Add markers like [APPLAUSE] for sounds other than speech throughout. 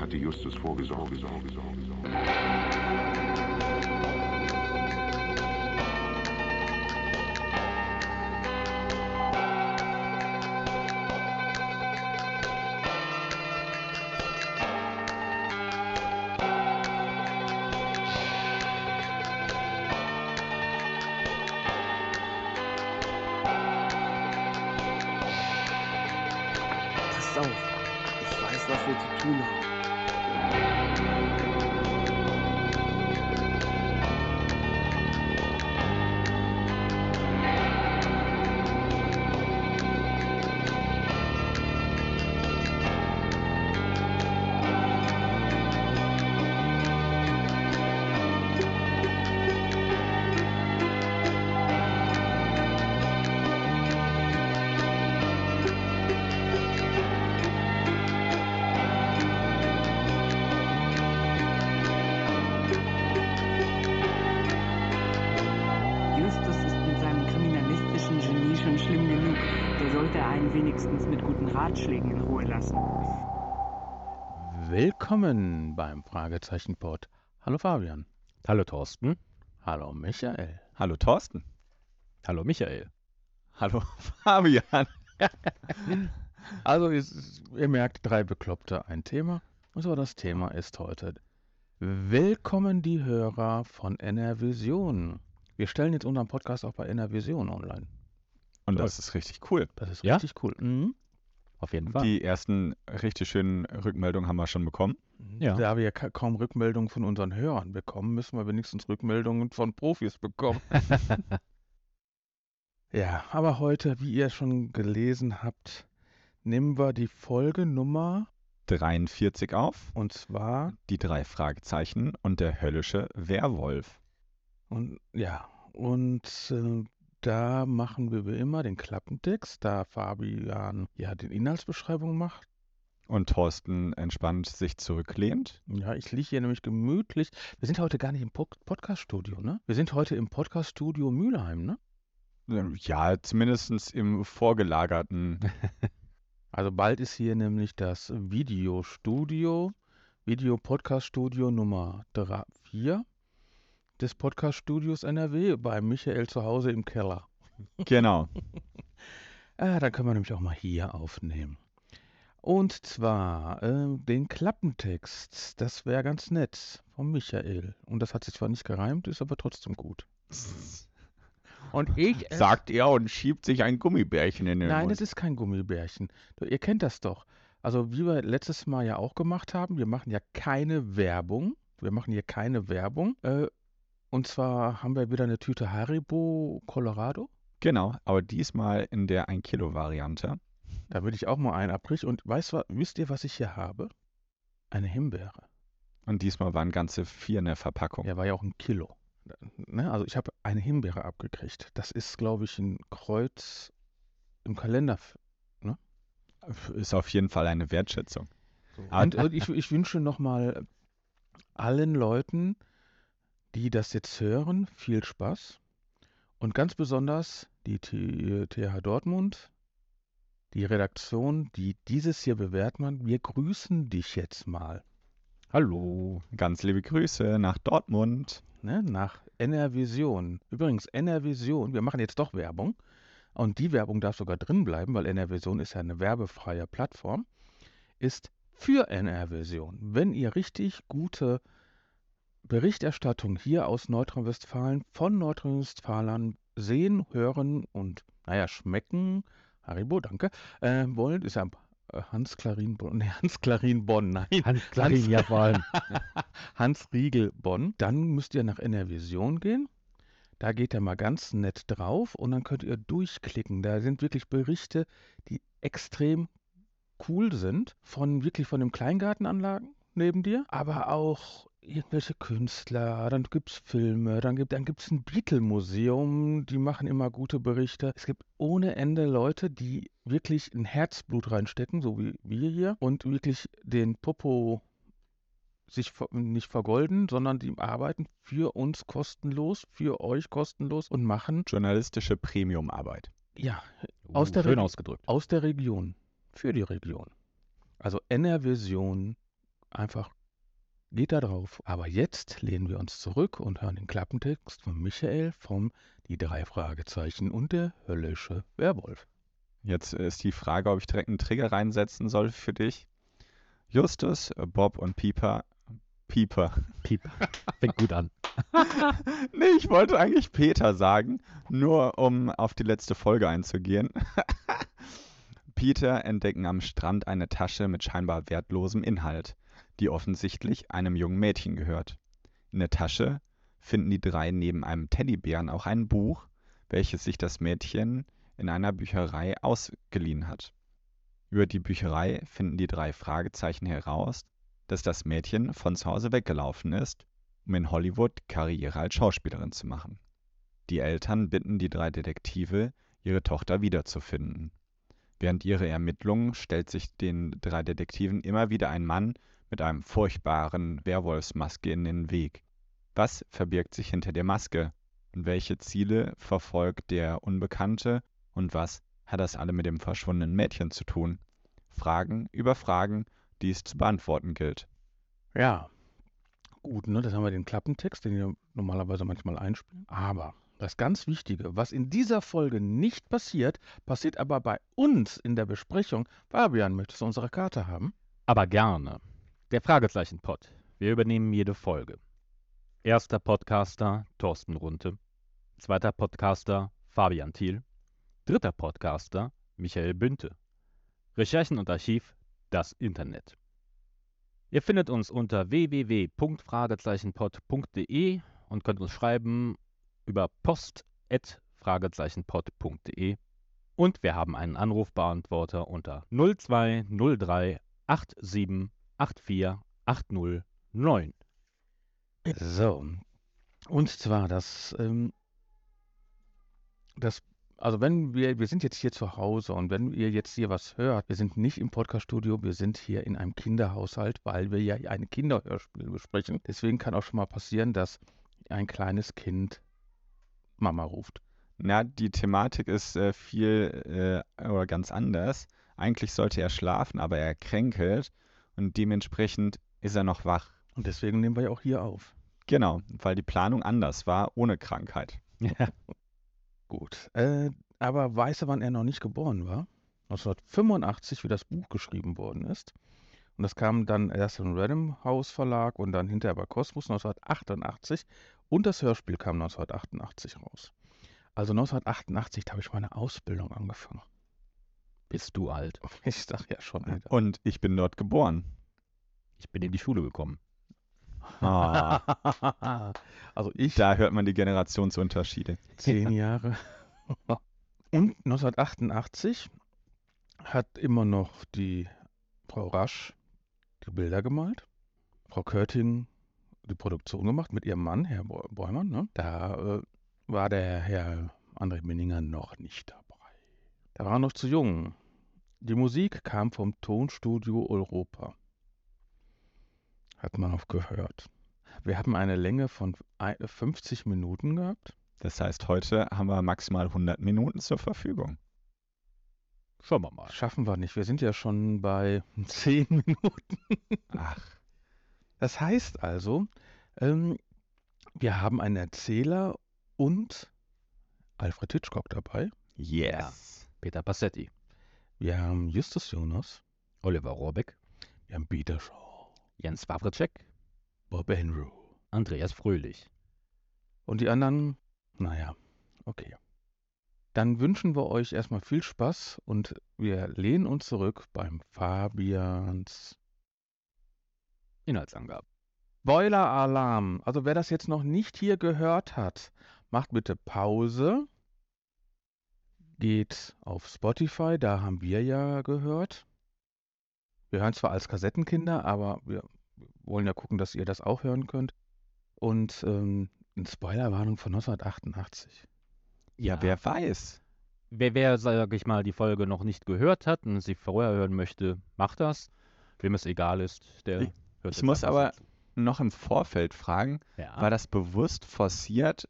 hatte Justus vorgesorgt, Ratschlägen in Ruhe lassen. Willkommen beim Fragezeichenpod. Hallo Fabian. Hallo Thorsten. Hallo Michael. Hallo Thorsten. Hallo Michael. Hallo [LAUGHS] Fabian. [LAUGHS] Also ihr merkt, drei Bekloppte, ein Thema. Und so das Thema ist heute Willkommen die Hörer von NRVision. Wir stellen jetzt unseren Podcast auch bei NRVision online. Und das ist richtig cool. Das ist Ja? richtig cool. Mhm. Auf jeden Fall. Die ersten richtig schönen Rückmeldungen haben wir schon bekommen. Ja. Da wir ka kaum Rückmeldungen von unseren Hörern bekommen, müssen wir wenigstens Rückmeldungen von Profis bekommen. [LAUGHS] ja, aber heute, wie ihr schon gelesen habt, nehmen wir die Folge Nummer 43 auf. und zwar Die drei Fragezeichen und der höllische Werwolf. und ja und äh, da machen wir wie immer den Klappentext, da Fabian ja die Inhaltsbeschreibung macht. Und Thorsten entspannt sich zurücklehnt. Ja, ich liege hier nämlich gemütlich. Wir sind heute gar nicht im Pod Podcast-Studio, ne? Wir sind heute im Podcast-Studio Mülheim, ne? Ja, zumindest im vorgelagerten. [LAUGHS] Also bald ist hier nämlich das Videostudio, Video-Podcast-Studio Nummer 4 des Podcast-Studios NRW bei Michael zu Hause im Keller. [LAUGHS] [LAUGHS] genau. Ah, dann können wir nämlich auch mal hier aufnehmen. Und zwar äh, den Klappentext, das wäre ganz nett, von Michael. Und das hat sich zwar nicht gereimt, ist aber trotzdem gut. [LAUGHS] Und ich Sagt er und schiebt sich ein Gummibärchen in den Nein, Mund. es ist kein Gummibärchen. Ihr kennt das doch. Also wie wir letztes Mal ja auch gemacht haben, wir machen ja keine Werbung. Wir machen hier keine Werbung. Äh, und zwar haben wir wieder eine Tüte Haribo Colorado, Genau, aber diesmal in der 1-Kilo-Variante. damit ich auch mal einen abbrich. Und weißt, wisst ihr, was ich hier habe? Eine Himbeere. Und diesmal waren ganze vier in der Verpackung. Ja, war ja auch ein Kilo. Ne? Also ich habe eine Himbeere abgekriegt. Das ist, glaube ich, ein Kreuz im Kalender. Ist auf jeden Fall eine Wertschätzung. Ah, Und, und ich, ich wünsche nochmal allen Leuten, die das jetzt hören, viel Spaß. Und ganz besonders die TH Dortmund, die Redaktion, die dieses hier bewerten, wir grüßen dich jetzt mal Hallo, ganz liebe Grüße nach Dortmund. ne, nach NR Vision. Übrigens, NR Vision, wir machen jetzt doch Werbung. Und die Werbung darf sogar drin bleiben, weil NR Vision ist ja eine werbefreie Plattform. Ist für NR Vision. Wenn ihr richtig gute Berichterstattung hier aus Nordrhein-Westfalen von Nordrhein-Westfalen sehen, hören und, naja, schmecken, Haribo, danke, äh, wollen, ist ja äh, Hans-Klarin Bonn, [LAUGHS] nee, Hans-Klarin Bonn, nein, Hans Klarin, ja vor allem. Hans Riegel Bonn. Dann müsst ihr nach NRVision gehen. Da geht ihr mal ganz nett drauf und dann könnt ihr durchklicken. Da sind wirklich Berichte, die extrem cool sind, von wirklich von den Kleingartenanlagen neben dir, aber auch irgendwelche Künstler, dann gibt es Filme, dann gibt dann gibt's ein Beatle-Museum, die machen immer gute Berichte. Es gibt ohne Ende Leute, die wirklich ein Herzblut reinstecken, so wie wir hier, und wirklich den Popo sich ver- nicht vergolden, sondern die arbeiten für uns kostenlos, für euch kostenlos und machen, Journalistische Premiumarbeit. ja, Aus der Schön Reg- ausgedrückt. aus der Region, für die Region. Also NR-Vision, einfach geht da drauf. Aber jetzt lehnen wir uns zurück und hören den Klappentext von Michael vom Die drei Fragezeichen und der höllische Werwolf. Jetzt ist die Frage, ob ich direkt einen Trigger reinsetzen soll für dich. Justus, Bob und Pieper. Pieper. Piep. Fängt gut an. [LAUGHS] nee, ich wollte eigentlich Peter sagen, nur um auf die letzte Folge einzugehen. [LAUGHS] Peter entdecken am Strand eine Tasche mit scheinbar wertlosem Inhalt, die offensichtlich einem jungen Mädchen gehört. In der Tasche finden die drei neben einem Teddybären auch ein Buch, welches sich das Mädchen in einer Bücherei ausgeliehen hat. Über die Bücherei finden die drei Fragezeichen heraus, dass das Mädchen von zu Hause weggelaufen ist, um in Hollywood Karriere als Schauspielerin zu machen. Die Eltern bitten die drei Detektive, ihre Tochter wiederzufinden. Während ihrer Ermittlungen stellt sich den drei Detektiven immer wieder ein Mann mit einem furchtbaren Werwolfsmaske in den Weg. Was verbirgt sich hinter der Maske? Und welche Ziele verfolgt der Unbekannte? Und was hat das alle mit dem verschwundenen Mädchen zu tun? Fragen über Fragen, die es zu beantworten gilt. Ja, gut, ne? Das haben wir den Klappentext, den wir normalerweise manchmal einspielen. Aber das ganz Wichtige, was in dieser Folge nicht passiert, passiert aber bei uns in der Besprechung. Fabian, möchtest du unsere Karte haben? Aber gerne. Der Fragezeichen-Pod. Wir übernehmen jede Folge. Erster Podcaster Thorsten Runte. Zweiter Podcaster Fabian Thiel. Dritter Podcaster Michael Bünte. Recherchen und Archiv das Internet. Ihr findet uns unter www.fragezeichenpod.de und könnt uns schreiben über post.fragezeichenpod.de und wir haben einen Anrufbeantworter unter 0203 87 84 809. So, und zwar das, ähm, das, also wenn wir, wir sind jetzt hier zu Hause und wenn ihr jetzt hier was hört, wir sind nicht im Podcaststudio, wir sind hier in einem Kinderhaushalt, weil wir ja ein Kinderhörspiel besprechen. Deswegen kann auch schon mal passieren, dass ein kleines Kind Mama ruft. Na, die Thematik ist äh, viel äh, oder ganz anders. Eigentlich sollte er schlafen, aber er kränkelt und dementsprechend ist er noch wach. Und deswegen nehmen wir ja auch hier auf. Genau, weil die Planung anders war, ohne Krankheit. [LAUGHS] Ja. Gut. Äh, aber weiß er, wann er noch nicht geboren war? 1985, wie das Buch geschrieben worden ist. Und das kam dann erst im Random House Verlag und dann hinterher bei Kosmos 1988. Und das Hörspiel kam 1988 raus. Also 1988 da habe ich meine Ausbildung angefangen. Bist du alt? [LAUGHS] Ich sag ja schon wieder. Und ich bin dort geboren. Ich bin in die Schule gekommen. Ah, [LAUGHS] also ich da hört man die Generationsunterschiede. zehn [LAUGHS] Jahre. Und 1988 hat immer noch die Frau Rasch die Bilder gemalt. Frau Körting die Produktion gemacht mit ihrem Mann, Herr Bäumann. Ne? Da äh, war der Herr André Minninger noch nicht dabei. Da war er noch zu jung. Die Musik kam vom Tonstudio Europa. Hat man auch gehört. Wir haben eine Länge von ei- 50 Minuten gehabt. Das heißt, heute haben wir maximal 100 Minuten zur Verfügung. Schauen wir mal. Schaffen wir nicht. Wir sind ja schon bei [LAUGHS] 10 Minuten. Ach, Das heißt also, ähm, wir haben einen Erzähler und Alfred Hitchcock dabei. yes. Peter Passetti, Wir haben Justus Jonas. Oliver Rohrbeck, Wir haben Peter Shaw. Jens Wawritschek, Bob Enroe. Andreas Fröhlich. Und die anderen, naja, okay. Dann wünschen wir euch erstmal viel Spaß und wir lehnen uns zurück beim Fabians Inhaltsangabe. Spoiler-Alarm. Also wer das jetzt noch nicht hier gehört hat, macht bitte Pause. Geht auf Spotify, da haben wir ja gehört. Wir hören zwar als Kassettenkinder, aber wir wollen ja gucken, dass ihr das auch hören könnt. Und ähm, eine Spoilerwarnung von 1988. Ja, wer weiß. Wer, wer sage ich mal, die Folge noch nicht gehört hat und sie vorher hören möchte, macht das. Wem es egal ist, der Ich- hört ich jetzt muss einfach aber- zu. Noch im Vorfeld fragen, Ja. war das bewusst forciert,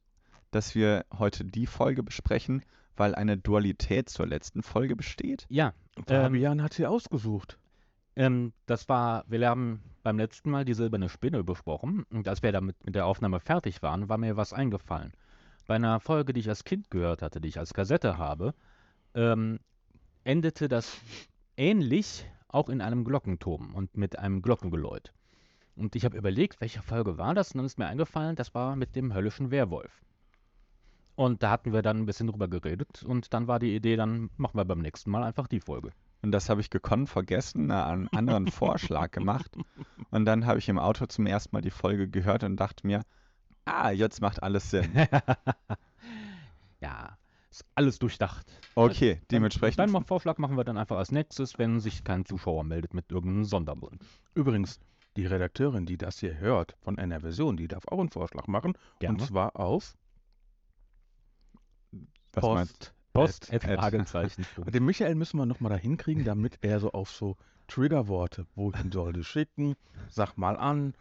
dass wir heute die Folge besprechen, weil eine Dualität zur letzten Folge besteht? ja, ähm, Fabian hat sie ausgesucht. Ähm, das war, wir haben beim letzten Mal die silberne Spinne besprochen und als wir damit mit der Aufnahme fertig waren, war mir was eingefallen. Bei einer Folge, die ich als Kind gehört hatte, die ich als Kassette habe, ähm, endete das ähnlich auch in einem Glockenturm und mit einem Glockengeläut. Und ich habe überlegt, welche Folge war das? Und dann ist mir eingefallen, das war mit dem höllischen Werwolf. Und da hatten wir dann ein bisschen drüber geredet und dann war die Idee, dann machen wir beim nächsten Mal einfach die Folge. Und das habe ich gekonnt vergessen, äh, einen anderen Vorschlag gemacht. Und dann habe ich im Auto zum ersten Mal die Folge gehört und dachte mir, ah, jetzt macht alles Sinn. [LAUGHS] ja, ist alles durchdacht. Okay, Dann- dementsprechend. Deinen Vorschlag machen wir dann einfach als nächstes, wenn sich kein Zuschauer meldet mit irgendeinem Sonderwunsch. Übrigens, die Redakteurin, die das hier hört von einer Version, die darf auch einen Vorschlag machen. Gerne. Und zwar auf was meinst Post, Ad. Fragezeichen. [LAUGHS] Den Michael müssen wir nochmal da hinkriegen, damit er so auf so Triggerworte, wohin soll die schicken, sag mal an.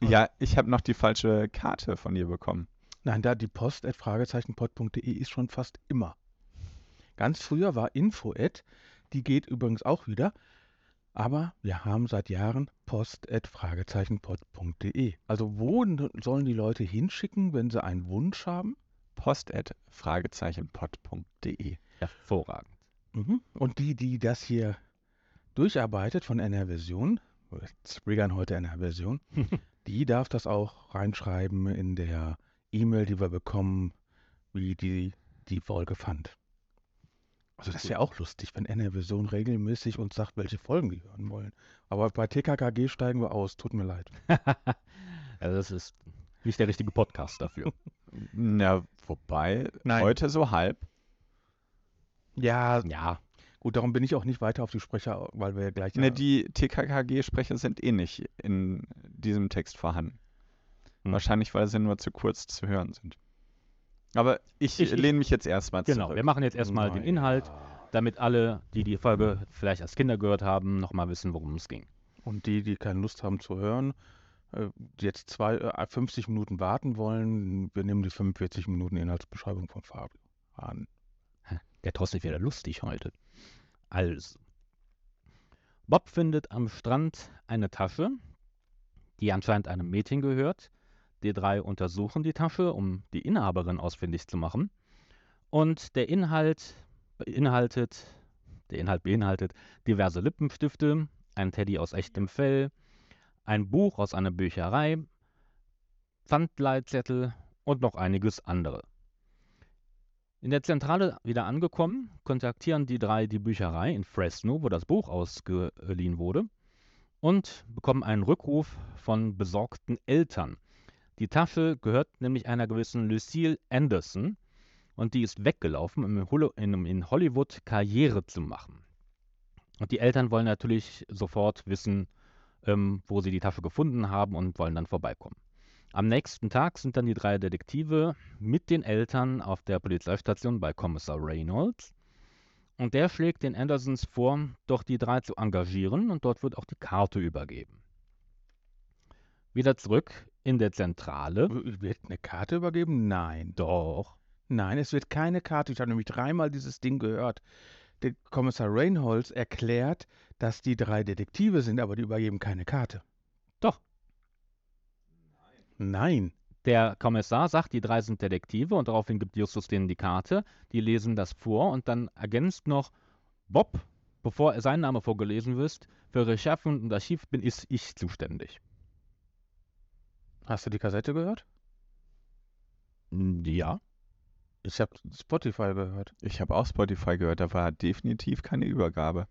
Ja, ich habe noch die falsche Karte von dir bekommen. Nein, da die Post at fragezeichenpod.de ist schon fast immer. Ganz früher war Info at, die geht übrigens auch wieder, aber wir haben seit Jahren Post at fragezeichenpod.de. Also wo sollen die Leute hinschicken, wenn sie einen Wunsch haben? Post at fragezeichenpod.de. Hervorragend. Mhm. Und die, die das hier durcharbeitet von einer Version, wir triggern heute einer Version, [LAUGHS] die darf das auch reinschreiben in der E-Mail, die wir bekommen, wie die die Folge fand. Also das wäre auch lustig, wenn einer Version regelmäßig uns sagt, welche Folgen die hören wollen. Aber bei TKKG steigen wir aus, tut mir leid. [LAUGHS] Also das ist nicht der richtige Podcast dafür. [LAUGHS] Na, wobei, Nein. heute so halb. Ja, ja, gut, darum bin ich auch nicht weiter auf die Sprecher, weil wir ja gleich... Ne, die TKKG-Sprecher sind eh nicht in diesem Text vorhanden. Hm. Wahrscheinlich, weil sie nur zu kurz zu hören sind. Aber ich, Ich- lehne mich jetzt erstmal genau. zurück. Wir machen jetzt erstmal den. Inhalt, damit alle, die die Folge vielleicht als Kinder gehört haben, nochmal wissen, worum es ging. Und die, die keine Lust haben zu hören, jetzt zwei, äh, 50 Minuten warten wollen, wir nehmen die 45 Minuten Inhaltsbeschreibung von Fabio an. Der ist wieder lustig heute. Also. Bob findet am Strand eine Tasche, die anscheinend einem Mädchen gehört. Die drei untersuchen die Tasche, um die Inhaberin ausfindig zu machen. Und der Inhalt beinhaltet, der Inhalt beinhaltet diverse Lippenstifte, ein Teddy aus echtem Fell, ein Buch aus einer Bücherei, Pfandleitzettel und noch einiges andere. In der Zentrale wieder angekommen, kontaktieren die drei die Bücherei in Fresno, wo das Buch ausgeliehen wurde, und bekommen einen Rückruf von besorgten Eltern. Die Tasche gehört nämlich einer gewissen Lucille Anderson und die ist weggelaufen, um in Hollywood Karriere zu machen. Und die Eltern wollen natürlich sofort wissen, ähm, wo sie die Tasche gefunden haben und wollen dann vorbeikommen. Am nächsten Tag sind dann die drei Detektive mit den Eltern auf der Polizeistation bei Kommissar Reynolds. Und der schlägt den Andersons vor, doch die drei zu engagieren und dort wird auch die Karte übergeben. Wieder zurück in der Zentrale. Wird eine Karte übergeben? Nein. Doch. Nein, es wird keine Karte. Ich habe nämlich dreimal dieses Ding gehört. Der Kommissar Reinholz erklärt, dass die drei Detektive sind, aber die übergeben keine Karte. Doch. Nein. Der Kommissar sagt, die drei sind Detektive und daraufhin gibt Justus denen die Karte. Die lesen das vor und dann ergänzt noch Bob, bevor sein Name vorgelesen wird, für Recherchen und Archiv bin ich, ich zuständig. Hast du die Kassette gehört? Ja. Ich habe Spotify gehört. Ich habe auch Spotify gehört, da war definitiv keine Übergabe.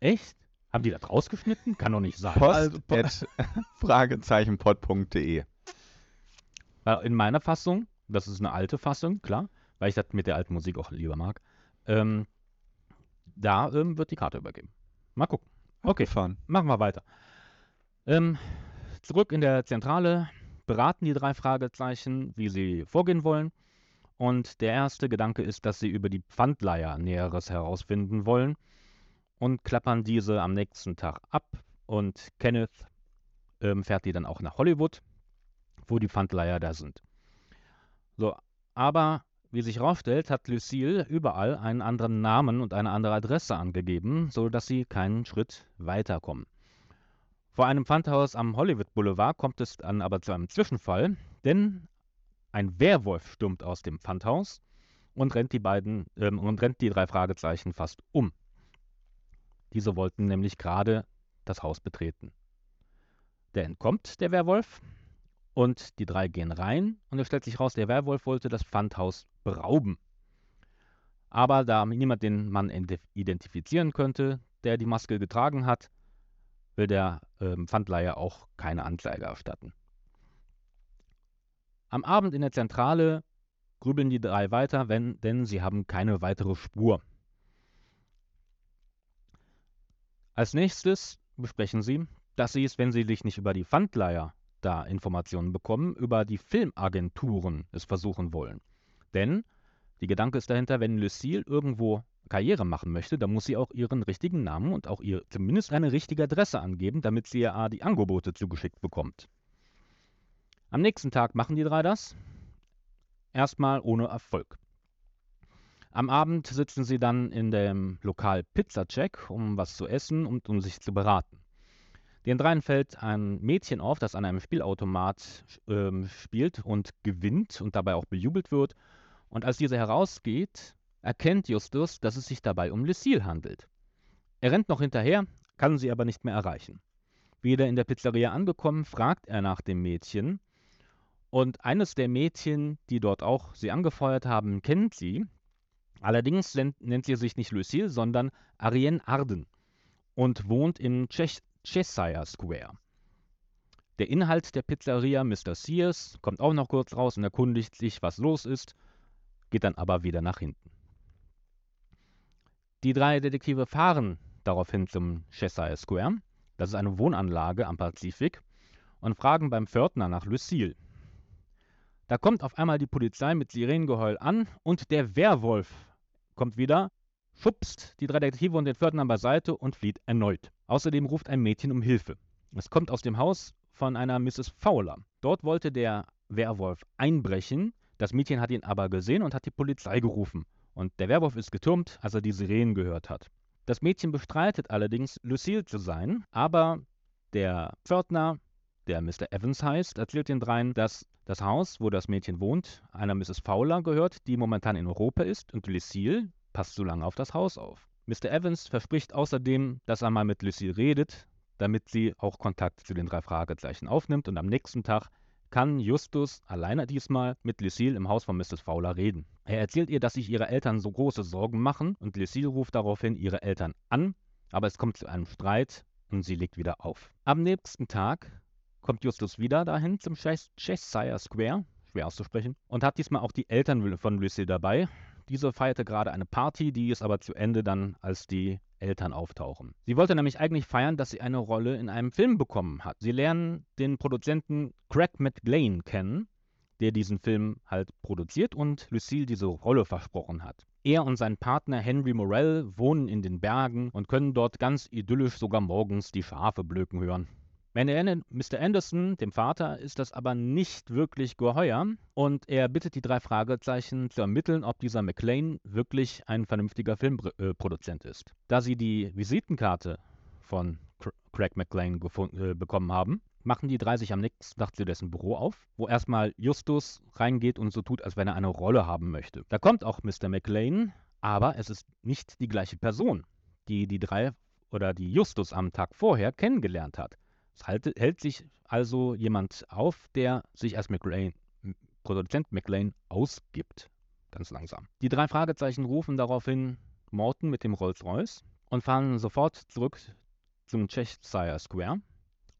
Echt? Haben die das rausgeschnitten? Kann doch nicht sein. Post Also, po- at [LAUGHS] fragezeichenpod.de. In meiner Fassung, das ist eine alte Fassung, klar, weil ich das mit der alten Musik auch lieber mag, ähm, da ähm, wird die Karte übergeben. Mal gucken. Okay, Gefahren. machen wir weiter. Ähm, zurück in der Zentrale beraten die drei Fragezeichen, wie sie vorgehen wollen. Und der erste Gedanke ist, dass sie über die Pfandleiher Näheres herausfinden wollen und klappern diese am nächsten Tag ab. Und Kenneth ähm, fährt die dann auch nach Hollywood, wo die Pfandleiher da sind. So, aber wie sich herausstellt, hat Lucille überall einen anderen Namen und eine andere Adresse angegeben, sodass sie keinen Schritt weiterkommen. Vor einem Pfandhaus am Hollywood Boulevard kommt es dann aber zu einem Zwischenfall, denn ein Werwolf stürmt aus dem Pfandhaus und rennt die beiden ähm, und rennt die drei Fragezeichen fast um. Diese wollten nämlich gerade das Haus betreten. Der entkommt, der Werwolf, und die drei gehen rein und es stellt sich raus, der Werwolf wollte das Pfandhaus berauben. Aber da niemand den Mann identifizieren könnte, der die Maske getragen hat, will der ähm, Pfandleiher auch keine Anzeige erstatten. Am Abend in der Zentrale grübeln die drei weiter, wenn, denn sie haben keine weitere Spur. Als nächstes besprechen sie, dass sie es, wenn sie sich nicht über die Pfandleiher da Informationen bekommen, über die Filmagenturen es versuchen wollen. Denn die Gedanke ist dahinter, wenn Lucille irgendwo Karriere machen möchte, dann muss sie auch ihren richtigen Namen und auch ihr zumindest eine richtige Adresse angeben, damit sie ja die Angebote zugeschickt bekommt. Am nächsten Tag machen die drei das. Erstmal ohne Erfolg. Am Abend sitzen sie dann in dem Lokal Pizza Check, um was zu essen und um sich zu beraten. Den dreien fällt ein Mädchen auf, das an einem Spielautomat äh, spielt und gewinnt und dabei auch bejubelt wird. Und als diese herausgeht, erkennt Justus, dass es sich dabei um Lucille handelt. Er rennt noch hinterher, kann sie aber nicht mehr erreichen. Wieder in der Pizzeria angekommen, fragt er nach dem Mädchen. Und eines der Mädchen, die dort auch sie angefeuert haben, kennt sie. Allerdings nennt sie sich nicht Lucille, sondern Ariane Arden und wohnt im Cheshire Square. Der Inhalt der Pizzeria Mr. Sears kommt auch noch kurz raus und erkundigt sich, was los ist, geht dann aber wieder nach hinten. Die drei Detektive fahren daraufhin zum Cheshire Square, das ist eine Wohnanlage am Pazifik, und fragen beim Pförtner nach Lucille. Da kommt auf einmal die Polizei mit Sirenengeheul an und der Werwolf kommt wieder, schubst die drei Detektive und den Pförtner beiseite und flieht erneut. Außerdem ruft ein Mädchen um Hilfe. Es kommt aus dem Haus von einer Mrs. Fowler. Dort wollte der Werwolf einbrechen, das Mädchen hat ihn aber gesehen und hat die Polizei gerufen. Und der Werwolf ist getürmt, als er die Sirenen gehört hat. Das Mädchen bestreitet allerdings, Lucille zu sein, aber der Pförtner, der Mr. Evans heißt, erzählt den dreien, dass das Haus, wo das Mädchen wohnt, einer Mrs. Fowler gehört, die momentan in Europa ist und Lucille passt so lange auf das Haus auf. Mr. Evans verspricht außerdem, dass er mal mit Lucille redet, damit sie auch Kontakt zu den drei Fragezeichen aufnimmt und am nächsten Tag kann Justus alleine diesmal mit Lucille im Haus von Mrs. Fowler reden. Er erzählt ihr, dass sich ihre Eltern so große Sorgen machen und Lucille ruft daraufhin ihre Eltern an, aber es kommt zu einem Streit und sie legt wieder auf. Am nächsten Tag kommt Justus wieder dahin zum Cheshire Square, schwer auszusprechen, und hat diesmal auch die Eltern von Lucille dabei. Diese feierte gerade eine Party, die ist aber zu Ende dann, als die Eltern auftauchen. Sie wollte nämlich eigentlich feiern, dass sie eine Rolle in einem Film bekommen hat. Sie lernen den Produzenten Craig McLean kennen, der diesen Film halt produziert und Lucille diese Rolle versprochen hat. Er und sein Partner Henry Morell wohnen in den Bergen und können dort ganz idyllisch sogar morgens die Schafe blöken hören. Mr. Anderson, dem Vater, ist das aber nicht wirklich geheuer und er bittet die drei Fragezeichen zu ermitteln, ob dieser McLean wirklich ein vernünftiger Filmproduzent ist. Da sie die Visitenkarte von Craig McLean äh, bekommen haben, machen die drei sich am nächsten Tag zu dessen Büro auf, wo erstmal Justus reingeht und so tut, als wenn er eine Rolle haben möchte. Da kommt auch Mr. McLean, aber es ist nicht die gleiche Person, die die drei oder die Justus am Tag vorher kennengelernt hat. Es halt, hält sich also jemand auf, der sich als McLean, Produzent McLean ausgibt. Ganz langsam. Die drei Fragezeichen rufen daraufhin Morton mit dem Rolls-Royce und fahren sofort zurück zum Cheshire Square.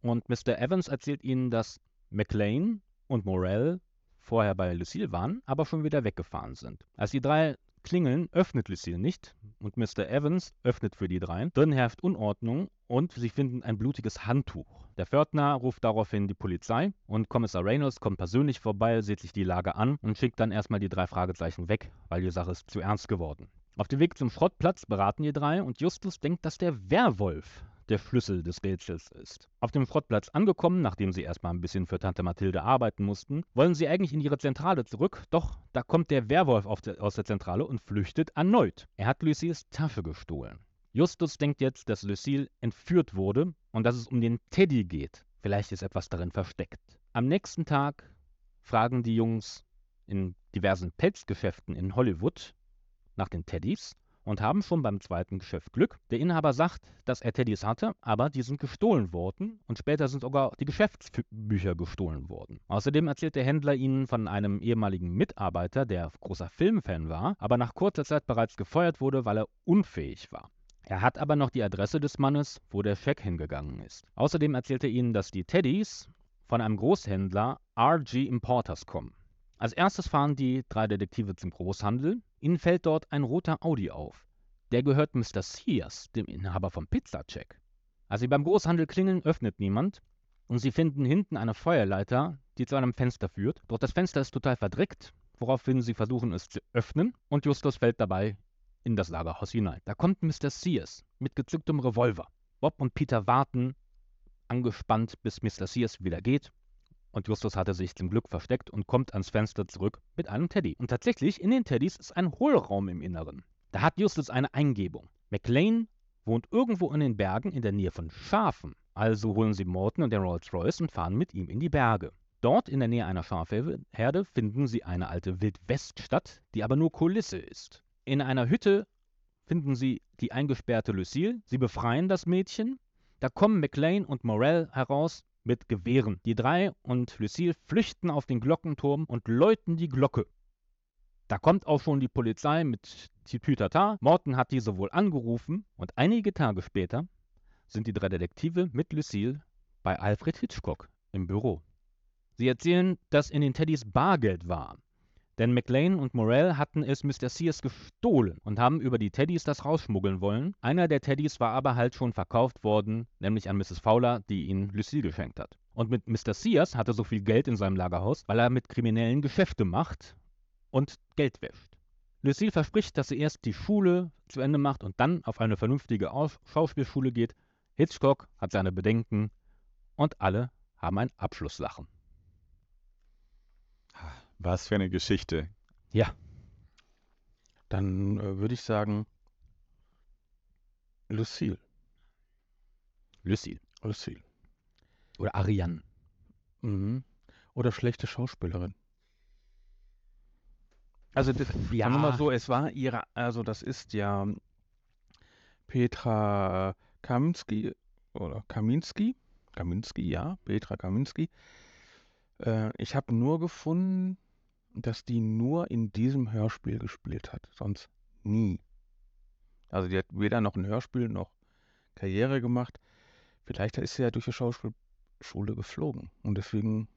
Und Mr. Evans erzählt ihnen, dass McLean und Morell vorher bei Lucille waren, aber schon wieder weggefahren sind. Als die drei klingeln, öffnet Lucille nicht und Mr. Evans öffnet für die drei. Drin herrscht Unordnung und sie finden ein blutiges Handtuch. Der Pförtner ruft daraufhin die Polizei und Kommissar Reynolds kommt persönlich vorbei, sieht sich die Lage an und schickt dann erstmal die drei Fragezeichen weg, weil die Sache ist zu ernst geworden. Auf dem Weg zum Schrottplatz beraten die drei und Justus denkt, dass der Werwolf der Schlüssel des Rätsels ist. Auf dem Schrottplatz angekommen, nachdem sie erstmal ein bisschen für Tante Mathilde arbeiten mussten, wollen sie eigentlich in ihre Zentrale zurück, doch da kommt der Werwolf aus der Zentrale und flüchtet erneut. Er hat Lucys Tasche gestohlen. Justus denkt jetzt, dass Lucille entführt wurde und dass es um den Teddy geht. Vielleicht ist etwas darin versteckt. Am nächsten Tag fragen die Jungs in diversen Pelzgeschäften in Hollywood nach den Teddys und haben schon beim zweiten Geschäft Glück. Der Inhaber sagt, dass er Teddys hatte, aber die sind gestohlen worden und später sind sogar die Geschäftsbücher gestohlen worden. Außerdem erzählt der Händler ihnen von einem ehemaligen Mitarbeiter, der großer Filmfan war, aber nach kurzer Zeit bereits gefeuert wurde, weil er unfähig war. Er hat aber noch die Adresse des Mannes, wo der Scheck hingegangen ist. Außerdem erzählt er ihnen, dass die Teddys von einem Großhändler RG Importers kommen. Als erstes fahren die drei Detektive zum Großhandel. Ihnen fällt dort ein roter Audi auf. Der gehört Mr. Sears, dem Inhaber vom Pizzacheck. Als sie beim Großhandel klingeln, öffnet niemand und sie finden hinten eine Feuerleiter, die zu einem Fenster führt. Doch das Fenster ist total verdreckt, woraufhin sie versuchen es zu öffnen und Justus fällt dabei in das Lagerhaus hinein. Da kommt Mr. Sears mit gezücktem Revolver. Bob und Peter warten angespannt, bis Mr. Sears wieder geht. Und Justus hatte sich zum Glück versteckt und kommt ans Fenster zurück mit einem Teddy. Und tatsächlich, in den Teddys ist ein Hohlraum im Inneren. Da hat Justus eine Eingebung. McLean wohnt irgendwo in den Bergen in der Nähe von Schafen. Also holen sie Morton und den Rolls-Royce und fahren mit ihm in die Berge. Dort in der Nähe einer Schafherde finden sie eine alte Wildweststadt, die aber nur Kulisse ist. In einer Hütte finden sie die eingesperrte Lucille. Sie befreien das Mädchen. Da kommen McLean und Morell heraus mit Gewehren. Die drei und Lucille flüchten auf den Glockenturm und läuten die Glocke. Da kommt auch schon die Polizei mit Tütata. Morton hat diese wohl angerufen und einige Tage später sind die drei Detektive mit Lucille bei Alfred Hitchcock im Büro. Sie erzählen, dass in den Teddys Bargeld war. Denn McLean und Morell hatten es Mr. Sears gestohlen und haben über die Teddys das rausschmuggeln wollen. Einer der Teddys war aber halt schon verkauft worden, nämlich an Mrs. Fowler, die ihn Lucille geschenkt hat. Und mit Mr. Sears hatte so viel Geld in seinem Lagerhaus, weil er mit Kriminellen Geschäfte macht und Geld wäscht. Lucille verspricht, dass sie erst die Schule zu Ende macht und dann auf eine vernünftige Schauspielschule geht. Hitchcock hat seine Bedenken und alle haben ein Abschlusslachen. Was für eine Geschichte. Ja. Dann äh, würde ich sagen, Lucille. Lucille. Lucille. Oder Ariane. Mhm. Oder schlechte Schauspielerin. Also, das, Ja. sagen wir mal so, es war ihre, also das ist ja Petra Kaminski oder Kaminski. Kaminski, ja, Petra Kaminski. Äh, ich habe nur gefunden, dass die nur in diesem Hörspiel gespielt hat, sonst nie. Also die hat weder noch ein Hörspiel noch Karriere gemacht. Vielleicht ist sie ja durch die Schauspielschule geflogen und deswegen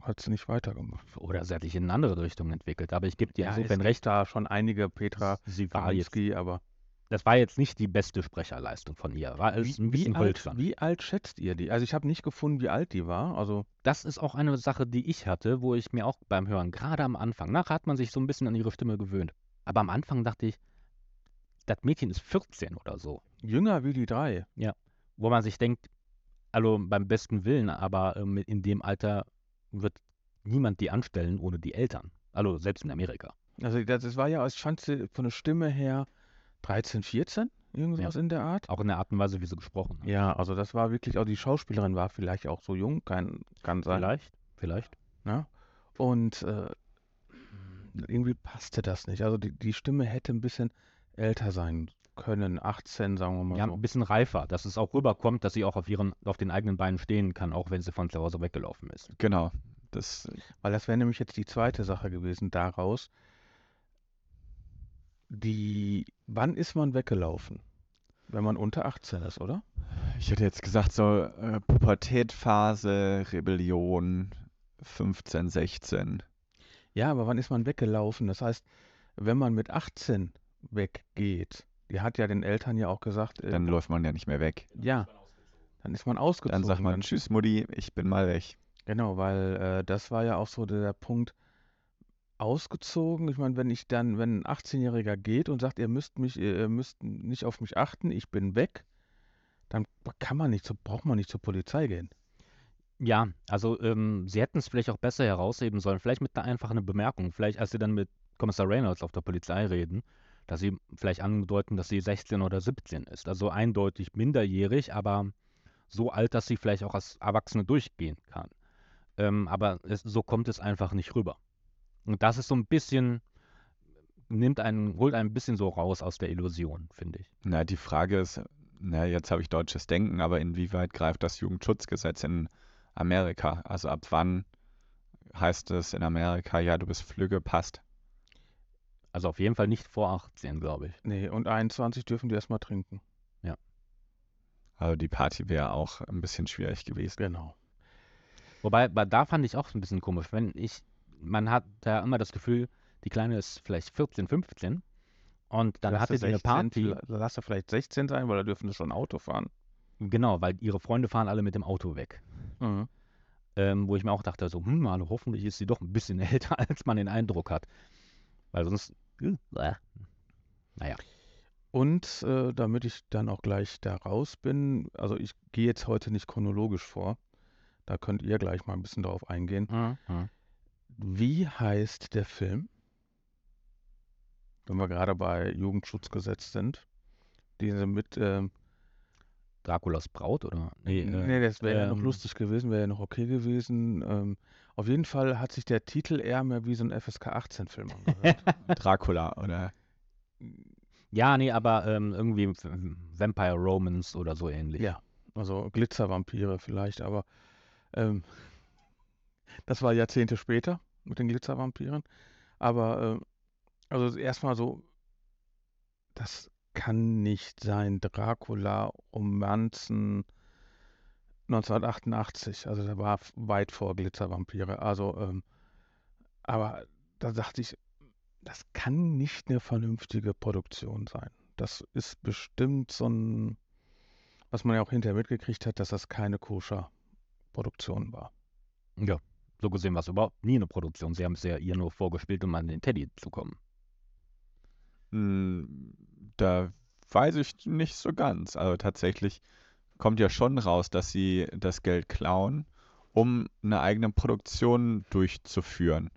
hat sie nicht weitergemacht. Oder sie hat sich in eine andere Richtung entwickelt. Aber ich gebe dir Ja, insofern recht, da schon einige Petra Kaminski, aber das war jetzt nicht die beste Sprecherleistung von ihr. War alles ein bisschen alt, holzern. wie alt schätzt ihr die? Also ich habe nicht gefunden, wie alt die war. Also Das ist auch eine Sache, die ich hatte, wo ich mir auch beim Hören, gerade am Anfang, nachher hat man sich so ein bisschen an ihre Stimme gewöhnt. Aber am Anfang dachte ich, das Mädchen ist 14 oder so. jünger wie die drei. Wo man sich denkt, also beim besten Willen, aber ähm, in dem Alter wird niemand die anstellen ohne die Eltern. Also selbst in Amerika. Also das, das war ja, ich fand sie von der Stimme her 13, 14, irgendwas in der Art. Auch in der Art und Weise, wie sie gesprochen hat. Ja, also das war wirklich, auch die Schauspielerin war vielleicht auch so jung, kann, kann sein. Vielleicht, vielleicht. Ne? Und äh, irgendwie passte das nicht. Also die, die Stimme hätte ein bisschen älter sein können, 18, sagen wir mal Ja, so. ein bisschen reifer, dass es auch rüberkommt, dass sie auch auf ihren, auf den eigenen Beinen stehen kann, auch wenn sie von zu Hause weggelaufen ist. Genau. Das, Weil das wäre nämlich jetzt die zweite Sache gewesen daraus. Die, wann ist man weggelaufen? Wenn man unter 18 ist, oder? ich hätte jetzt gesagt, so äh, Pubertätphase, Rebellion, 15, 16. Ja, aber wann ist man weggelaufen? Das heißt, wenn man mit 18 weggeht, die hat ja den Eltern ja auch gesagt, äh, Dann läuft man ja nicht mehr weg. ja, dann ist man ausgezogen. Dann sagt man, tschüss Mutti, ich bin mal weg. Genau, weil äh, das war ja auch so der, der Punkt, ausgezogen. Ich meine, wenn ich dann, wenn ein 18-Jähriger geht und sagt, ihr müsst mich, ihr müsst nicht auf mich achten, ich bin weg, dann kann man nicht, zu, braucht man nicht zur Polizei gehen. Ja, also ähm, sie hätten es vielleicht auch besser herausheben sollen, vielleicht mit einer einfachen Bemerkung. Vielleicht, als sie dann mit Kommissar Reynolds auf der Polizei reden, dass sie vielleicht andeuten, dass sie 16 oder 17 ist. Also eindeutig minderjährig, aber so alt, dass sie vielleicht auch als Erwachsene durchgehen kann. Ähm, aber es, so kommt es einfach nicht rüber. Und das ist so ein bisschen, nimmt einen, holt einen ein bisschen so raus aus der Illusion, finde ich. Na, die Frage ist, na, jetzt habe ich deutsches Denken, aber inwieweit greift das Jugendschutzgesetz in Amerika? Also ab wann heißt es in Amerika, ja, du bist flügge, passt? Also auf jeden Fall nicht vor 18, glaube ich. Nee, und 21 dürfen die erstmal trinken. Also die Party wäre auch ein bisschen schwierig gewesen. Genau. Wobei, bei- da fand ich auch ein bisschen komisch. Wenn ich, man hat da immer das Gefühl, die Kleine ist vielleicht 14, 15 und dann Lass hatte er sie eine 16 Party. Lass er vielleicht 16 sein, weil da dürfen sie schon Auto fahren. Genau, weil ihre Freunde fahren alle mit dem Auto weg. Mhm. Ähm, wo ich mir auch dachte, so, hm, also hoffentlich ist sie doch ein bisschen [LAUGHS] älter, als man den Eindruck hat. Weil sonst, äh, äh. naja. Und äh, damit ich dann auch gleich da raus bin, also ich gehe jetzt heute nicht chronologisch vor, da könnt ihr gleich mal ein bisschen drauf eingehen. Mhm. Wie heißt der Film? Wenn wir gerade bei Jugendschutzgesetz sind. Diese mit, ähm, Draculas Braut oder? Nee, äh, nee, das wäre ja noch ähm, lustig gewesen, wäre ja noch okay gewesen. Ähm, auf jeden Fall hat sich der Titel eher mehr wie so ein FSK 18-Film angehört. [LAUGHS] Dracula oder Ja, nee, aber ähm, irgendwie Vampire Romance oder so ähnlich. Ja, also Glitzervampire vielleicht, aber ähm, das war Jahrzehnte später mit den Glitzervampiren. Aber ähm, also erstmal so, das kann nicht sein. Dracula, Romanzen 1988, also der war weit vor Glitzervampire. Also, ähm, aber da dachte ich, das kann nicht eine vernünftige Produktion sein. Das ist bestimmt so ein was man ja auch hinterher mitgekriegt hat, dass das keine Koscher-Produktion war. Ja, so gesehen war es überhaupt nie eine Produktion. Sie haben es ja ihr nur vorgespielt, um an den Teddy zu kommen. Hm, Da weiß ich nicht so ganz. Also tatsächlich kommt ja schon raus, dass sie das Geld klauen, um eine eigene Produktion durchzuführen.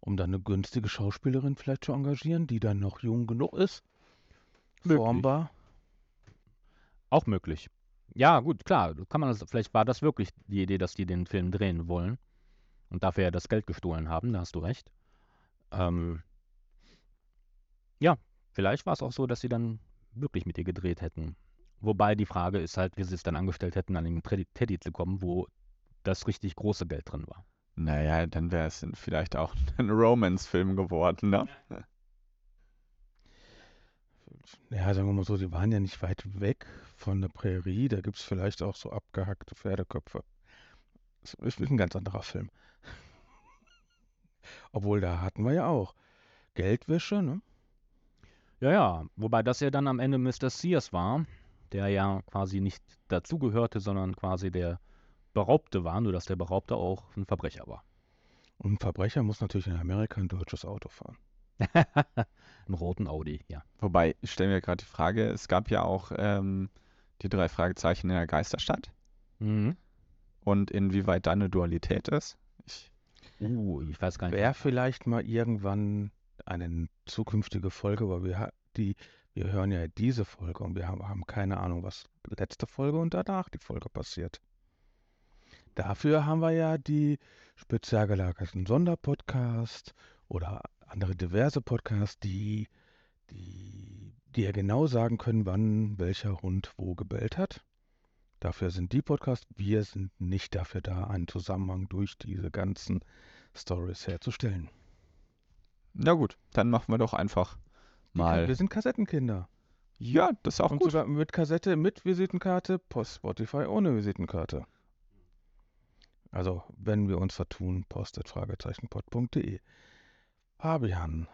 Um dann eine günstige Schauspielerin vielleicht zu engagieren, die dann noch jung genug ist, Möglich. formbar. Auch möglich. Ja, gut, klar. Kann man das, vielleicht war das wirklich die Idee, dass die den Film drehen wollen und dafür ja das Geld gestohlen haben, da hast du recht. Ähm, ja, vielleicht war es auch so, dass sie dann wirklich mit ihr gedreht hätten. Wobei die Frage ist halt, wie sie es dann angestellt hätten, an den Teddy, Teddy zu kommen, wo das richtig große Geld drin war. Naja, dann wäre es vielleicht auch [LAUGHS] ein Romance-Film geworden, ne? Ja, sagen wir mal so, die waren ja nicht weit weg von der Prärie. Da gibt es vielleicht auch so abgehackte Pferdeköpfe. Das ist ein ganz anderer Film. Obwohl, da hatten wir ja auch Geldwäsche, ne? Ja, ja, wobei das ja dann am Ende Mr. Sears war, der ja quasi nicht dazugehörte, sondern quasi der Beraubte war, nur dass der Beraubte auch ein Verbrecher war. Und ein Verbrecher muss natürlich in Amerika ein deutsches Auto fahren. [LAUGHS] Einen roten Audi, ja. Wobei, ich stelle mir gerade die Frage, es gab ja auch ähm, die drei Fragezeichen in der Geisterstadt Mhm. und inwieweit da eine Dualität ist. Uh, ich weiß gar nicht. Wäre vielleicht mal irgendwann eine zukünftige Folge, weil wir die, wir hören ja diese Folge und wir haben, haben keine Ahnung, was letzte Folge und danach die Folge passiert. Dafür haben wir ja die spezial gelagerten Sonderpodcasts oder andere diverse Podcasts, die, die, die ja genau sagen können, wann welcher Hund wo gebellt hat. Dafür sind die Podcasts, wir sind nicht dafür da, einen Zusammenhang durch diese ganzen Stories herzustellen. na gut, dann machen wir doch einfach mal. Wir sind Kassettenkinder. Ja, das ist auch Und gut. sogar mit Kassette, mit Visitenkarte, Post Spotify ohne Visitenkarte. Also, wenn wir uns vertun, postet fragezeichenpod.de. Fabian,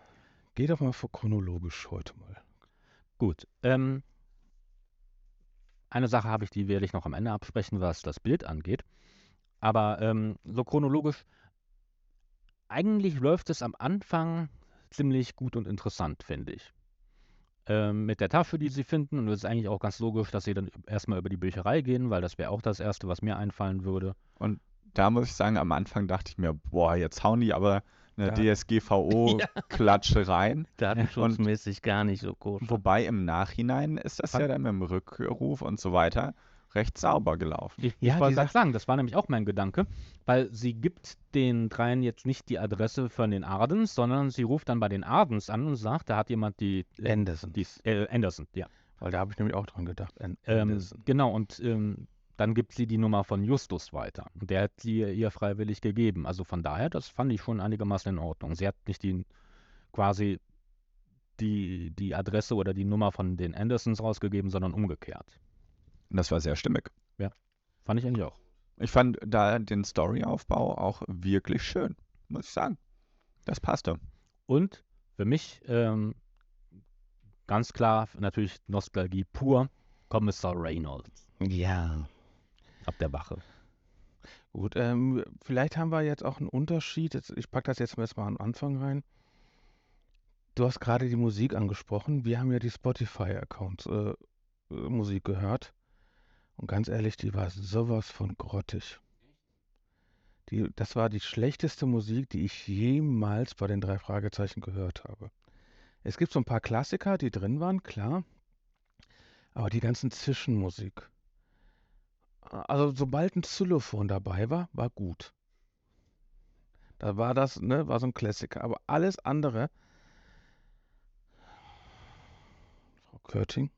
geh doch mal vor chronologisch heute mal. Gut. Ähm, eine Sache habe ich, die werde ich noch am Ende absprechen, was das Bild angeht. Aber ähm, so chronologisch, eigentlich läuft es am Anfang ziemlich gut und interessant, finde ich. Ähm, mit der Tasche, die sie finden, und es ist eigentlich auch ganz logisch, dass sie dann erstmal über die Bücherei gehen, weil das wäre auch das Erste, was mir einfallen würde. Da muss ich sagen, am Anfang dachte ich mir, boah, jetzt hauen die aber eine Da- DSGVO-Klatsche [LAUGHS] rein. Datenschutzmäßig gar nicht so koscher. Wobei im Nachhinein ist das ja dann mit dem Rückruf und so weiter recht sauber gelaufen. Ich, Ja, ich wollte gerade sagen, das war nämlich auch mein Gedanke, weil sie gibt den dreien jetzt nicht die Adresse von den Ardens, sondern sie ruft dann bei den Ardens an und sagt, da hat jemand die, Anderson. die äh, Anderson, ja. Weil da habe ich nämlich auch dran gedacht. An Ähm, Anderson. genau, und ähm, dann gibt sie die Nummer von Justus weiter. Und der hat sie ihr freiwillig gegeben. Also von daher, das fand ich schon einigermaßen in Ordnung. Sie hat nicht die quasi die, die Adresse oder die Nummer von den Andersons rausgegeben, sondern umgekehrt. Und das war sehr stimmig. Fand ich eigentlich auch. Ich fand da den Storyaufbau auch wirklich schön, muss ich sagen. Das passte. Und für mich ähm, ganz klar natürlich Nostalgie pur, Kommissar Reynolds Ja. ab der Wache. Gut, ähm, vielleicht haben wir jetzt auch einen Unterschied. Ich packe das jetzt erstmal am Anfang rein. Du hast gerade die Musik angesprochen. Wir haben ja die Spotify-Accounts äh, äh, Musik gehört. Und ganz ehrlich, die war sowas von grottig. Die, das war die schlechteste Musik, die ich jemals bei den drei Fragezeichen gehört habe. Es gibt so ein paar Klassiker, die drin waren, klar. Aber die ganzen Zwischenmusik. Also sobald ein Xylophon dabei war, war gut. Da war das, ne, war so ein Klassiker. Aber alles andere. Frau Körting,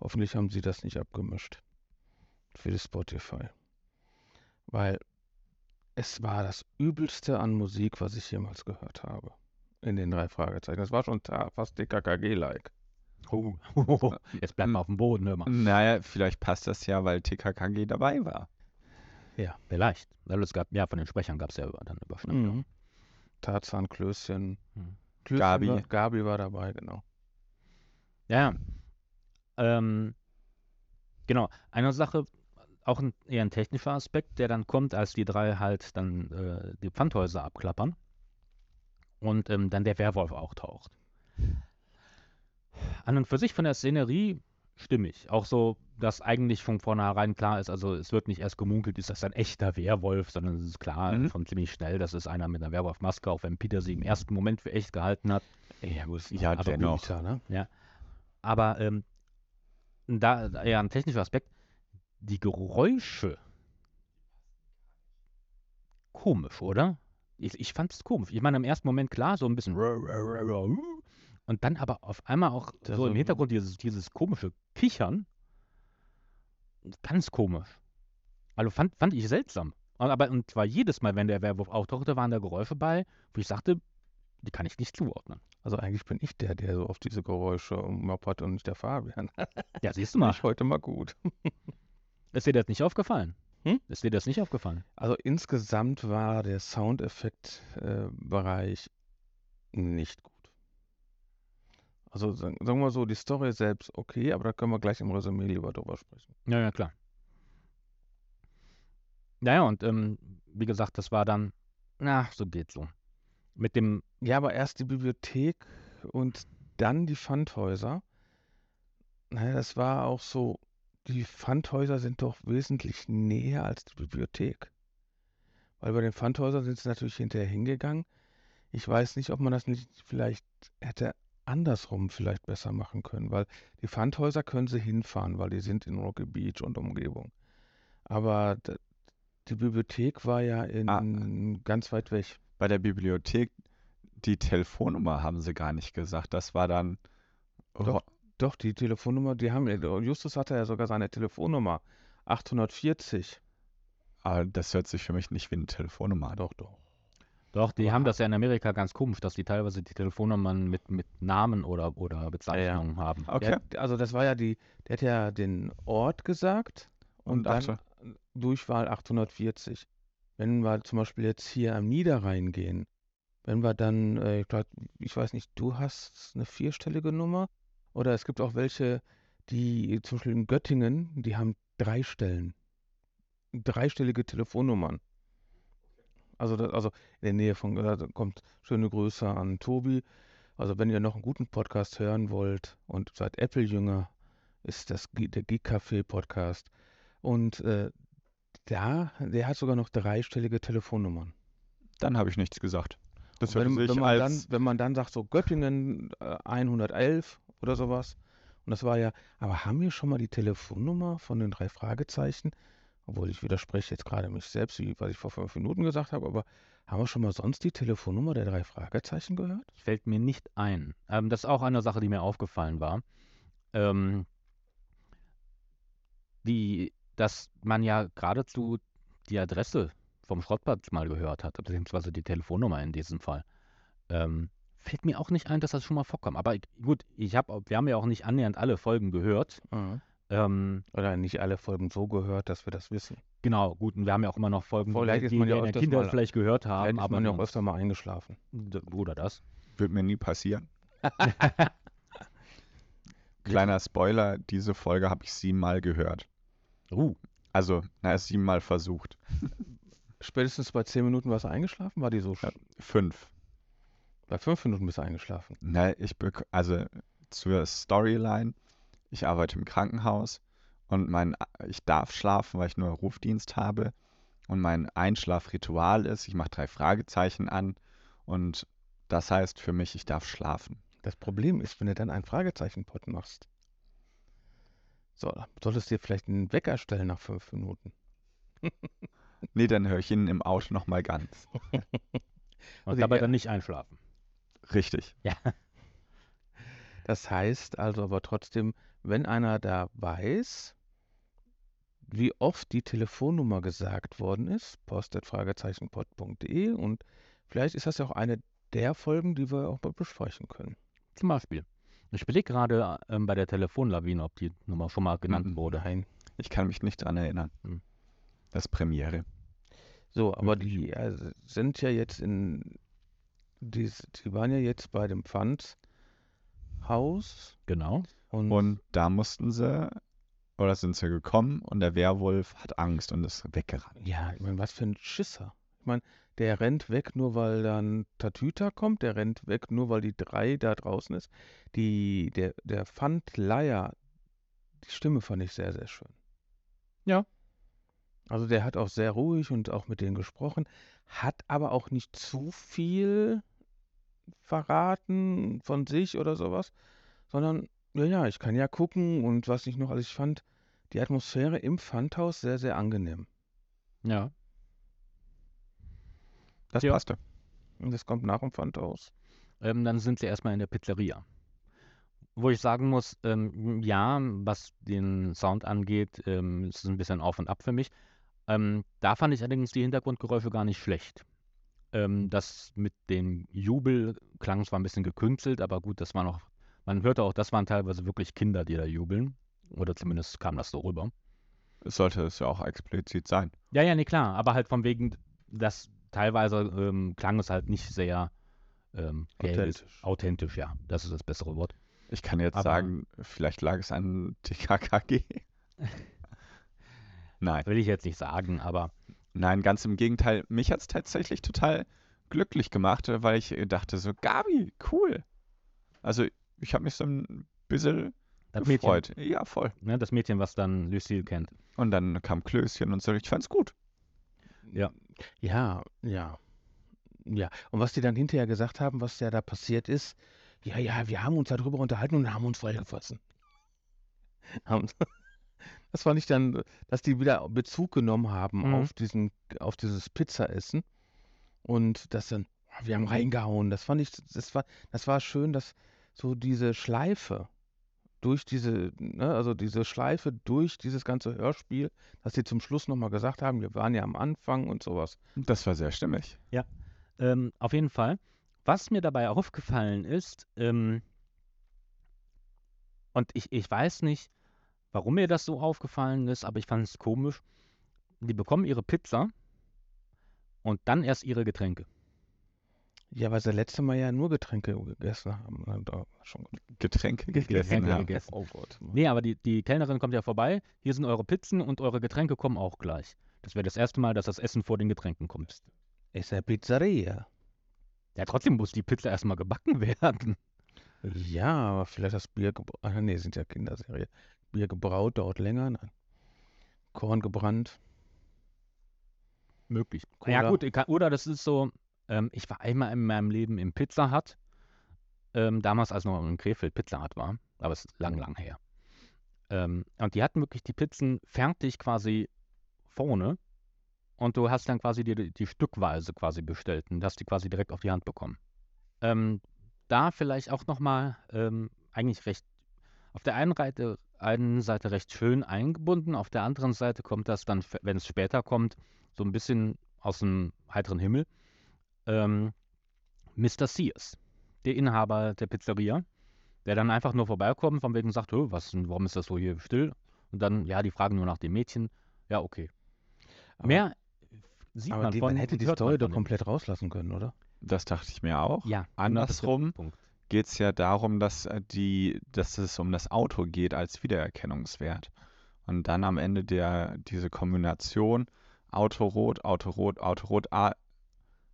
hoffentlich haben Sie das nicht abgemischt. Für die Spotify. Weil es war das Übelste an Musik, was ich jemals gehört habe. In den drei Fragezeichen. Das war schon fast DKKG-like. Oh. [LAUGHS] Jetzt bleiben wir auf dem Boden, hör mal. Naja, vielleicht passt das ja, weil TKKG dabei war. Vielleicht. Weil es gab, ja, von den Sprechern gab es ja dann Überschneidungen. Mhm. Tarzan, Klößchen. Mhm. Klößchen Gabi. War, Gabi war dabei, genau. Ja, ja. Ähm, genau. Eine Sache, auch ein, eher ein technischer Aspekt, der dann kommt, als die drei halt dann äh, die Pfandhäuser abklappern und ähm, dann der Werwolf auftaucht. An und für sich von der Szenerie stimmig. Auch so, dass eigentlich von vornherein klar ist, also es wird nicht erst gemunkelt, ist das ein echter Werwolf, sondern es ist klar Mhm. schon ziemlich schnell, das ist einer mit einer Werwolfmaske, auch wenn Peter sie im ersten Moment für echt gehalten hat. Ja, gut. Ja, aber dennoch. Peter, ne? Aber ähm, da da eher ein technischer Aspekt, die Geräusche. Komisch, oder? Ich, ich fand es komisch. Ich meine, im ersten Moment klar, so ein bisschen. Und dann aber auf einmal auch Da so im Hintergrund dieses, dieses komische Kichern. Ganz komisch. Also fand, fand ich seltsam. Und Aber und zwar jedes Mal, wenn der Werwolf auftauchte, waren da Geräusche bei, wo ich sagte, die kann ich nicht zuordnen. Also eigentlich bin ich der, der so auf diese Geräusche moppert und nicht der Fabian. Ja, siehst du [LAUGHS] mal. Ich heute mal gut. [LAUGHS] Ist dir das nicht aufgefallen? Hm? Ist dir das nicht aufgefallen? Also insgesamt war der Soundeffekt-Bereich nicht gut. Also sagen sagen wir so, die Story selbst okay, aber da können wir gleich im Resümee lieber drüber sprechen. Ja, ja, klar. Naja, und ähm, wie gesagt, das war dann, na, so geht's so. Mit dem, Ja, aber erst die Bibliothek und dann die Pfandhäuser. Naja, das war auch so, die Pfandhäuser sind doch wesentlich näher als die Bibliothek. Weil bei den Pfandhäusern sind sie natürlich hinterher hingegangen. Ich weiß nicht, ob man das nicht vielleicht hätte andersrum vielleicht besser machen können, weil die Pfandhäuser können sie hinfahren, weil die sind in Rocky Beach und Umgebung. Aber die Bibliothek war ja in Ah. ganz weit weg. Bei der Bibliothek, die Telefonnummer haben sie gar nicht gesagt. Das war dann. Doch. Doch, die Telefonnummer, die haben. Justus hatte ja sogar seine Telefonnummer. 840. Aber das hört sich für mich nicht wie eine Telefonnummer an. Doch, doch. doch, die Aber- haben das ja in Amerika ganz komisch, dass die teilweise die Telefonnummern mit, mit Namen oder, oder Bezeichnungen haben. Okay. Der, also das war ja die, der hat ja den Ort gesagt und, Und dann Durchwahl 840. Wenn wir zum Beispiel jetzt hier am Niederrhein gehen, wenn wir dann, äh, ich, glaub, ich weiß nicht, du hast eine vierstellige Nummer oder es gibt auch welche, die zum Beispiel in Göttingen, die haben drei Stellen. Dreistellige Telefonnummern. Also, das, also in der Nähe von, da kommt schöne Grüße an Tobi. Also wenn ihr noch einen guten Podcast hören wollt und seid Apple-Jünger, ist das der Geek Café Podcast. Und äh, da, der hat sogar noch dreistellige Telefonnummern. Dann habe ich nichts gesagt. Das wenn, hört sich wenn, man dann, als wenn man dann sagt, so Göttingen äh, 111 oder sowas, und das war ja, aber haben wir schon mal die Telefonnummer von den drei Fragezeichen? Obwohl ich widerspreche jetzt gerade mich selbst, wie was ich vor fünf Minuten gesagt habe, aber haben wir schon mal sonst die Telefonnummer der drei Fragezeichen gehört? Fällt mir nicht ein. Ähm, das ist auch eine Sache, die mir aufgefallen war. Ähm, die, dass man ja geradezu die Adresse vom Schrottplatz mal gehört hat, beziehungsweise die Telefonnummer in diesem Fall. Ähm, fällt mir auch nicht ein, dass das schon mal vorkam. Aber gut, ich hab, wir haben ja auch nicht annähernd alle Folgen gehört. Ähm, Oder nicht alle Folgen so gehört, dass wir das wissen. genau, gut, und wir haben ja auch immer noch Folgen, Vielleicht die die man ja wir in der Kindheit mal- vielleicht gehört haben, Vielleicht ist aber man ja auch öfter mal eingeschlafen. Oder das. wird mir nie passieren. [LAUGHS] Kleiner Spoiler, diese Folge habe ich siebenmal gehört. Uh, Also, na, siebenmal versucht. Spätestens bei zehn Minuten warst du eingeschlafen? War die so? Ja. Fünf. Bei fünf Minuten bist du eingeschlafen. Na, ich also zur Storyline. Ich arbeite im Krankenhaus und mein ich darf schlafen, weil ich nur Rufdienst habe. Und mein Einschlafritual ist, ich mache drei Fragezeichen an und das heißt für mich, ich darf schlafen. Das Problem ist, wenn du dann einen Fragezeichen-Pot machst. So, solltest du dir vielleicht einen Wecker stellen nach fünf Minuten. [LAUGHS] Nee, dann höre ich ihn im Auto nochmal ganz. [LAUGHS] und Also, dabei dann nicht einschlafen. Richtig. Das heißt also aber trotzdem, wenn einer da weiß, wie oft die Telefonnummer gesagt worden ist, post.fragezeichenpod.de und vielleicht ist das ja auch eine der Folgen, die wir auch mal besprechen können. Zum Beispiel. Ich überlege gerade ähm, bei der Telefonlawine, ob die Nummer schon mal genannt Mhm. wurde. Nein. Ich kann mich nicht dran erinnern. Hm. Das Premiere. So, aber die äh, sind ja jetzt in, die, die waren ja jetzt bei dem Pfandhaus Genau. und, Und da mussten sie, oder sind sie gekommen und der Werwolf hat Angst und ist weggerannt. ja, ich meine, was für ein Schisser. Ich meine, der rennt weg, nur weil dann Tatüta kommt, der rennt weg, nur weil die drei da draußen ist. Die, der, der Pfandleier, die Stimme fand ich sehr, sehr schön. Ja. Also der hat auch sehr ruhig und auch mit denen gesprochen, hat aber auch nicht zu viel verraten von sich oder sowas, sondern, ja, ja, ich kann ja gucken und was ich noch alles, ich fand die Atmosphäre im Pfandhaus sehr, sehr angenehm. Ja. Das Ja. passte. Und das kommt nach dem Pfandhaus. Ähm, dann sind sie erstmal in der Pizzeria. Wo ich sagen muss, ähm, ja, was den Sound angeht, ähm, ist es ein bisschen auf und ab für mich. Ähm, da fand ich allerdings die Hintergrundgeräusche gar nicht schlecht. Ähm, das mit dem Jubel klang zwar ein bisschen gekünstelt, aber gut, das war noch, man hörte auch, das waren teilweise wirklich Kinder, die da jubeln. Oder zumindest kam das so rüber. Es sollte es ja auch explizit sein. Ja, ja, nee, klar, aber halt von wegen, dass teilweise ähm, klang es halt nicht sehr ähm. Authentisch. authentisch, ja, das ist das bessere Wort. Ich kann jetzt Aber- sagen, vielleicht lag es an TKKG. [LAUGHS] Nein, Will ich jetzt nicht sagen, aber nein, ganz im Gegenteil. Mich hat es tatsächlich total glücklich gemacht, äh, weil ich äh, dachte so, Gabi, cool. Also ich habe mich so ein bisschen das Mädchen, gefreut. Ja, voll. ne, das Mädchen, was dann Lucille kennt. Und dann kam Klößchen und so. Ich fand's gut. Ja. Ja, ja. Ja, und was die dann hinterher gesagt haben, was ja da passiert ist, ja, ja, wir haben uns darüber unterhalten und haben uns vollgefressen. [LAUGHS] Haben- Das fand ich dann, dass die wieder Bezug genommen haben Mhm. auf diesen, auf dieses Pizzaessen und das dann, ja, wir haben reingehauen. Das fand ich, das war, das war schön, dass so diese Schleife durch diese, ne, also diese Schleife durch dieses ganze Hörspiel, dass sie zum Schluss nochmal gesagt haben, wir waren ja am Anfang und sowas. Das war sehr stimmig. Ähm, auf jeden Fall. Was mir dabei aufgefallen ist, ähm, und ich, ich weiß nicht, warum mir das so aufgefallen ist, aber ich fand es komisch. Die bekommen ihre Pizza und dann erst ihre Getränke. Ja, weil sie letzte Mal ja nur Getränke gegessen haben. Da schon. Getränke gegessen. Getränke ja. gegessen. Oh Gott. Nee, aber die, die Kellnerin kommt ja vorbei. Hier sind eure Pizzen und eure Getränke kommen auch gleich. Das wäre das erste Mal, dass das Essen vor den Getränken kommt. Ist ja Pizzeria. Ja, trotzdem muss die Pizza erstmal gebacken [LAUGHS] werden. Ja, aber vielleicht das Bier. Ah, nee, sind ja Kinderserie. Bier gebraut dauert länger. Nein. Korn gebrannt. Möglich. Cola. Ja, gut, kann- oder das ist so, Ähm, ich war einmal in meinem Leben im Pizza Hut. Ähm, damals, als noch in Krefeld Pizza Hut war. Aber es ist lang, lang her. Ähm, und die hatten wirklich die Pizzen fertig quasi vorne. Und du hast dann quasi die, die Stückweise quasi bestellt und hast die quasi direkt auf die Hand bekommen. Ähm, da vielleicht auch nochmal ähm, eigentlich recht, auf der einen Seite, einen Seite recht schön eingebunden, auf der anderen Seite kommt das dann, wenn es später kommt, so ein bisschen aus dem heiteren Himmel. Ähm, Mr. Sears, der Inhaber der Pizzeria, der dann einfach nur vorbeikommt, von wegen sagt, "Hö, was, warum ist das so hier still? Und dann, ja, die fragen nur nach dem Mädchen. Ja, okay. Aber- Mehr sieht Aber man die, von man hätte die Story doch komplett rauslassen können, oder? Das dachte ich mir auch. Ja, Andersrum Punkt. Geht es ja darum, dass, äh, die, dass es um das Auto geht als Wiedererkennungswert. Und dann am Ende der, diese Kombination Autorot, Autorot, Autorot, ah,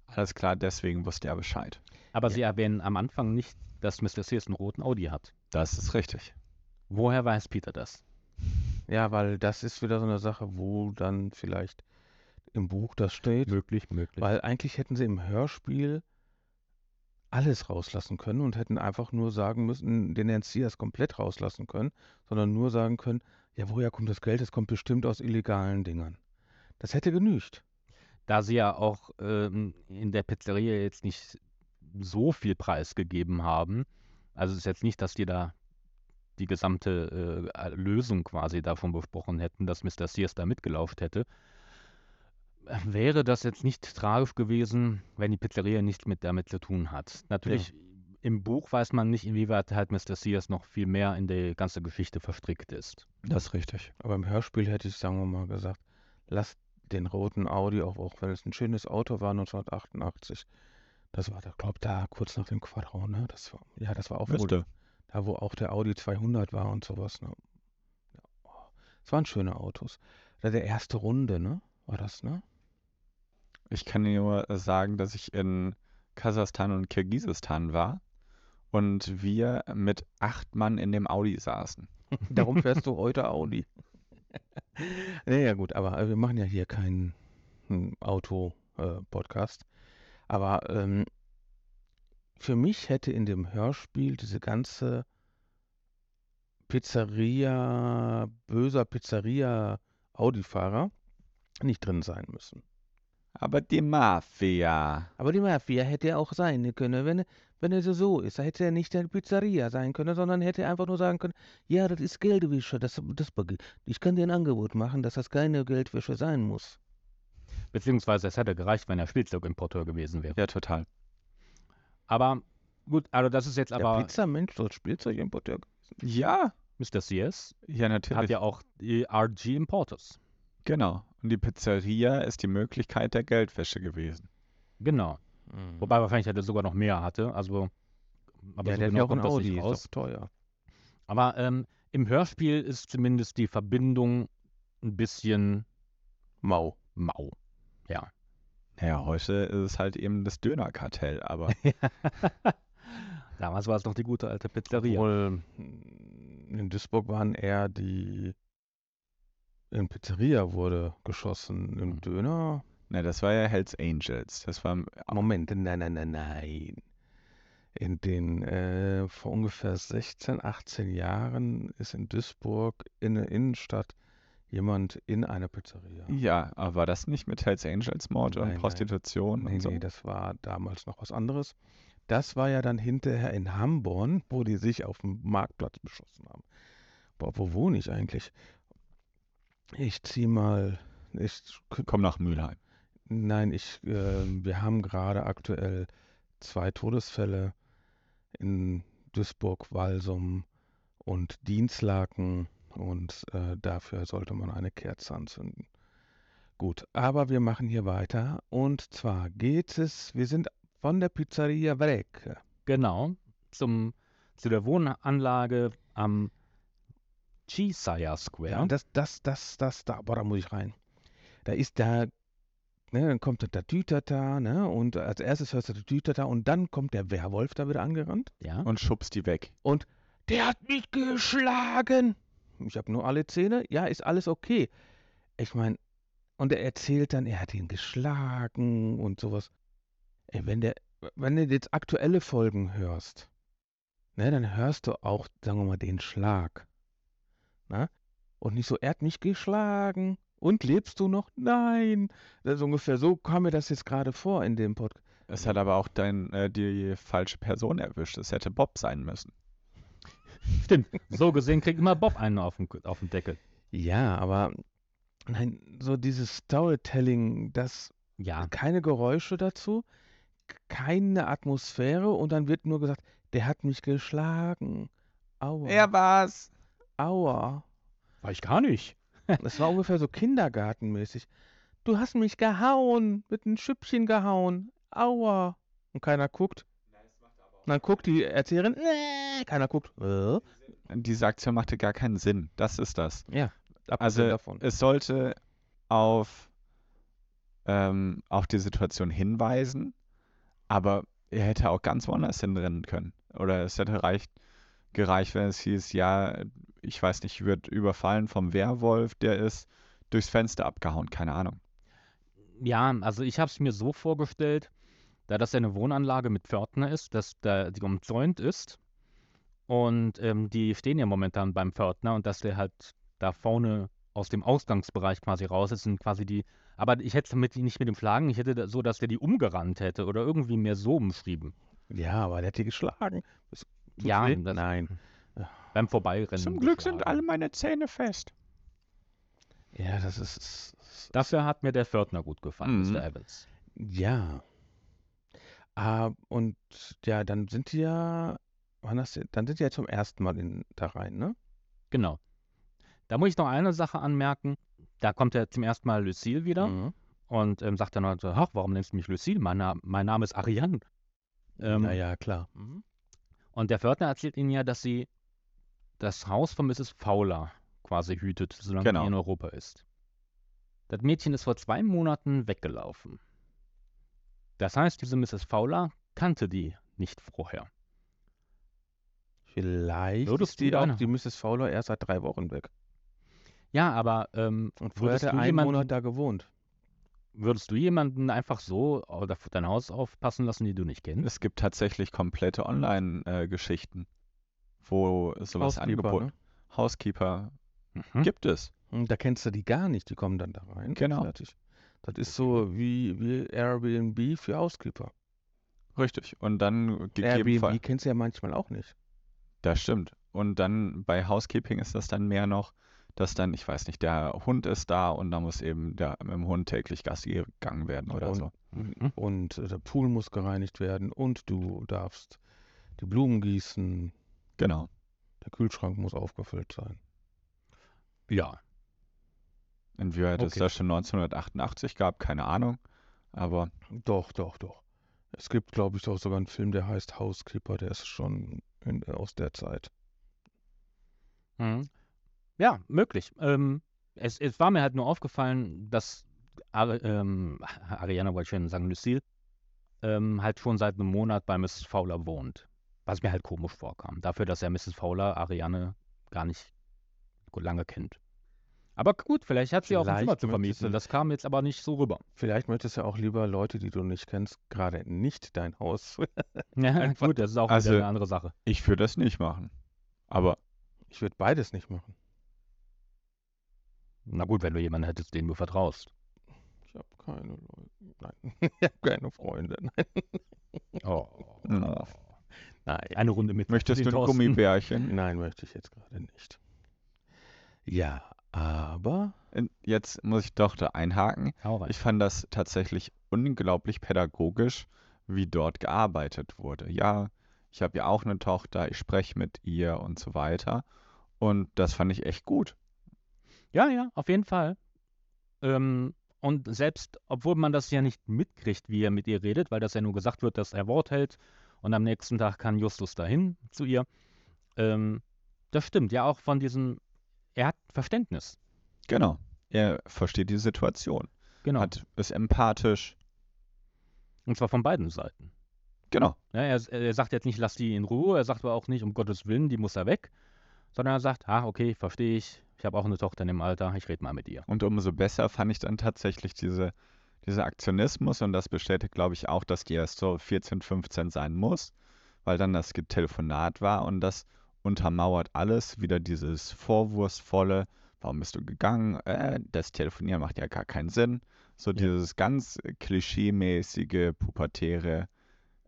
alles klar, deswegen wusste er Bescheid. Aber Ja. Sie erwähnen am Anfang nicht, dass Mr. Sears einen roten Audi hat. Das ist richtig. Woher weiß Peter das? Ja, weil das ist wieder so eine Sache, wo dann vielleicht im Buch das steht. Möglich, möglich. Weil eigentlich hätten sie im Hörspiel alles rauslassen können und hätten einfach nur sagen müssen, den Herrn Sears komplett rauslassen können, sondern nur sagen können, ja, woher kommt das Geld? Es kommt bestimmt aus illegalen Dingern. Das hätte genügt. da Sie ja auch ähm, in der Pizzeria jetzt nicht so viel Preis gegeben haben, also es ist jetzt nicht, dass die da die gesamte äh, Lösung quasi davon besprochen hätten, dass Mr. Sears da mitgelaufen hätte, wäre das jetzt nicht tragisch gewesen, wenn die Pizzeria nichts mit damit zu tun hat. Natürlich, im Buch weiß man nicht, inwieweit halt Mr. Sears noch viel mehr in die ganze Geschichte verstrickt ist. Das ist richtig. Aber im Hörspiel hätte ich, sagen wir mal, gesagt, lasst den roten Audi, auch, auch wenn es ein schönes Auto war, 1988. Das war, da glaube da kurz nach dem Quadro, ne? Das war, ja, das war auch wohl. Da, wo auch der Audi 200 war und sowas. Ne? Ja, oh, Es waren schöne Autos. Da der erste Runde, ne? War das, ne? Ich kann dir nur sagen, dass ich in Kasachstan und Kirgisistan war und wir mit acht Mann in dem Audi saßen. [LAUGHS] Darum fährst du heute Audi. [LAUGHS] naja, gut, aber äh, wir machen ja hier keinen hm, Auto-Podcast. aber ähm, für mich hätte in dem Hörspiel diese ganze Pizzeria, böser Pizzeria-Audi-Fahrer nicht drin sein müssen. Aber die Mafia. Aber die Mafia hätte er auch sein können, wenn, wenn er so ist. Da hätte er nicht der Pizzeria sein können, sondern hätte er einfach nur sagen können, ja, das ist Geldwäsche, das, das, ich kann dir ein Angebot machen, dass das keine Geldwäsche sein muss. Beziehungsweise es hätte gereicht, wenn er Spielzeugimporteur gewesen wäre. Ja, total. Aber gut, also das ist jetzt Der aber Pizzamensch soll Spielzeugimporteur. Ja, Mr. Sears ja, natürlich. hat ja auch die RG Importers. Genau. Und die Pizzeria ist die Möglichkeit der Geldwäsche gewesen. Genau. Mhm. Wobei wahrscheinlich er sogar noch mehr hatte. Also, aber ja, so der hat genau ja auch ein Audi, ist raus. teuer. Aber ähm, im Hörspiel ist zumindest die Verbindung ein bisschen Mau. mau. Naja, heute ist es halt eben das Dönerkartell, aber [LAUGHS] Damals war es noch die gute alte Pizzeria. Obwohl mm, in Duisburg waren eher die in Pizzeria wurde geschossen. Im Mhm. Döner. ne, das war ja Hells Angels. Das war Moment, nein, nein, nein, nein. In den äh, vor ungefähr 16, 18 Jahren ist in Duisburg in der Innenstadt jemand in einer Pizzeria. ja, aber war das nicht mit Hells Angels Mord Nein, und nein. Prostitution Nee, und so? nee, das war damals noch was anderes. Das war ja dann hinterher in Hamborn, wo die sich auf dem Marktplatz beschossen haben. Boah, wo wohne ich eigentlich? Ich zieh mal. Ich, Komm nach Mülheim. nein, ich, äh, wir haben gerade aktuell zwei Todesfälle in Duisburg, Walsum und Dienstlaken und äh, dafür sollte man eine Kerze anzünden. Gut, aber wir machen hier weiter und zwar geht es, wir sind von der Pizzeria weg. Genau. Zum, zu der Wohnanlage am Cheesire Square. Ja, das, das, das, das, da, boah, da muss ich rein. Da ist da, ne, dann kommt der Tütata, ne, und als erstes hörst du der Tütata und dann kommt der Werwolf da wieder angerannt. ja. Und schubst die weg. Der hat mich geschlagen. Ich habe nur alle Zähne. Ja, ist alles okay. Ich meine, und er erzählt dann, er hat ihn geschlagen und sowas. Ey, wenn der, wenn du jetzt aktuelle Folgen hörst, ne, dann hörst du auch, sagen wir mal, den Schlag. Ne? Und nicht so, er hat mich geschlagen. Und lebst du noch? Nein. Das ist ungefähr so kam mir das jetzt gerade vor in dem Podcast. Es hat aber auch dein, äh, die falsche Person erwischt. Es hätte Bob sein müssen. Stimmt. So gesehen kriegt immer Bob einen auf den, auf den Deckel. Ja, aber nein, so dieses Storytelling, das Ja. keine Geräusche dazu, keine Atmosphäre und dann wird nur gesagt, der hat mich geschlagen. Aua. war's. Aua. War ich gar nicht. [LAUGHS] Das war ungefähr so kindergartenmäßig. Du hast mich gehauen, mit einem Schüppchen gehauen. Aua. Und keiner guckt. Und dann guckt die Erzählerin, äh, keiner guckt. Äh? Diese Aktion machte gar keinen Sinn. Das ist das. Ja, Also davon. es sollte auf, ähm, auf die Situation hinweisen, aber er hätte auch ganz woanders hinrennen können. Oder es hätte reicht, gereicht, wenn es hieß, ja, ich weiß nicht, wird überfallen vom Werwolf, der ist durchs Fenster abgehauen, keine Ahnung. Ja, also ich habe es mir so vorgestellt, da das ja eine Wohnanlage mit Pförtner ist, dass da die umzäunt ist und ähm, die stehen ja momentan beim Pförtner und dass der halt da vorne aus dem Ausgangsbereich quasi raus ist, sind quasi die, aber ich hätte mit, nicht mit dem Schlagen, ich hätte so, dass der die umgerannt hätte oder irgendwie mehr so umschrieben. Ja, aber der hat die geschlagen. Das, Ja, das- Nein. Beim Vorbeirennen. geschlagen. meine Zähne fest. Ja, das ist, ist Dafür hat mir der Pförtner gut gefallen, Mhm. Mr. Evans. ja. Ah, und ja, dann sind die ja, wann hast du, dann sind die ja zum ersten Mal in, da rein, ne? Genau. Da muss ich noch eine Sache anmerken. Da kommt ja zum ersten Mal Lucille wieder. Mhm. und ähm, sagt dann halt so, ach, warum nennst du mich Lucille? Mein, Na mein Name ist Ariane. Ähm, ja, ja, klar. Und der Pförtner erzählt ihnen ja, dass sie das Haus von Mrs. Fowler quasi hütet, solange Genau. sie in Europa ist. Das Mädchen ist vor zwei Monaten weggelaufen. Das heißt, diese Mrs. Fowler kannte die nicht vorher. Vielleicht Würdest ist die du auch, die Mrs. Fowler erst seit drei Wochen weg. Ja, aber ähm, Und vorher hat er du einen jemanden, Monat da gewohnt. würdest du jemanden einfach so auf dein Haus aufpassen lassen, die du nicht kennst? Es gibt tatsächlich komplette Online-Geschichten, wo sowas Housekeeper, angeboten. ne? Housekeeper Mhm. gibt es. Und da kennst du die gar nicht, die kommen dann da rein. Genau. Fertig. Das ist so wie, wie Airbnb für Housekeeper. Richtig. Und dann gegebenenfalls. Airbnb kennst du ja manchmal auch nicht. Das stimmt. Und dann bei Housekeeping ist das dann mehr noch, dass dann, ich weiß nicht, der Hund ist da und da muss eben der, mit dem Hund täglich Gassi gegangen werden oder Und- so. Mhm. Und äh, der Pool muss gereinigt werden und du darfst die Blumen gießen. Genau. Der Kühlschrank muss aufgefüllt sein. Ja. Inwieweit es Okay. das schon 1988 gab, keine Ahnung. Aber Doch, doch, doch. Es gibt, glaube ich, auch sogar einen Film, der heißt Housekeeper, der ist schon in, aus der Zeit. Mhm. Ja, möglich. Ähm, es, es war mir halt nur aufgefallen, dass Ari, ähm, Ariana, wollte ich schon sagen, Lucille, ähm, halt schon seit einem Monat bei Mrs. Fowler wohnt. Was mir halt komisch vorkam. Dafür, dass er Mrs. Fowler Ariane gar nicht lange kennt. Aber gut, vielleicht hat sie auch ein Vielleicht Zimmer zu vermieten. Das kam jetzt aber nicht so rüber. Vielleicht möchtest du auch lieber Leute, die du nicht kennst, gerade nicht dein Haus. [LAUGHS] Ja, gut, das ist auch Also- eine andere Sache. ich würde das nicht machen. Aber Ich würde beides nicht machen. Na gut, wenn du jemanden hättest, den du vertraust. Ich habe keine Leute. Nein, [LAUGHS] ich habe keine Freunde. Nein. Oh. Oh. [LAUGHS] Nein. Eine Runde mit möchtest du ein Thorsten. Gummibärchen? [LAUGHS] Nein, möchte ich jetzt gerade nicht. Ja, aber Und Jetzt muss ich doch da einhaken. Ich fand das tatsächlich unglaublich pädagogisch, wie dort gearbeitet wurde. Ja, ich habe ja auch eine Tochter, ich spreche mit ihr und so weiter. Und das fand ich echt gut. Ja, ja, auf jeden Fall. Ähm, und selbst, obwohl man das ja nicht mitkriegt, wie er mit ihr redet, weil das ja nur gesagt wird, dass er Wort hält und am nächsten Tag kann Justus dahin zu ihr. Ähm, das stimmt, ja auch von diesem, er hat Verständnis. Genau. Er versteht die Situation, Genau. hat, ist empathisch. Und zwar von beiden Seiten. Genau. Ja, er, er sagt jetzt nicht, lass die in Ruhe, er sagt aber auch nicht, um Gottes Willen, die muss er weg, sondern er sagt, ah, okay, verstehe ich, ich habe auch eine Tochter in dem Alter, ich rede mal mit ihr. Und umso besser fand ich dann tatsächlich diese, dieser Aktionismus und das bestätigt, glaube ich, auch, dass die erst so 14, 15 sein muss, weil dann das Telefonat war und das untermauert alles wieder dieses vorwurfsvolle, warum bist du gegangen? Äh, das Telefonieren macht ja gar keinen Sinn. So dieses ganz klischeemäßige, pubertäre,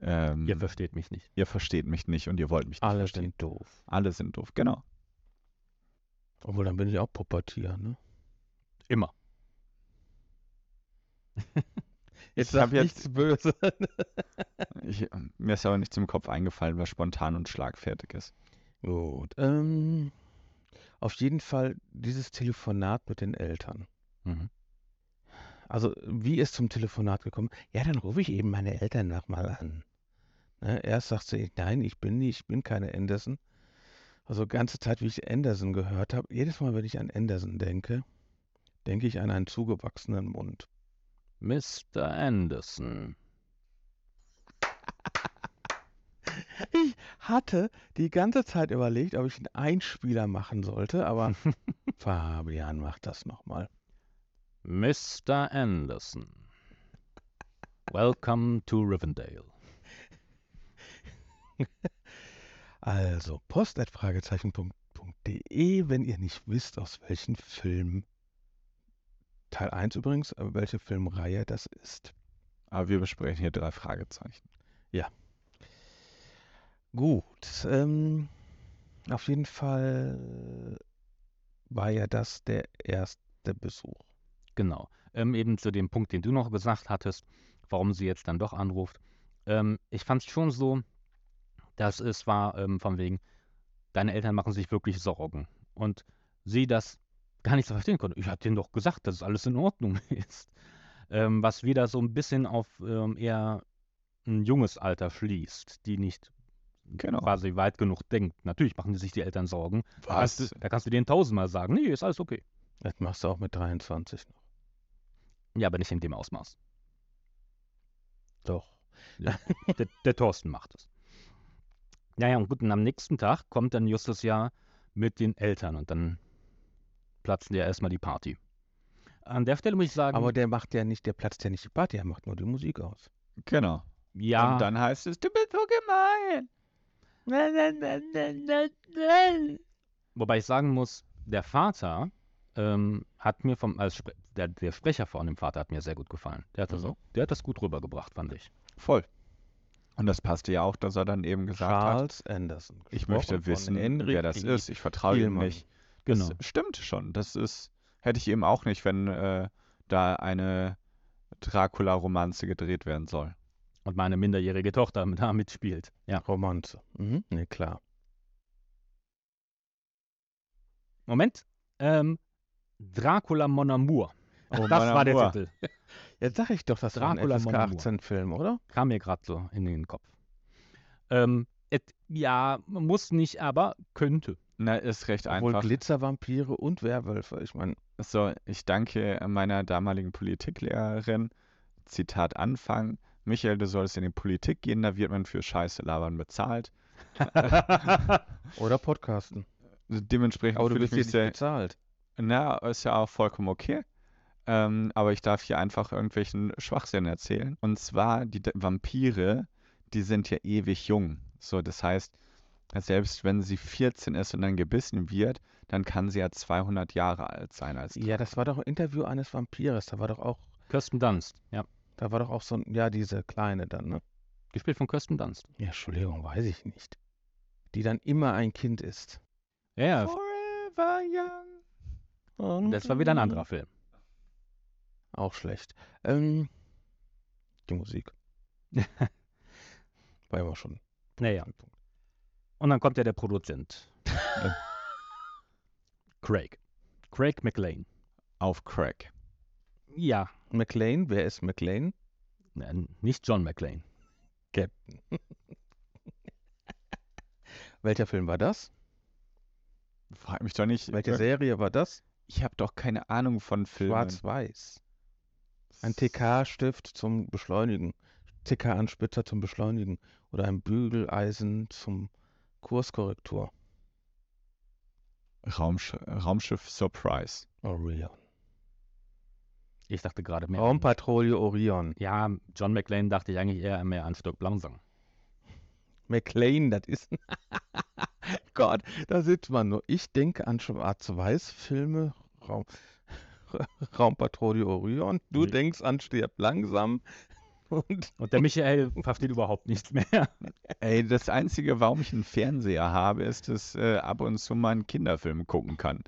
ähm, Ihr versteht mich nicht. ihr versteht mich nicht und ihr wollt mich nicht Alle verstehen. sind doof. Alle sind doof, genau. Obwohl, dann bin ich auch Pubertier, ne? Immer. Jetzt Ich sag jetzt- nichts böse. [LAUGHS] Ich, mir ist aber nichts im Kopf eingefallen, was spontan und schlagfertig ist. Gut. Ähm, auf jeden Fall dieses Telefonat mit den Eltern. Mhm. Also, wie ist zum Telefonat gekommen? Ja, dann rufe ich eben meine Eltern nochmal an. Ne, erst sagt sie, nein, ich bin nicht, ich bin keine Anderson. Also, ganze Zeit, wie ich Anderson gehört habe, jedes Mal, wenn ich an Anderson denke, denke ich an einen zugewachsenen Mund. Mr. Anderson. [LAUGHS] Ich hatte die ganze Zeit überlegt, ob ich einen Einspieler machen sollte, aber [LAUGHS] Fabian macht das nochmal. Mr. Anderson. Welcome to Rivendell. [LAUGHS] Also, post.fragezeichen.de, wenn ihr nicht wisst, aus welchem Film, Teil 1 übrigens, äh, welche Filmreihe das ist. Aber wir besprechen hier drei Fragezeichen. Gut, ähm, auf jeden Fall war ja das der erste Besuch. Genau. Ähm, eben zu dem Punkt, den du noch gesagt hattest, warum sie jetzt dann doch anruft. Ähm, ich fand es schon so, dass es war ähm, von wegen, deine Eltern machen sich wirklich Sorgen. Und sie das gar nicht so verstehen konnte. Ich hatte denen doch gesagt, dass es alles in Ordnung [LAUGHS] ist. Ähm, was wieder so ein bisschen auf ähm, eher ein junges Alter schließt, die nicht Genau. quasi weit genug denkt. Natürlich machen die sich die Eltern Sorgen. Da kannst, du, Was? da kannst du denen tausendmal sagen, nee, ist alles okay. Das machst du auch mit 23 noch. Ja, aber nicht in dem Ausmaß. Doch. [LAUGHS] der, der Thorsten macht es. Naja, und gut, und am nächsten Tag kommt dann Justus ja mit den Eltern und dann platzen ja erstmal die Party. An der Stelle muss ich sagen, Aber der macht ja nicht, der platzt ja nicht die Party, er macht nur die Musik aus. Genau. ja, Und dann heißt es, du bist so gemein. wobei ich sagen muss, der Vater ähm, hat mir vom, als Spre der, der Sprecher von dem Vater hat mir sehr gut gefallen. Der hat das, Mhm. auch, der hat das gut rübergebracht, fand ich. Voll. Und das passte ja auch, dass er dann eben gesagt hat, Charles Anderson. ich möchte wissen, wer das ist. Ich vertraue ihm nicht. Genau. Das stimmt schon. Das ist, hätte ich eben auch nicht, wenn äh, da eine Dracula-Romanze gedreht werden soll. Und meine minderjährige Tochter da mitspielt. Ja. Romanze. Mhm. Ne, klar. Moment. Ähm, Dracula Mon Amour. Oh, das war der. Titel. [LAUGHS] Jetzt sag ich doch, das war ein Dracula FSK Mon Amour. 18-Film, oder? Kam mir gerade so in den Kopf. Ähm, et, ja, muss nicht, aber könnte. Na, ist recht Obwohl einfach. Glitzervampire und Werwölfe. Ich meine, So, ich danke meiner damaligen Politiklehrerin. Zitat Anfang. Michael, du sollst in die Politik gehen, da wird man für Scheiße labern bezahlt. [LAUGHS] oder Podcasten. Dementsprechend Aber du bist mich nicht sehr, bezahlt. Na, ist ja auch vollkommen okay. Ähm, aber ich darf hier einfach irgendwelchen Schwachsinn erzählen. Und zwar, die D- Vampire, die sind ja ewig jung. So, das heißt, selbst wenn sie 14 ist und dann gebissen wird, dann kann sie ja 200 Jahre alt sein als Ja, das war doch ein Interview eines Vampires. Da war doch auch, Kirsten Dunst, ja. da war doch auch so ein, ja, diese kleine dann, ne? Gespielt von Kirsten Dunst. Ja, Entschuldigung, weiß ich nicht. Die dann immer ein Kind ist. Ja, Forever young. das war wieder ein anderer Film. Auch schlecht. Ähm, die Musik. [LAUGHS] War immer schon. Naja. Und dann kommt ja der Produzent. Craig. Craig McLean. Auf Crack. Ja, McLean, wer ist McLean? n- nicht John McLean. Captain. [LAUGHS] Welcher Film war das? Frag mich doch nicht. Welche Serie war das? Ich habe doch keine Ahnung von Filmen. Schwarz-Weiß. Ein TK-Stift zum Beschleunigen. TK-Anspitzer zum Beschleunigen. Oder ein Bügeleisen zum Kurskorrektur. Raumsch Raumschiff Surprise. Orion. Ich dachte gerade mehr. Raumpatrouille Orion. Ja, John McClane dachte ich eigentlich eher mehr an Stück Langsam. McLean, das ist. [LAUGHS] Gott, da sitzt man nur. Ich denke an Schwarz-Weiß-Filme, Raum, [LAUGHS] Raumpatrouille Orion. Du Nee. denkst an Stirb langsam. Und Und der Michael versteht überhaupt nichts mehr. Ey, das Einzige, warum ich einen Fernseher habe, ist, dass äh, ab und zu mal einen Kinderfilm gucken kann.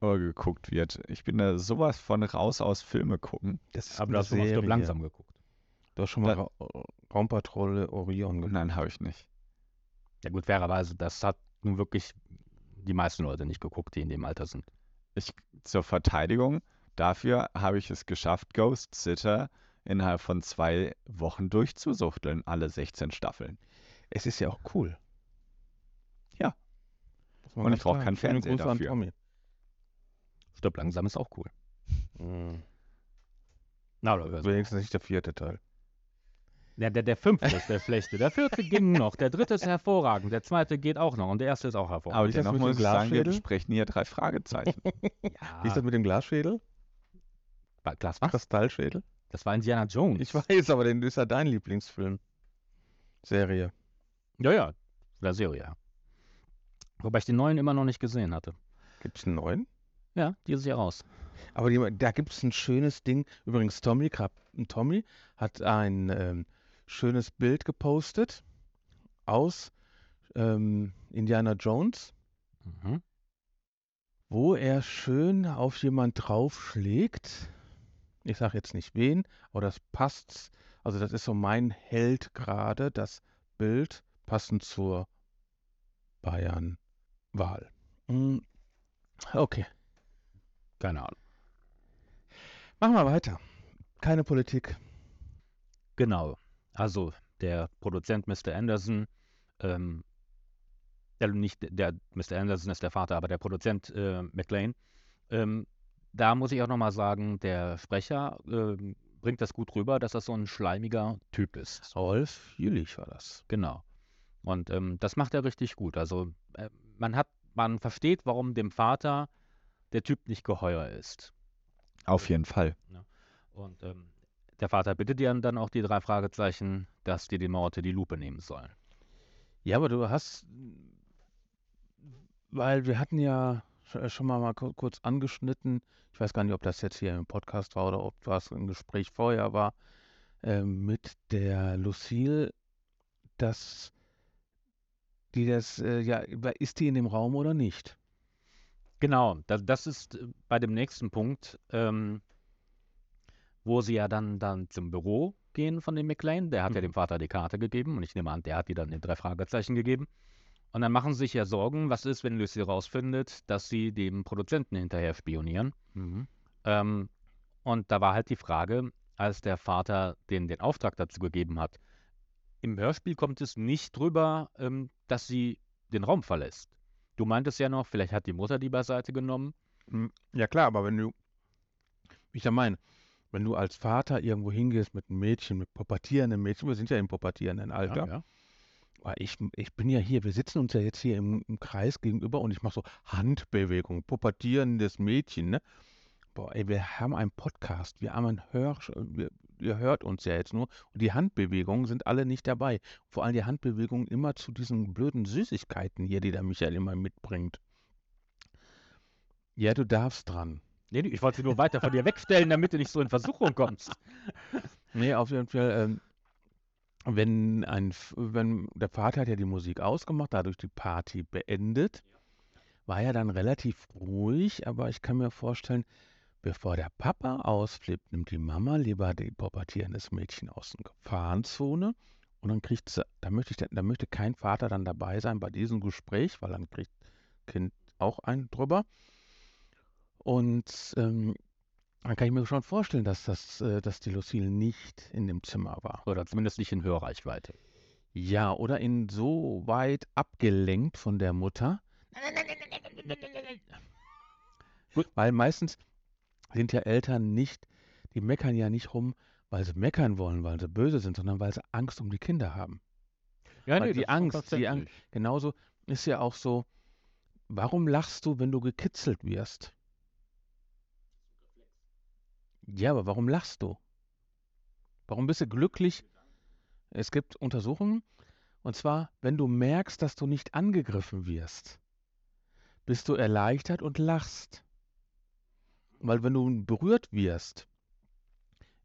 Oder geguckt wird. Ich bin da sowas von raus aus Filme gucken. das ist Aber du hast schon mal Serie. Langsam geguckt. Du hast schon mal Ra Raumpatrouille Orion gemacht. Nein, habe ich nicht. Ja gut, fairerweise, das hat nun wirklich die meisten Leute nicht geguckt, die in dem Alter sind. Ich, zur Verteidigung, dafür habe ich es geschafft, Ghost Sitter innerhalb von zwei Wochen durchzusuchteln, alle 16 Staffeln. Es ist ja auch cool. Ja. Und ich brauche keinen Fernseher dafür. Tommy. Stück Langsam ist auch cool. Mhm. Na, oder du. Wenigstens nicht der vierte Teil. Ja, der, der fünfte ist der schlechte. Der vierte [LAUGHS] ging noch. Der dritte ist hervorragend. Der zweite geht auch noch. Und der erste ist auch Aber hervorragend. ist das dennoch mit dem muss ich sagen, wir Glasschädel? besprechen hier drei Fragezeichen. [LAUGHS] Wie ist ja, das mit dem Glasschädel? Glas was? Kristallschädel? Das war Indiana Jones. Ich weiß, aber den ist ja dein Lieblingsfilm. Serie. Ja, ja. Der Serie, ja. Wobei ich den neuen immer noch nicht gesehen hatte. Gibt es einen neuen? Ja, dieses Jahr raus. Aber die, da gibt es ein schönes Ding. Übrigens, Tommy, Tommy hat ein ähm, schönes Bild gepostet aus ähm, Indiana Jones, Mhm. wo er schön auf jemand draufschlägt. Ich sage jetzt nicht wen, aber das passt. Also das ist so mein Held gerade, das Bild passend zur Bayern-Wahl. Mm, Okay, Keine Ahnung. machen wir weiter. Keine Politik. Genau. Also der Produzent Mr. Anderson, ähm, der nicht der Mr. Anderson ist der Vater, aber der Produzent äh, McLean. Ähm, da muss ich auch nochmal sagen, der Sprecher ähm, bringt das gut rüber, dass das so ein schleimiger Typ ist. Rolf Jülich war das. Genau. Und ähm, das macht er richtig gut. Also äh, man hat, man versteht, warum dem Vater der Typ nicht geheuer ist. Auf jeden Fall. Und ähm, der Vater bittet dir dann auch die drei Fragezeichen, dass die die Morte die Lupe nehmen sollen. Ja, aber du hast, weil wir hatten ja schon mal, mal ku- kurz angeschnitten, ich weiß gar nicht, ob das jetzt hier im Podcast war oder ob das ein Gespräch vorher war, ähm, mit der Lucille, dass die das, äh, ja, ist die in dem Raum oder nicht? Genau, das, das ist äh, bei dem nächsten Punkt, ähm, wo sie ja dann, dann zum Büro gehen von dem McLean. Der hat ja Mhm. dem Vater die Karte gegeben und ich nehme an, der hat die dann den drei Fragezeichen gegeben. Und dann machen sie sich ja Sorgen, was ist, wenn Lucy rausfindet, dass sie dem Produzenten hinterher spionieren. Ähm, und da war halt die Frage, als der Vater den, den Auftrag dazu gegeben hat, im Hörspiel kommt es nicht drüber, ähm, dass sie den Raum verlässt. Du meintest ja noch, vielleicht hat die Mutter die beiseite genommen. Hm, Ja klar, aber wenn du, wie ich ja meine, wenn du als Vater irgendwo hingehst mit einem Mädchen, mit pubertierenden Mädchen, wir sind ja im pubertierenden Alter, ja. Aber Ich, ich bin ja hier, wir sitzen uns ja jetzt hier im, im Kreis gegenüber und ich mache so Handbewegungen, pubertierendes Mädchen, ne? Boah, ey, wir haben einen Podcast, wir haben einen Hör, wir, ihr hört uns ja jetzt nur und die Handbewegungen sind alle nicht dabei. Vor allem die Handbewegungen immer zu diesen blöden Süßigkeiten hier, die der Michael immer mitbringt. Ja, du darfst dran. Nee, nee, ich wollte sie nur weiter von dir wegstellen, damit du nicht so in Versuchung kommst. [LAUGHS] Nee, auf jeden Fall, ähm, wenn ein, F- wenn der Vater hat ja die Musik ausgemacht, dadurch die Party beendet, war er dann relativ ruhig, aber ich kann mir vorstellen, bevor der Papa ausflippt, nimmt die Mama lieber die pubertierendes Mädchen aus der Gefahrenzone und dann kriegt sie, da möchte ich, da möchte kein Vater dann dabei sein bei diesem Gespräch, weil dann kriegt Kind auch einen drüber. Und ähm, dann kann ich mir schon vorstellen, dass, das, äh, dass die Lucille nicht in dem Zimmer war. Oder zumindest nicht in Hörreichweite. Ja, oder in so weit abgelenkt von der Mutter. Gut, weil meistens sind ja Eltern nicht, die meckern ja nicht rum, weil sie meckern wollen, weil sie böse sind, sondern weil sie Angst um die Kinder haben. Ja, Weil die Angst, die Angst, genauso ist ja auch so, warum lachst du, wenn du gekitzelt wirst? Ja, aber warum lachst du? Warum bist du glücklich? Es gibt Untersuchungen, und zwar, wenn du merkst, dass du nicht angegriffen wirst, bist du erleichtert und lachst. Weil wenn du berührt wirst,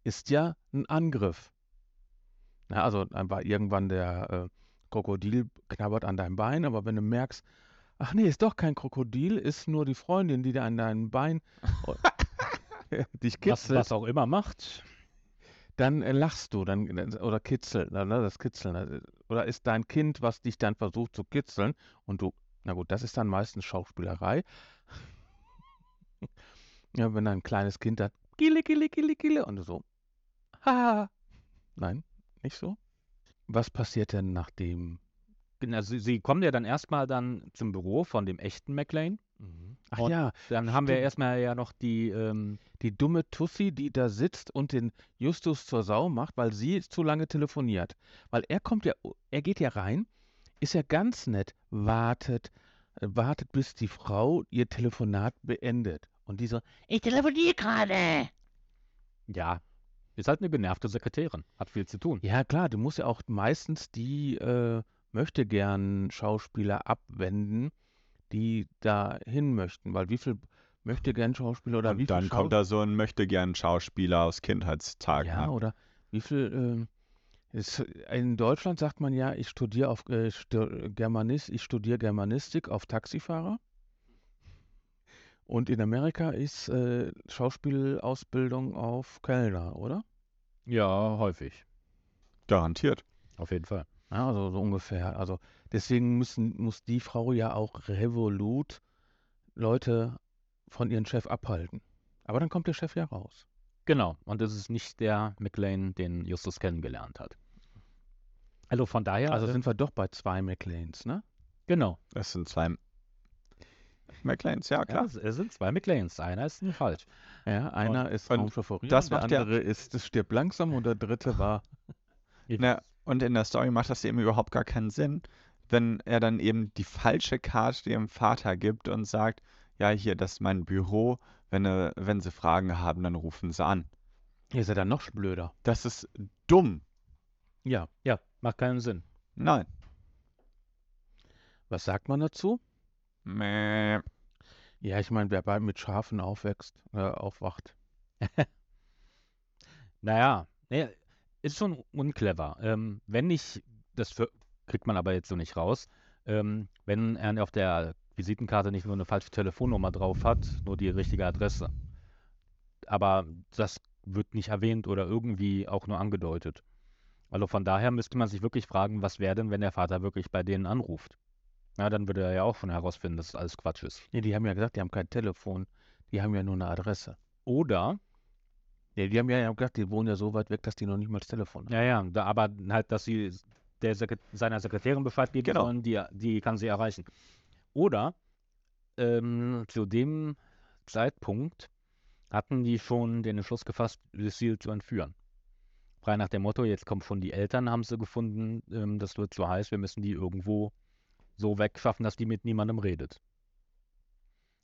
ist ja ein Angriff. Ja, also war irgendwann der äh, Krokodil knabbert an deinem Bein, aber wenn du merkst, ach nee, ist doch kein Krokodil, ist nur die Freundin, die da an deinem Bein [LAUGHS] [LAUGHS] dich Was, kitzelt, was auch immer macht. dann äh, lachst du, dann oder kitzelt, ne, das Kitzeln, äh, oder ist dein Kind, was dich dann versucht zu kitzeln und du, na gut, das ist dann meistens Schauspielerei. [LAUGHS] Ja, wenn ein kleines Kind dann Gille, Gille, Gille, Gille und du so, haha. Nein, nicht so. Was passiert denn nachdem? Sie, sie kommen ja dann erstmal dann zum Büro von dem echten McLean. Ach Und ja, Dann haben wir Stimmt. erstmal ja noch die, ähm, die dumme Tussi, die da sitzt und den Justus zur Sau macht, weil sie zu lange telefoniert. Weil er kommt ja, er geht ja rein, ist ja ganz nett, wartet, äh, wartet, bis die Frau ihr Telefonat beendet. Und die so, ich telefoniere gerade. ja, ist halt eine genervte Sekretärin, hat viel zu tun. Ja, klar, du musst ja auch meistens die äh, möchte gern Schauspieler abwenden, die da hin möchten. Weil wie viel möchte gern Schauspieler oder wie Und viel dann kommt da so ein möchtegern Schauspieler aus Kindheitstagen. Ja, ab. oder wie viel, ähm, ist, in Deutschland sagt man ja, ich studiere auf äh, stu Germanis, ich studiere Germanistik auf Taxifahrer. Und in Amerika ist äh, Schauspielausbildung auf Kellner, oder? Ja, häufig. Garantiert. Auf jeden Fall. Ja, also so ungefähr. Also deswegen müssen, muss die Frau ja auch revolut Leute von ihrem Chef abhalten. Aber dann kommt der Chef ja raus. Genau. Und das ist nicht der McLean, den Justus kennengelernt hat. Also von daher, Also äh, sind wir doch bei zwei McLeans, ne? genau. Das sind zwei McLeans, ja Ja, klar. es, es sind zwei McLeans. Einer ist ein falsch. Ja, einer ist und Raumschiff Orion, das der macht ja- andere ist, es stirbt langsam und der dritte war, [LAUGHS] Na, und in der Story macht das eben überhaupt gar keinen Sinn, wenn er dann eben die falsche Karte dem Vater gibt und sagt, ja, hier, das ist mein Büro, wenn, äh, wenn sie Fragen haben, dann rufen sie an. hier ist er dann noch blöder. Das ist dumm. Ja, Ja, macht keinen Sinn. Nein. was sagt man dazu? Mäh. Ja, ich meine, wer bei mit Schafen aufwächst, äh, aufwacht. [LAUGHS] Naja, nee, ist schon unclever. Ähm, wenn nicht, das für, kriegt man aber jetzt so nicht raus, ähm, wenn er auf der Visitenkarte nicht nur eine falsche Telefonnummer drauf hat, nur die richtige Adresse. Aber das wird nicht erwähnt oder irgendwie auch nur angedeutet. Also von daher müsste man sich wirklich fragen, was wäre denn, wenn der Vater wirklich bei denen anruft? Ja, dann würde er ja auch schon herausfinden, dass es alles Quatsch ist. Nee, die haben ja gesagt, die haben kein Telefon, die haben ja nur eine Adresse. Oder Nee, die haben ja gesagt, die wohnen ja so weit weg, dass die noch nicht mal das Telefon haben. Ja, ja, da, aber halt, dass sie der Sekret seiner Sekretärin Bescheid geben Genau. sollen, die, die kann sie erreichen. Oder ähm, zu dem Zeitpunkt hatten die schon den Entschluss gefasst, Lucille zu entführen. Frei nach dem Motto, jetzt kommen schon die Eltern, haben sie gefunden, ähm, das wird zu heiß, wir müssen die irgendwo so wegschaffen, dass die mit niemandem redet.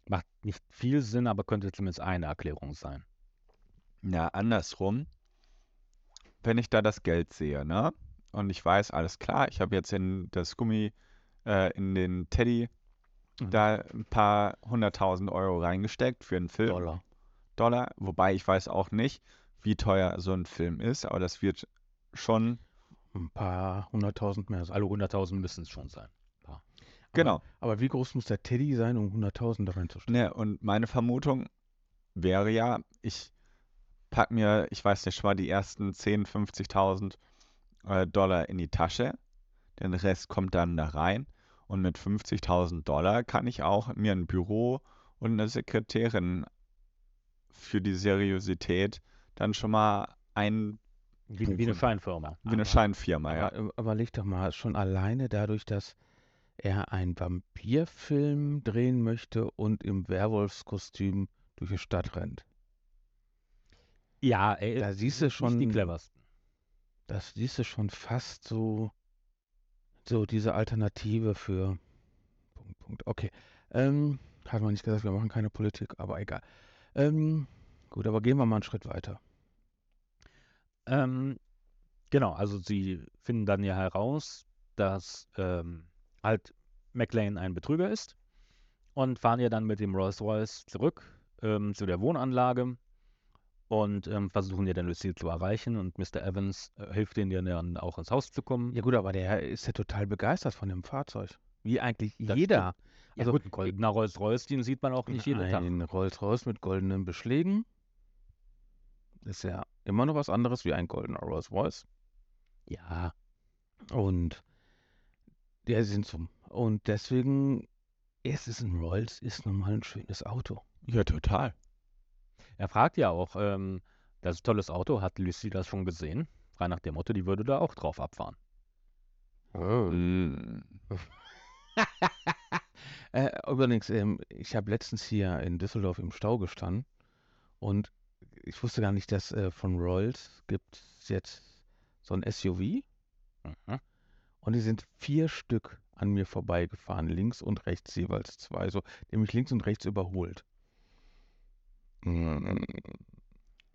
Macht nicht viel Sinn, aber könnte zumindest eine Erklärung sein. Ja, andersrum. Wenn ich da das Geld sehe, ne? Und ich weiß, alles klar, ich habe jetzt in das Gummi, äh, in den Teddy Mhm. da ein paar hunderttausend Euro reingesteckt für einen Film. Dollar. Dollar. Wobei ich weiß auch nicht, wie teuer so ein Film ist, aber das wird schon, Ein paar hunderttausend mehr sein. Alle 100.000 müssen es schon sein. genau. Aber wie groß muss der Teddy sein, um hunderttausend da reinzustecken? Ne, und meine Vermutung wäre ja, ich pack mir, ich weiß nicht, schon mal die ersten 10.000, 50.000 äh, Dollar in die Tasche. Den Rest kommt dann da rein. Und mit 50.000 Dollar kann ich auch mir ein Büro und eine Sekretärin für die Seriosität dann schon mal ein, Wie, wie eine. Scheinfirma. wie eine Aber- Scheinfirma, ja. Aber äh, überleg doch mal, schon alleine dadurch, dass er einen Vampirfilm drehen möchte und im Werwolfskostüm durch die Stadt rennt. Ja, ey, Da siehst du nicht die schon- cleversten. Das siehst du schon fast so, so diese Alternative für Punkt, Punkt. Okay. Ähm, hat man nicht gesagt, wir machen keine Politik, aber egal. Ähm, Gut, aber gehen wir mal einen Schritt weiter. Ähm, genau, also sie finden dann ja heraus, dass ähm, halt McLean ein Betrüger ist und fahren ja dann mit dem Rolls-Royce zurück ähm, zu der Wohnanlage und ähm, versuchen ja dann Lucille zu erreichen und Mr. Evans äh, hilft ihnen dann auch ins Haus zu kommen. Ja gut, aber der ist ja total begeistert von dem Fahrzeug. Wie eigentlich Das jeder. Ja, Also- gut, ein goldener Rolls-Royce, den sieht man auch nicht jeden Tag. Ein Rolls-Royce mit goldenen Beschlägen ist ja immer noch was anderes wie ein goldener Rolls-Royce. Ja, Und der sind so. Und deswegen, es ist ein Rolls, ist nun mal ein schönes Auto. Ja, total. Er fragt ja auch, ähm, das ist ein tolles Auto, hat Lucy das schon gesehen? Frei nach dem Motto, die würde da auch drauf abfahren. Mm. [LAUGHS] Äh, übrigens, ähm, ich habe letztens hier in Düsseldorf im Stau gestanden und ich wusste gar nicht, dass äh, von Rolls gibt es jetzt so ein SUV Mhm. und die sind vier Stück an mir vorbeigefahren, links und rechts jeweils zwei, so nämlich links und rechts überholt.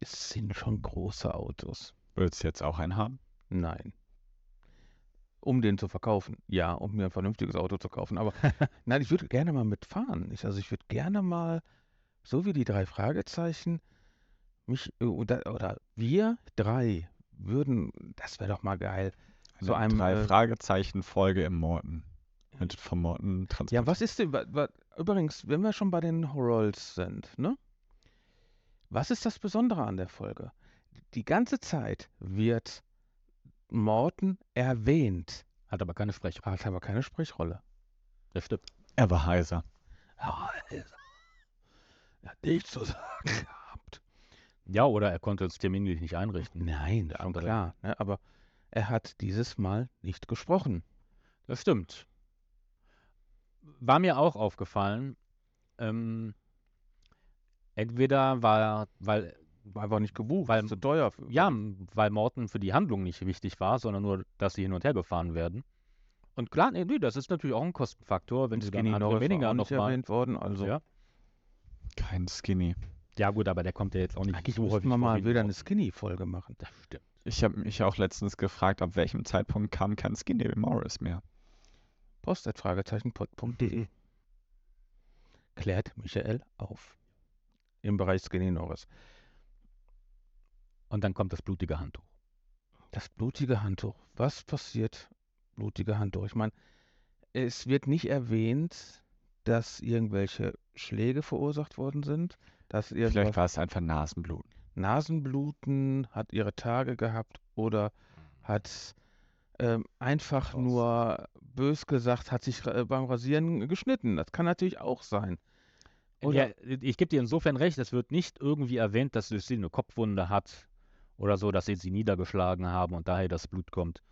Es sind schon große Autos. Willst du jetzt auch einen haben? Nein. Um den zu verkaufen. Ja, um mir ein vernünftiges Auto zu kaufen. Aber [LAUGHS] nein, ich würde gerne mal mitfahren. Ich, also ich würde gerne mal, so wie die drei Fragezeichen, mich äh, oder, oder wir drei würden, das wäre doch mal geil. So Eine einem, drei äh, Fragezeichen Folge im Morten. Mit vom Morten. Ja, was ist denn, übrigens, wenn wir schon bei den Rolls sind, ne? Was ist das Besondere an der Folge? Die ganze Zeit wird Morten erwähnt, Hat aber keine Sprechrolle. hat aber keine Sprechrolle. Das stimmt. Er war heiser. Ja, also, er hat nichts zu sagen [LAUGHS] gehabt. Ja, oder er konnte es terminlich nicht einrichten. Nein, Der schon andere. klar. Ne? Aber er hat dieses Mal nicht gesprochen. Das stimmt. War mir auch aufgefallen. Ähm, entweder war, weil, War einfach nicht gebucht, Weil- zu teuer. Für, ja, weil Morton für die Handlung nicht wichtig war, sondern nur, dass sie hin und her gefahren werden. Und klar, nee, nee, das ist natürlich auch ein Kostenfaktor, wenn sie dann Skinny Norris war weniger nicht nochmal. erwähnt worden. Also Ja. Kein Skinny. ja, gut, aber der kommt ja jetzt auch nicht eigentlich so häufig wir mal wie wieder eine. Skinny-Folge machen. Das stimmt. Ich habe mich auch letztens gefragt, ab welchem Zeitpunkt kam kein Skinny Morris mehr. Post.fragezeichenpod.de Klärt Michael auf. Im Bereich Skinny Norris. Und dann kommt das blutige Handtuch. Das blutige Handtuch. Was passiert? Blutige Handtuch. Ich meine, es wird nicht erwähnt, dass irgendwelche Schläge verursacht worden sind, dass Vielleicht war es einfach Nasenbluten. Nasenbluten, hat ihre Tage gehabt oder hat ähm, einfach Krass. nur bös gesagt, hat sich äh, beim Rasieren geschnitten. Das kann natürlich auch sein. Oder- Ja, ich gebe dir insofern recht, es wird nicht irgendwie erwähnt, dass Lucille eine Kopfwunde hat oder so, dass sie sie niedergeschlagen haben und daher das Blut kommt.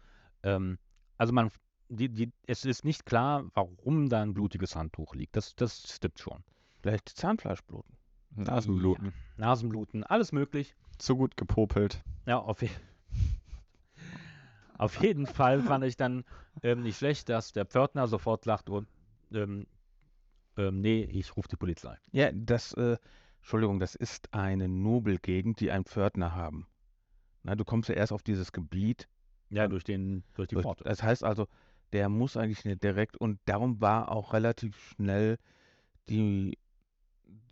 Ähm, also man, die, die, es ist nicht klar, warum da ein blutiges Handtuch liegt. Das, das stimmt schon. Vielleicht Zahnfleischbluten. Nasenbluten. Nasenbluten, alles möglich. Zu gut gepopelt. Ja, auf, je [LAUGHS] auf jeden Fall fand ich dann ähm, nicht schlecht, dass der Pförtner sofort sagt, und, ähm, ähm, nee, ich rufe die Polizei. Ja, das, äh, Entschuldigung, das ist eine Nobelgegend, die einen Pförtner haben. Na, du kommst ja erst auf dieses Gebiet. Ja, durch, den, durch die durch- Pforte. Das heißt also, der muss eigentlich nicht direkt und darum war auch relativ schnell die,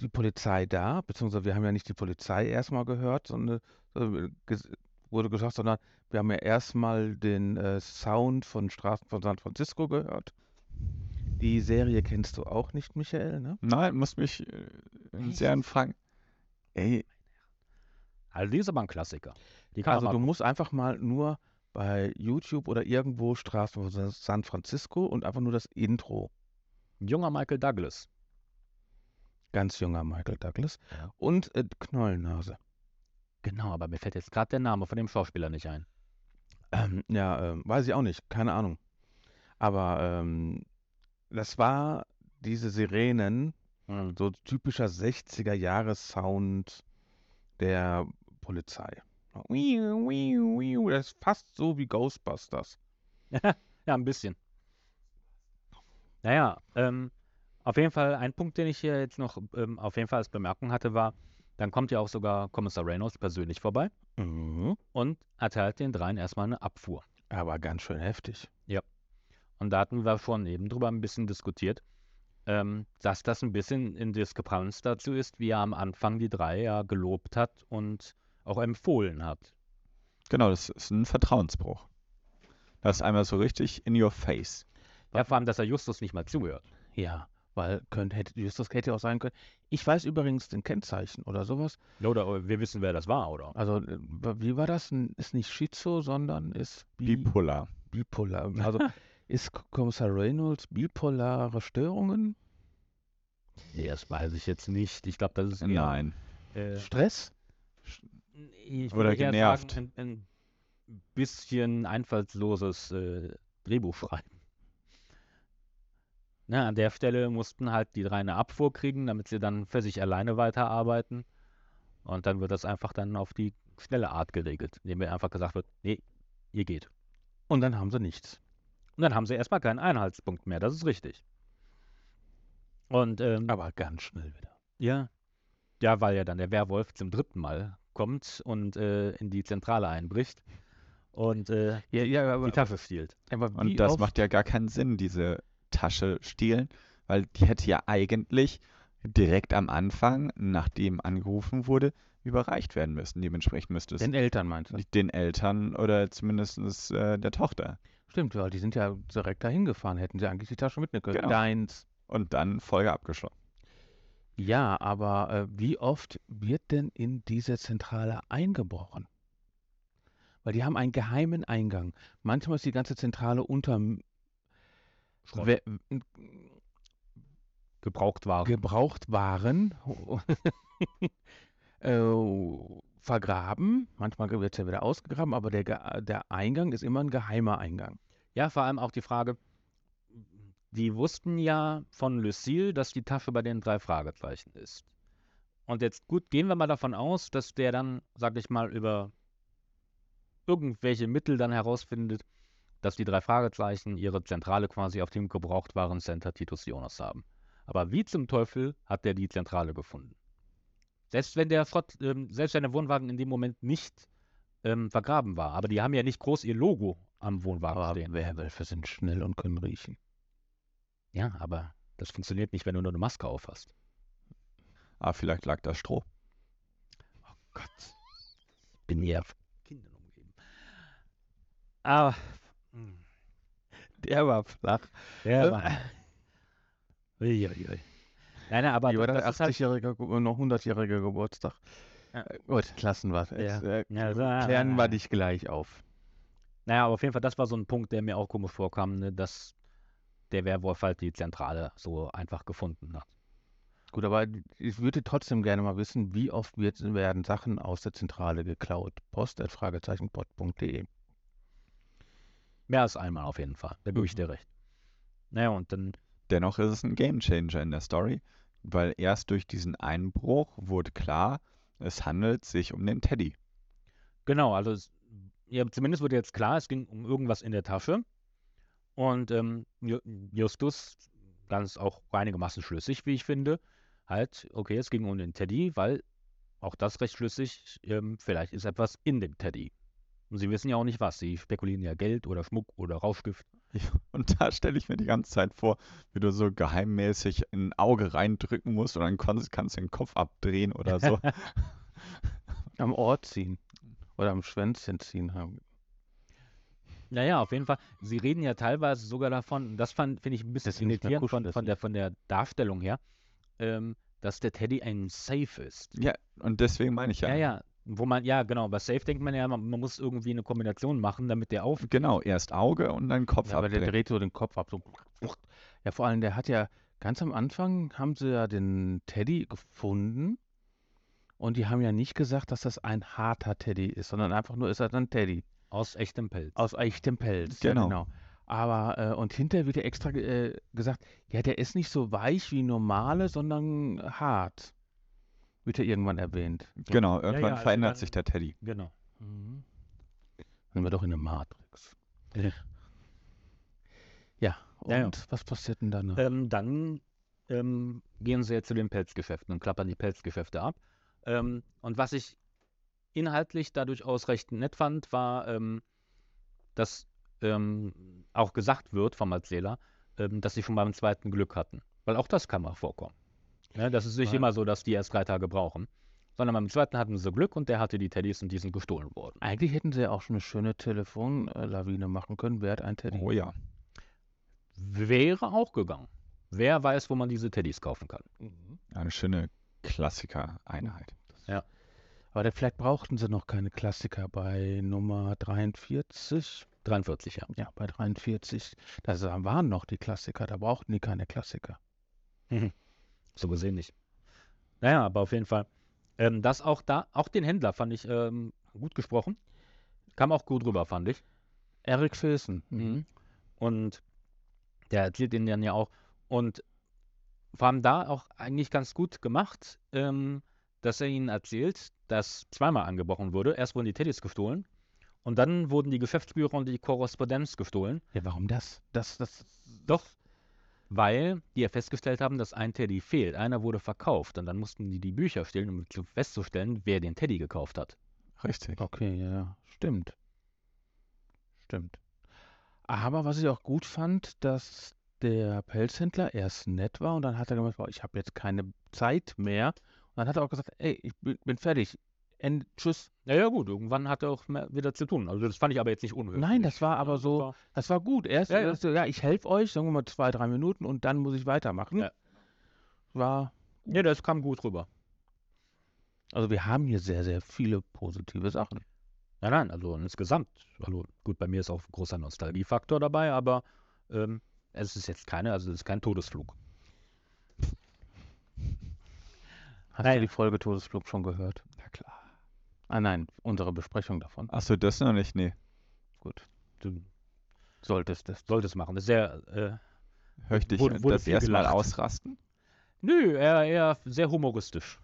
die Polizei da, beziehungsweise wir haben ja nicht die Polizei erstmal gehört, sondern äh, ges- wurde gesagt, sondern wir haben ja erstmal den äh, Sound von Straßen von San Francisco gehört. Die Serie kennst du auch nicht, Michael, ne? Nein, muss mich äh, sehr fragen. Ey, Also die ist aber ein Klassiker. Die kann Also man du musst einfach mal nur bei YouTube oder irgendwo Straßen von Sa- San Francisco und einfach nur das Intro. Junger Michael Douglas. Ganz junger Michael Douglas. Ja. Und äh, Knollnase. Genau, aber mir fällt jetzt gerade der Name von dem Schauspieler nicht ein. Ähm, ja, ähm, weiß ich auch nicht, keine Ahnung. Aber ähm, das war diese Sirenen, Hm. so typischer 60er-Jahres-Sound der Polizei. Wiu, wiu, wiu. Das ist fast so wie Ghostbusters. [LAUGHS] Ja, ein bisschen. Naja, ähm, auf jeden Fall ein Punkt, den ich hier jetzt noch ähm, auf jeden Fall als Bemerkung hatte, war, Dann kommt ja auch sogar Kommissar Reynolds persönlich vorbei Mhm. und erteilt den dreien erstmal eine Abfuhr. Aber ganz schön heftig. Und da hatten wir schon eben drüber ein bisschen diskutiert, ähm, dass das ein bisschen in Diskrepanz dazu ist, wie er am Anfang die drei ja gelobt hat und auch empfohlen hat. Genau, das ist ein Vertrauensbruch. Das ist einmal so richtig in your face. Ja, vor allem, dass er Justus nicht mal zuhört. Ja, weil könnte, hätte, Justus hätte auch sein können. Ich weiß übrigens den Kennzeichen oder sowas. Oder wir wissen, wer das war, oder? Also, äh, wie war das? Ist nicht Schizo, sondern ist bi Bipolar. bipolar. Also, [LAUGHS] ist Kommissar Reynolds bipolare Störungen? Nee, das weiß ich jetzt nicht. Ich glaube, das ist Nein. Äh, Stress? ich Oder genervt. Sagen, ein, ein bisschen einfallsloses äh, Drehbuch schreiben. Na, an der Stelle mussten halt die drei eine Abfuhr kriegen, damit sie dann für sich alleine weiterarbeiten. Und dann wird das einfach dann auf die schnelle Art geregelt, indem mir einfach gesagt wird, nee, ihr geht. Und dann haben sie nichts. Und dann haben sie erstmal keinen Einhaltspunkt mehr, das ist richtig. Und ähm, Aber ganz schnell wieder. Ja. Ja, weil ja dann der Werwolf zum dritten Mal kommt und äh, in die Zentrale einbricht und äh, Ja, ja, aber, die Tasche stiehlt. aber wie Und das oft, macht ja gar keinen Sinn, diese Tasche stehlen, weil die hätte ja eigentlich direkt am Anfang, nachdem angerufen wurde, überreicht werden müssen. Dementsprechend müsste es den Eltern meinst du? den Eltern oder zumindest äh, der Tochter. Stimmt, weil die sind ja direkt dahin gefahren, hätten sie eigentlich die Tasche mitnehmen können. Genau. Deins. Und dann Folge abgeschlossen. Ja, aber äh, wie oft wird denn in diese Zentrale eingebrochen? Weil die haben einen geheimen Eingang. Manchmal ist die ganze Zentrale unterm Schrott. We Gebraucht war. Gebrauchtwaren [LAUGHS] äh, vergraben. Manchmal wird es ja wieder ausgegraben, aber der, Ge- der Eingang ist immer ein geheimer Eingang. ja, vor allem auch die Frage, die wussten ja von Lucille, dass die Tasche bei den drei Fragezeichen ist. Und jetzt gut, gehen wir mal davon aus, dass der dann, sag ich mal, über irgendwelche Mittel dann herausfindet, dass die drei Fragezeichen ihre Zentrale quasi auf dem Gebrauchtwarencenter Titus Jonas haben. Aber wie zum Teufel hat der die Zentrale gefunden? Selbst wenn der Schrott, ähm, selbst wenn der Wohnwagen in dem Moment nicht ähm, vergraben war, aber die haben ja nicht groß ihr Logo am Wohnwagen Aber stehen. Werwölfe sind schnell und können riechen. Ja, aber das funktioniert nicht, wenn du nur eine Maske auf hast. Ah, vielleicht lag da Stroh. Oh Gott. Ich bin hier Kindern umgeben. Aber. hm, Der war flach. Der Äh. war. Uiuiui. Nein, nein, aber Wie war das, das ist halt, 80-jährige, Ge- noch 100-jährige Geburtstag? Ja. Äh, Gut, lassen wir. Ja. äh, Ja, so, klären wir dich gleich auf. Naja, aber auf jeden Fall, das war so ein Punkt, der mir auch komisch vorkam, ne, dass der Werwolf halt die Zentrale so einfach gefunden hat. Gut, aber ich würde trotzdem gerne mal wissen, wie oft wird, werden Sachen aus der Zentrale geklaut? Post at fragezeichenpod.de. Mehr als einmal auf jeden Fall. Da gebe ich dir recht. Naja, und dann Dennoch ist es ein Gamechanger in der Story, weil erst durch diesen Einbruch wurde klar, es handelt sich um den Teddy. Genau, also es, ja, zumindest wurde jetzt klar, es ging um irgendwas in der Tasche. Und ähm, Ju- Justus, ganz auch einigermaßen schlüssig, wie ich finde, halt, okay, es ging um den Teddy, weil auch das recht schlüssig, ähm, vielleicht ist etwas in dem Teddy. Und sie wissen ja auch nicht was. Sie spekulieren ja Geld oder Schmuck oder Rauschgift. [LAUGHS] Und da stelle ich mir die ganze Zeit vor, wie du so geheimmäßig ein Auge reindrücken musst und dann kannst, kannst du den Kopf abdrehen oder so. [LAUGHS] Am Ort ziehen. Oder am Schwänzchen ziehen haben. Naja, auf jeden Fall. Sie reden ja teilweise sogar davon, und das fand- finde ich ein bisschen mehr irritierend von, von, der, von der Darstellung her, ähm, dass der Teddy ein Safe ist. ja, und deswegen meine ich ja. Ja, ja. Wo man, ja, genau, bei Safe denkt man ja, man, man muss irgendwie eine Kombination machen, damit der auf. Genau, erst Auge und dann Kopf Ja, aber der dreht so den Kopf ab. So. Ja, vor allem, der hat ja ganz am Anfang haben sie ja den Teddy gefunden. Und die haben ja nicht gesagt, dass das ein harter Teddy ist, sondern einfach nur ist er ein Teddy. Aus echtem Pelz. Aus echtem Pelz. Genau. Ja, genau. Aber, äh, und hinterher wird ja extra äh, gesagt, ja, der ist nicht so weich wie normale, sondern hart. Wird ja irgendwann erwähnt. Genau, irgendwann also verändert dann- sich der Teddy. Genau. Mhm. Sind wir doch in der Matrix. Ja. Ja, und Ja, ja. was passiert denn dann noch? Ähm, dann ähm, gehen sie jetzt zu den Pelzgeschäften und klappern die Pelzgeschäfte ab. Ähm, und was ich inhaltlich da durchaus recht nett fand, war, ähm, dass ähm, auch gesagt wird vom Erzähler, ähm, dass sie schon beim zweiten Glück hatten. Weil auch das kann mal vorkommen. Ne? Das ist nicht Weil- immer so, dass die erst drei Tage brauchen. Sondern beim zweiten hatten sie Glück und der hatte die Teddys und die sind gestohlen worden. Eigentlich hätten sie ja auch schon eine schöne Telefonlawine machen können. Wer hat ein Teddy? Oh ja. Wäre auch gegangen. Wer weiß, wo man diese Teddys kaufen kann. Mhm. Eine schöne Klassiker-Einheit. Aber da- vielleicht brauchten sie noch keine Klassiker bei Nummer 43. 43, ja. Ja, bei 43. Da waren noch die Klassiker, da brauchten die keine Klassiker. So gesehen nicht. Naja, aber auf jeden Fall. Ähm, das auch da, auch den Händler fand ich ähm, gut gesprochen. Kam auch gut rüber, fand ich. Eric Filson. Mhm. Und der erzählt den dann ja auch. Und vor allem da auch eigentlich ganz gut gemacht, ähm, dass er ihnen erzählt, dass zweimal angebrochen wurde. Erst wurden die Teddys gestohlen und dann wurden die Geschäftsbücher und die Korrespondenz gestohlen. Ja, warum das? Das, das. Doch, weil die ja festgestellt haben, dass ein Teddy fehlt. Einer wurde verkauft und dann mussten die die Bücher stehlen, um zu- festzustellen, wer den Teddy gekauft hat. Richtig. Okay, ja, ja, stimmt. Stimmt. Aber was ich auch gut fand, dass der Pelzhändler erst nett war und dann hat er gesagt, boah, ich habe jetzt keine Zeit mehr. Und dann hat er auch gesagt, ey, ich bin, bin fertig. End, tschüss. Ja, ja, gut, irgendwann hat er auch mehr wieder zu tun. Also das fand ich aber jetzt nicht unhöflich. Nein, das war aber so, war- das war gut. Erst, Ja, ja. erst so, ja, ich helfe euch, sagen wir mal zwei, drei Minuten und dann muss ich weitermachen. Ja. War, Ja, das kam gut rüber. also wir haben hier sehr, sehr viele positive Sachen. Nein, nein, also insgesamt. Also gut, bei mir ist auch ein großer Nostalgiefaktor dabei, aber ähm, es ist jetzt keine, also es ist kein Todesflug. Hast Naja. du die Folge Todesflug schon gehört? Ah nein, unsere Besprechung davon. Achso, das noch nicht? Nee. Gut. Du Solltest das. solltest machen. Das ist sehr, äh, Hör ich dich Wurde- wurde das erste Mal ausrasten? nö, eher, eher sehr humoristisch.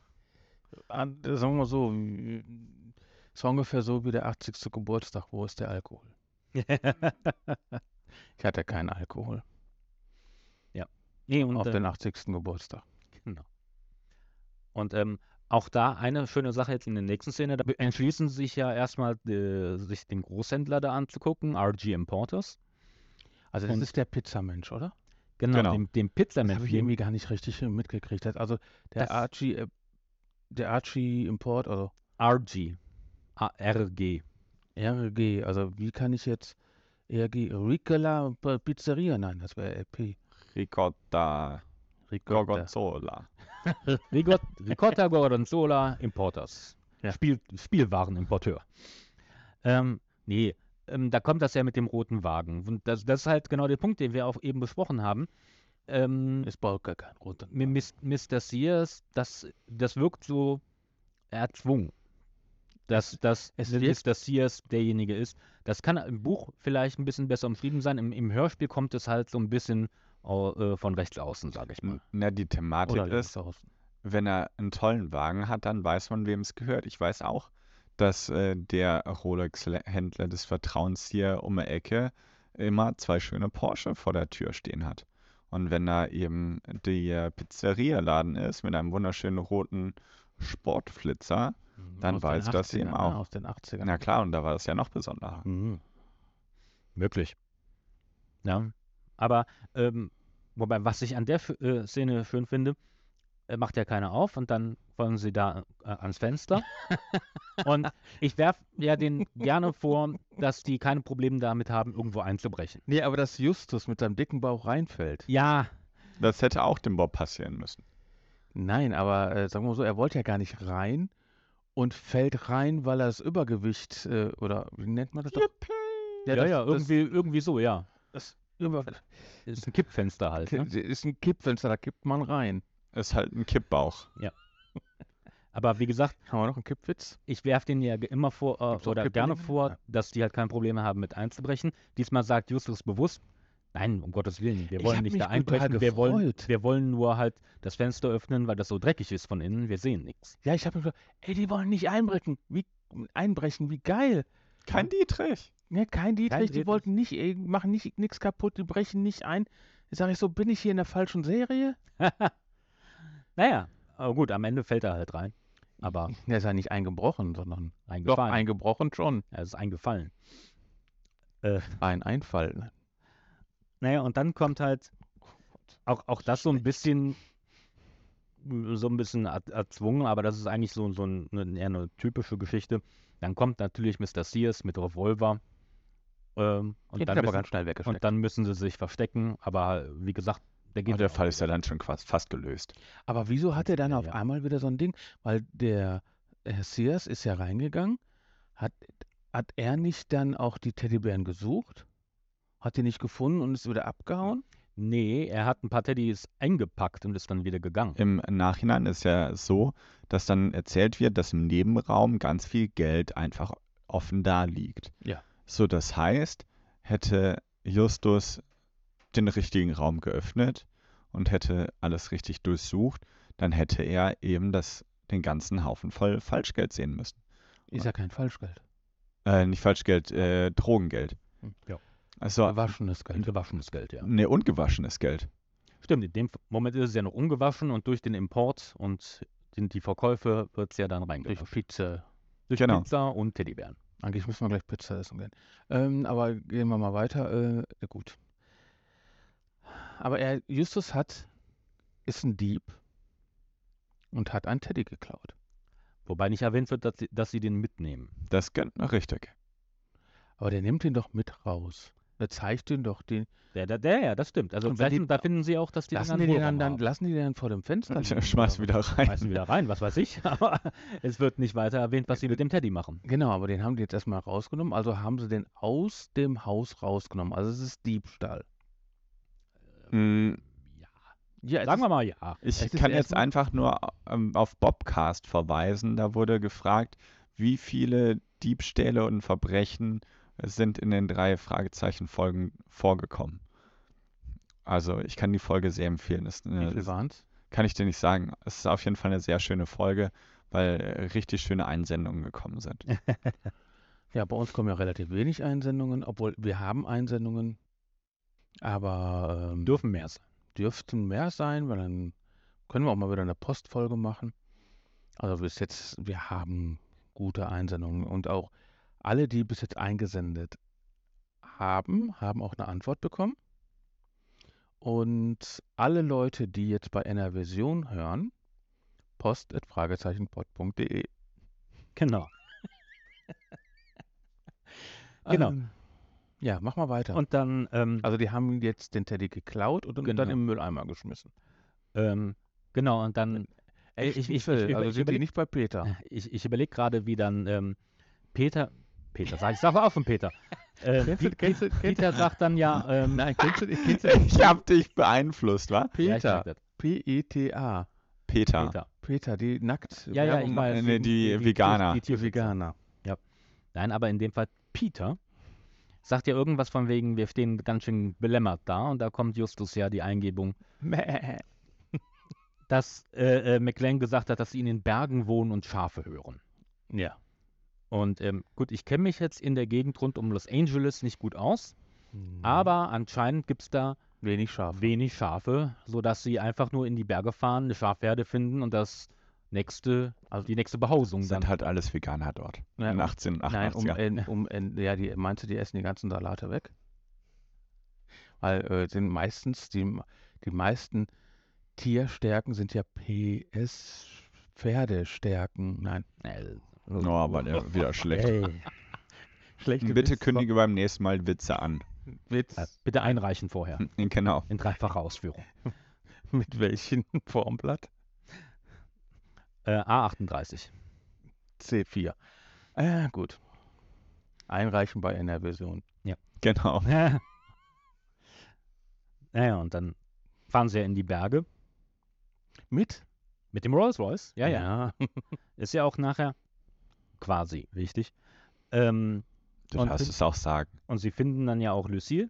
An, sagen wir mal so, ist ungefähr so wie der 80. Geburtstag. Wo ist der Alkohol? [LAUGHS] Ich hatte keinen Alkohol nee, und, auf äh, den 80. Geburtstag. Genau. Und ähm, auch da eine schöne Sache jetzt in der nächsten Szene, da entschließen sie sich ja erstmal, äh, sich den Großhändler da anzugucken, RG Importers. Also das Und- ist der Pizzamensch, oder? Genau, Genau. dem, dem Das Pizzamensch. habe ich irgendwie gar nicht richtig mitgekriegt. Das- Also der Das- Archie, äh, der Archie Import, also RG. A- RG. RG, also wie kann ich jetzt RG, Ricola Pizzeria, nein, das wäre LP. Ricotta Ricotta. Gorgonzola. [LAUGHS] Ricotta Gorgonzola Importers. Ja. Spiel, Spielwarenimporteur. Ähm, nee, ähm, da kommt das ja mit dem roten Wagen. Und das, das ist halt genau der Punkt, den wir auch eben besprochen haben. Ähm, Ist bald gar kein roter. Mi- Mis- Mr. Sears, das, das wirkt so erzwungen. Dass, dass es dass Mr. Sears derjenige ist. Das kann im Buch vielleicht ein bisschen besser umschrieben sein. Im, im Hörspiel kommt es halt so ein bisschen von rechts außen, sage ich mal. Na, die Thematik Oder ist, wenn er einen tollen Wagen hat, dann weiß man, wem es gehört. Ich weiß auch, dass äh, der Rolex-Händler des Vertrauens hier um die Ecke immer zwei schöne Porsche vor der Tür stehen hat. Und wenn da eben der Pizzeria-Laden ist mit einem wunderschönen roten Sportflitzer, dann Aus den weiß das 80ern, eben ne? auch. Aus den 80ern. na klar, und da war das ja noch besonderer. Mhm. Möglich. Ja. Aber, ähm, wobei, was ich an der F äh, Szene schön finde, äh, macht ja keiner auf und dann wollen sie da äh, ans Fenster. und ich werfe ja denen gerne vor, dass die keine Probleme damit haben, irgendwo einzubrechen. Nee, aber dass Justus mit seinem dicken Bauch reinfällt. Ja, Das hätte auch dem Bob passieren müssen. Nein, aber äh, sagen wir mal so, er wollte ja gar nicht rein und fällt rein, weil er das Übergewicht äh, oder wie nennt man das doch? ja, das- ja, das- irgendwie, irgendwie so, ja. Das, über, Ist ein Kippfenster halt. Ne? das ist ein Kippfenster, da kippt man rein. Ist halt ein Kippbauch. Aber wie gesagt, Haben wir noch einen Kippwitz? ich werfe denen ja immer vor, äh, oder gerne vor, Ja. dass die halt kein Problem haben mit einzubrechen. Diesmal sagt Justus bewusst, nein, um Gottes Willen, wir wollen nicht da einbrechen, wir wollen, wir wollen nur halt das Fenster öffnen, weil das so dreckig ist von innen, wir sehen nichts. Ja, ich habe mir gedacht, ey, die wollen nicht einbrechen. Wie, einbrechen, wie geil. Kein Dietrich. Ja, kein Dietrich, die Dietrich. wollten nicht, ey, machen nicht nichts kaputt, die brechen nicht ein. Jetzt sage ich so, bin ich hier in der falschen Serie? [LAUGHS] Naja, aber gut, am Ende fällt er halt rein. aber [LAUGHS] Der ist ja nicht eingebrochen, sondern doch eingefallen. eingebrochen schon. er ist eingefallen. Ein Einfall. Naja, und dann kommt halt auch, auch das so ein bisschen so ein bisschen er- erzwungen, aber das ist eigentlich so, so ein, eine, eher eine typische Geschichte. Dann kommt natürlich Mr. Sears mit Revolver. Ähm, und, dann aber müssen, ganz schnell weggesteckt. und dann müssen sie sich verstecken, aber wie gesagt, der geht Und der Fall ist ja dann schon fast, fast gelöst. Aber wieso hat er dann Ja, auf ja. einmal wieder so ein Ding? Weil der Herr Sears ist ja reingegangen. Hat, hat er nicht dann auch die Teddybären gesucht? Hat die nicht gefunden und ist wieder abgehauen? Nee, er hat ein paar Teddys eingepackt und ist dann wieder gegangen. Im Nachhinein ist ja so, dass dann erzählt wird, dass im Nebenraum ganz viel Geld einfach offen da liegt. Ja. So, das heißt, hätte Justus den richtigen Raum geöffnet und hätte alles richtig durchsucht, dann hätte er eben das, den ganzen Haufen voll Falschgeld sehen müssen. Ist ja kein Falschgeld. Äh, nicht Falschgeld, äh, Drogengeld. Ja. Also, Gewaschenes Geld. Gewaschenes Geld, ja. ne, ungewaschenes Geld. Stimmt, in dem Moment ist es ja noch ungewaschen und durch den Import und den, die Verkäufe wird es ja dann Durch reingebracht. Pizza. Durch Genau. Pizza und Teddybären. Eigentlich müssen wir gleich Pizza essen gehen. Ähm, aber gehen wir mal weiter. Äh, gut. Aber er, Justus hat, ist ein Dieb und hat einen Teddy geklaut. Wobei nicht erwähnt wird, dass sie, dass sie den mitnehmen. Das geht noch richtig. Aber der nimmt ihn doch mit raus. Zeigt ihn doch den. Der, der, der, ja, das stimmt. Also vielleicht, die- da finden sie auch, dass die Lassen die, den dann, dann, lassen die den dann vor dem Fenster? liegen Schmeiß oder wieder rein. Schmeißen wieder rein, was weiß ich. [LAUGHS] Aber es wird nicht weiter erwähnt, was sie mit dem Teddy machen. Genau, aber den haben die jetzt erstmal rausgenommen. Also haben sie den aus dem Haus rausgenommen. Also es ist Diebstahl. Mm, Ja, sagen ist- wir mal ja. Ich Es kann jetzt einfach nur ähm, auf Bobcast verweisen. Da wurde gefragt, wie viele Diebstähle und Verbrechen sind in den drei Fragezeichen-Folgen vorgekommen. Also ich kann die Folge sehr empfehlen. Das, Wie äh, viel waren's? kann ich dir nicht sagen. Es ist auf jeden Fall eine sehr schöne Folge, weil äh, richtig schöne Einsendungen gekommen sind. [LAUGHS] Ja, bei uns kommen ja relativ wenig Einsendungen, obwohl wir haben Einsendungen. Aber ähm, Dürfen mehr sein. dürften mehr sein, weil dann können wir auch mal wieder eine Postfolge machen. Also bis jetzt, wir haben gute Einsendungen und auch alle, die bis jetzt eingesendet haben, haben auch eine Antwort bekommen. Und alle Leute, die jetzt bei NRVision hören, post.fragezeichenpod.de. Genau. [LAUGHS] Genau. Ähm, ja, mach mal weiter. Und dann, ähm, also die haben jetzt den Teddy geklaut und Genau. dann im Mülleimer geschmissen. ähm, genau, und dann, Echt ich- ich- ich also sind die nicht bei Peter. [LAUGHS] ich, ich überlege gerade, wie dann ähm, Peter, Peter, sag ich, sag mal auf von Peter. [LAUGHS] Äh, Kennst du- kennst du- Peter sagt dann ja, [LAUGHS] ähm, Nein, kennst du, kennst du [LAUGHS] Ich hab dich beeinflusst, wa? ja, Peter, das. P-E-T-A. Peter. Peter. Peter, die nackt Ja, ja, ich weiß. machen. Nee, die Veganer. Die, die, Die Veganer. Nein, aber in dem Fall Peter sagt ja irgendwas von wegen, wir stehen ganz schön belämmert da und da kommt Justus ja die Eingebung, dass äh, äh, McLean gesagt hat, dass sie in den Bergen wohnen und Schafe hören. Ja. Und ähm, gut, ich kenne mich jetzt in der Gegend rund um Los Angeles nicht gut aus, Mhm. aber anscheinend gibt es da wenig scharf. wenig Schafe, sodass sie einfach nur in die Berge fahren, eine Schafherde finden und das nächste, also die nächste Behausung dann. Sind halt alles Veganer dort. Ja, in um- 1888. Nein, um, en, um en, ja, die meinst du, die essen die ganzen Salate weg? Weil äh, sind meistens die, die meisten Tierstärken sind ja PS Pferdestärken. Nein. Äh, Oh, aber der wieder schlecht. Ey, Schlechte Bitte Witze. kündige beim nächsten Mal Witze an. Witz. äh, bitte einreichen vorher, [LAUGHS] Genau. in dreifacher Ausführung. [LAUGHS] Mit welchem Formblatt? Äh, A38. C4. Ah, gut. Einreichen bei NR-Version. Genau. [LAUGHS] naja, und dann fahren sie ja in die Berge Mit? mit dem Rolls Royce. Ja, ja. Ist ja auch nachher quasi wichtig. Ähm, Du Und darfst es auch sagen. und sie finden dann ja auch Lucille.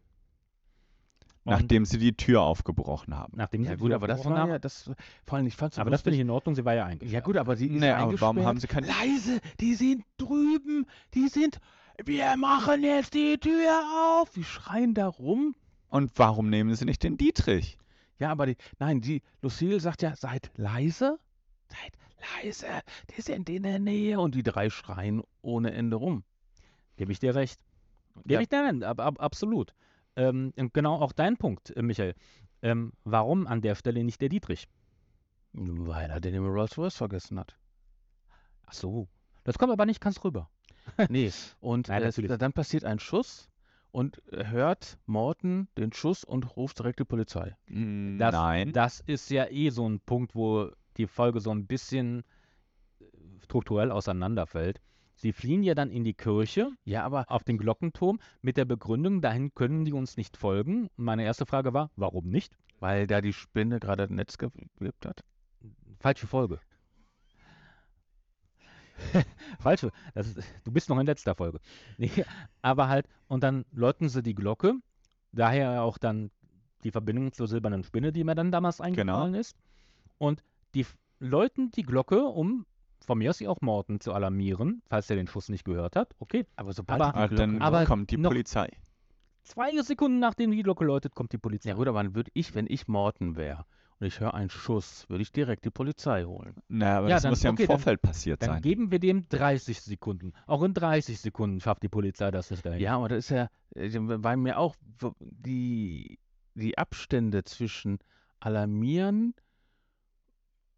Nachdem sie die Tür aufgebrochen haben. nachdem Ja sie gut, die aber das war haben. ja, das, vor allem, ich fand aber das finde ich in Ordnung, sie war ja eingesperrt. Ja gut, aber sie ist Nee, aber warum haben sie keine... Leise, die sind drüben, die sind, wir machen jetzt die Tür auf. Die schreien da rum. Und warum nehmen sie nicht den Dietrich? Ja, aber die, nein, die, Lucille sagt ja, seid leise, seid leise, die sind in der Nähe. Und die drei schreien ohne Ende rum. Gebe ich dir recht. Gebe Ja. ich dir recht, ab, ab, absolut. Ähm, genau auch dein Punkt, äh, Michael. Ähm, warum an der Stelle nicht der Dietrich? Weil er den Rolls Royce vergessen hat. Ach so. Das kommt aber nicht ganz rüber. [LAUGHS] Nee, und Nein, äh, dann passiert ein Schuss und hört Morten den Schuss und ruft direkt die Polizei. Das, Nein. Das ist ja eh so ein Punkt, wo die Folge so ein bisschen äh, strukturell auseinanderfällt. Sie fliehen ja dann in die Kirche Ja, aber auf den Glockenturm mit der Begründung, dahin können die uns nicht folgen. Und meine erste Frage war, warum nicht? weil da die Spinne gerade das Netz gewirbt hat. Falsche Folge. [LAUGHS] Falsche. Ist, du bist noch in letzter Folge. Nee, aber halt, und dann läuten sie die Glocke. Daher auch dann die Verbindung zur silbernen Spinne, die mir dann damals eingefallen ist. Und die läuten die Glocke, um von mir aus sie auch Morten zu alarmieren, falls er den Schuss nicht gehört hat. Okay. Aber sobald Aber- die Ah, Glocke dann aber kommt die Polizei. Zwei Sekunden nachdem die Glocke läutet, kommt die Polizei. Ja gut, aber dann würde ich, wenn ich Morten wäre und ich höre einen Schuss, würde ich direkt die Polizei holen. Na, aber Ja, das dann- muss ja okay, im dann- Vorfeld passiert Dann sein. geben wir dem 30 Sekunden. Auch in 30 Sekunden schafft die Polizei das nicht dahin. Ja, aber das ist ja, äh, weil mir auch die, die Abstände zwischen Alarmieren,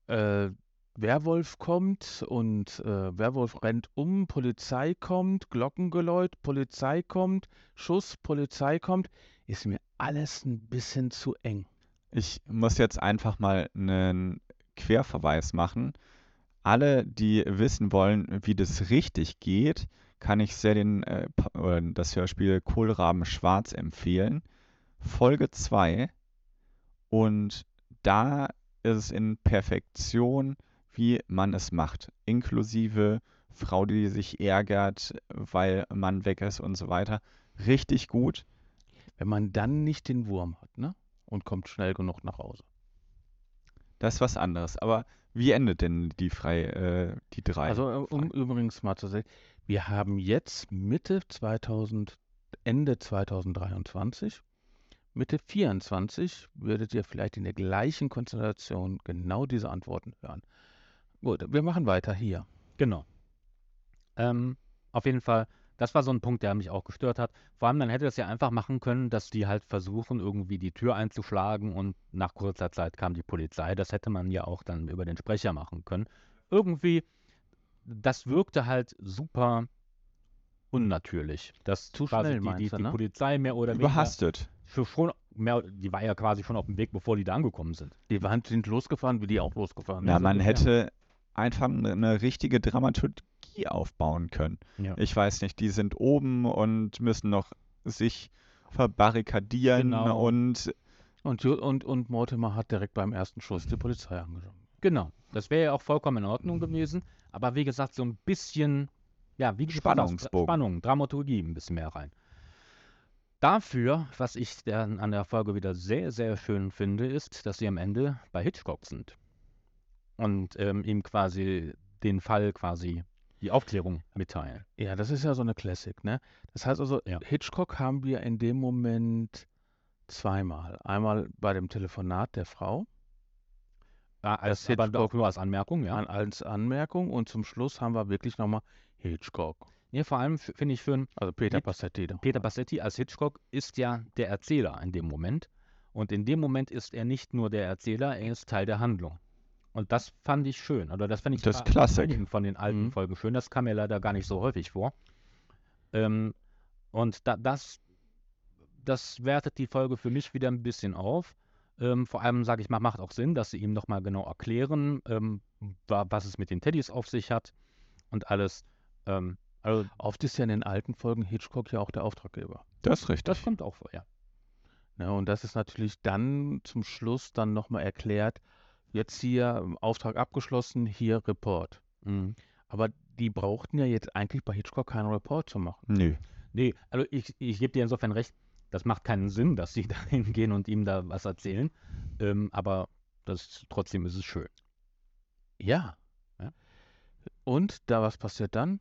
äh, Werwolf kommt und äh, Werwolf rennt um, Polizei kommt, Glockengeläut, Polizei kommt, Schuss, Polizei kommt, ist mir alles ein bisschen zu eng. Ich muss jetzt einfach mal einen Querverweis machen. Alle, die wissen wollen, wie das richtig geht, kann ich sehr den, äh, das Hörspiel Kohlraben Schwarz empfehlen. Folge 2. Und da es in Perfektion, wie man es macht. Inklusive Frau, die sich ärgert, weil Mann weg ist und so weiter. Richtig gut. Wenn man dann nicht den Wurm hat, ne? Und kommt schnell genug nach Hause. Das ist was anderes. Aber wie endet denn die frei, äh, die drei? Also äh, um übrigens mal zu sagen, wir haben jetzt Mitte 2000, Ende 2023, Mitte 24 würdet ihr vielleicht in der gleichen Konstellation genau diese Antworten hören. Gut, wir machen weiter hier. Genau. Ähm, auf jeden Fall, das war so ein Punkt, der mich auch gestört hat. Vor allem, dann hätte es ja einfach machen können, dass die halt versuchen, irgendwie die Tür einzuschlagen und nach kurzer Zeit kam die Polizei. Das hätte man ja auch dann über den Sprecher machen können. Irgendwie, das wirkte halt super unnatürlich. Dass Zu schnell, die, die, meinst du, die ne? Polizei mehr oder weniger Überhastet. Schon, schon mehr, die war ja quasi schon auf dem Weg, bevor die da angekommen sind. Die waren, sind losgefahren, wie die auch losgefahren Na, sind. man ja. hätte einfach eine, eine richtige Dramaturgie aufbauen können. Ja. Ich weiß nicht, die sind oben und müssen noch sich verbarrikadieren Genau. und Und, und, und Mortimer hat direkt beim ersten Schuss die Polizei angeschaut. Genau, das wäre ja auch vollkommen in Ordnung gewesen. Aber wie gesagt, so ein bisschen, ja, wie gesagt, Spannungsbogen. Spannung, Dramaturgie ein bisschen mehr rein. Dafür, was ich dann an der Folge wieder sehr, sehr schön finde, ist, dass sie am Ende bei Hitchcock sind. Und ähm, ihm quasi den Fall quasi die Aufklärung mitteilen. Ja, das ist ja so eine Classic, ne? Das heißt also, Ja. Hitchcock haben wir in dem Moment zweimal. Einmal bei dem Telefonat der Frau Ah, als, Hitchcock- nur als Anmerkung, ja. an, als Anmerkung und zum Schluss haben wir wirklich nochmal Hitchcock. Nee, vor allem finde ich schön, Also Peter Hitch- Passetti. doch. Peter Bassetti als Hitchcock ist ja der Erzähler in dem Moment. Und in dem Moment ist er nicht nur der Erzähler, er ist Teil der Handlung. Und das fand ich schön. Oder das fand ich Das Klassik. von den alten Mhm. Folgen schön. Das kam mir leider gar nicht so häufig vor. Ähm, und da, das, das wertet die Folge für mich wieder ein bisschen auf. Ähm, vor allem, sage ich mal, macht auch Sinn, dass sie ihm nochmal genau erklären, ähm, wa- was es mit den Teddys auf sich hat und alles. Ähm, also, Oft ist ja in den alten Folgen Hitchcock ja auch der Auftraggeber. das ist richtig. das kommt auch vor, ja. Ne? Und das ist natürlich dann zum Schluss dann nochmal erklärt, jetzt hier ähm, Auftrag abgeschlossen, hier Report. Mhm. Aber die brauchten ja jetzt eigentlich bei Hitchcock keinen Report zu machen. Nö. Nee, also ich, ich gebe dir insofern recht, das macht keinen Sinn, dass sie [LAUGHS] da hingehen und ihm da was erzählen. Ähm, aber das, trotzdem ist es schön. Ja. Ja. Und da was passiert dann?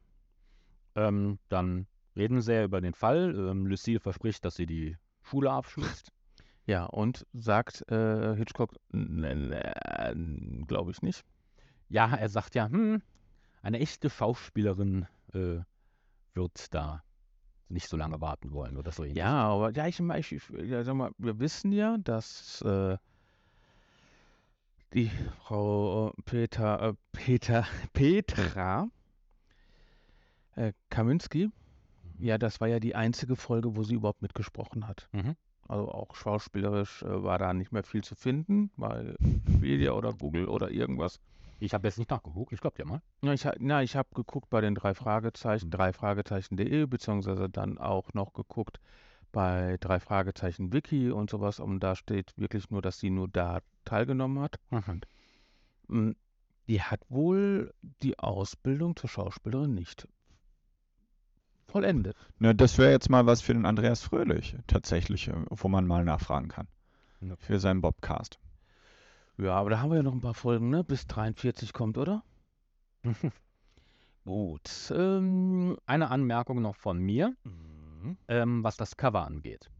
Ähm, dann reden sie ja über den Fall. Ähm, Lucille verspricht, dass sie die Schule abschließt. [LAUGHS] Ja, und sagt äh, Hitchcock, glaube ich nicht. ja, er sagt ja, hm, eine echte Schauspielerin äh, wird da nicht so lange warten wollen oder so ähnlich. Ja, aber ja, ich, ich, ich ja, sag mal, wir wissen ja, dass äh, die Frau Peter, äh, Peter, [LAUGHS] Petra äh, Kaminski, ja, das war ja die einzige Folge, wo sie überhaupt mitgesprochen hat. Mhm. Also auch schauspielerisch äh, war da nicht mehr viel zu finden, bei Wikipedia oder Google oder irgendwas. Ich habe jetzt nicht nachgeguckt, ich glaube ja mal. Ja, ich, na, ich habe geguckt bei den drei Fragezeichen, drei Fragezeichen.de, beziehungsweise dann auch noch geguckt bei drei Fragezeichen Wiki und sowas. Und da steht wirklich nur, dass sie nur da teilgenommen hat. Mm, Die hat wohl die Ausbildung zur Schauspielerin nicht vollendet. Ne, das wäre jetzt mal was für den Andreas Fröhlich, tatsächlich, äh, wo man mal nachfragen kann. Ja. Für seinen Bobcast. Ja, aber da haben wir ja noch ein paar Folgen, ne? Bis 43 kommt, oder? [LAUGHS] Gut. Ähm, Eine Anmerkung noch von mir, mhm. ähm, was das Cover angeht.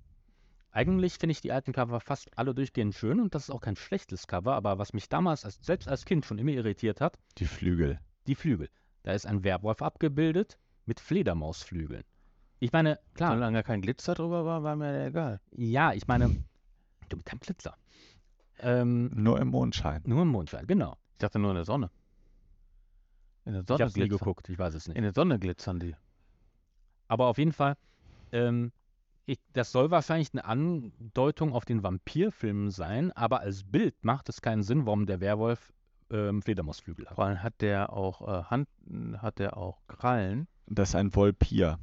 Eigentlich finde ich die alten Cover fast alle durchgehend schön und das ist auch kein schlechtes Cover, aber was mich damals als, selbst als Kind schon immer irritiert hat, Die Flügel. die Flügel. Da ist ein Werwolf abgebildet mit Fledermausflügeln. Ich meine, klar, Solange kein Glitzer drüber war, war mir egal. ja, ich meine, du mit deinem Blitzer. Ähm, Nur im Mondschein. nur im Mondschein, genau. Ich dachte nur in der Sonne. In der Ich Sonne nie glitzern. geguckt, ich weiß es nicht. In der Sonne glitzern die. Aber auf jeden Fall, ähm, ich, das soll wahrscheinlich eine Andeutung auf den Vampirfilm sein, aber als Bild macht es keinen Sinn, warum der Werwolf ähm, Fledermausflügel hat. Vor allem hat der auch äh, Hand, hat der auch Krallen. Das ist ein Volpir.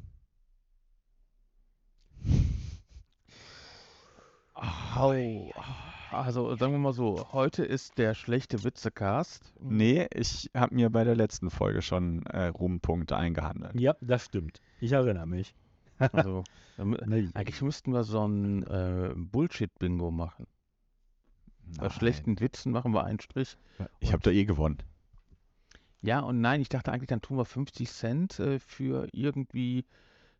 Hau. Also sagen wir mal so, heute ist der schlechte Witzecast. Nee, ich habe mir bei der letzten Folge schon äh, Ruhmpunkte eingehandelt. Ja, das stimmt. Ich erinnere mich. Also [LAUGHS] Nee. eigentlich müssten wir so ein äh, Bullshit-Bingo machen. Bei schlechten Witzen machen wir einen Strich. Ich habe da eh gewonnen. Ja und nein, ich dachte eigentlich, dann tun wir 50 Cent äh, für irgendwie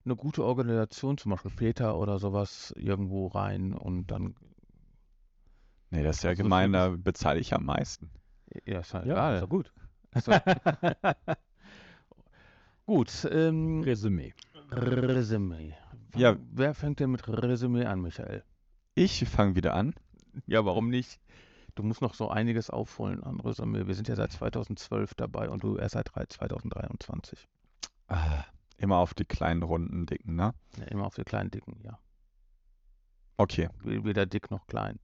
eine gute Organisation, zum Beispiel Peter oder sowas, irgendwo rein und dann, Nee, das ist ja Also gemein, da bezahle ich am meisten. ja, ist halt Ja, egal. ist doch gut. So. [LAUGHS] Gut, ähm, Resümee. Resümee. Ja. Wer fängt denn mit Resümee an, Michael? Ich fange wieder an. Ja, warum nicht? Du musst noch so einiges aufholen an Resümee. Wir sind ja seit 2012 dabei und du erst seit drei- 2023. Ah, immer auf die kleinen runden Dicken, ne? Ja, immer auf die kleinen Dicken, ja. Okay. Weder dick noch klein.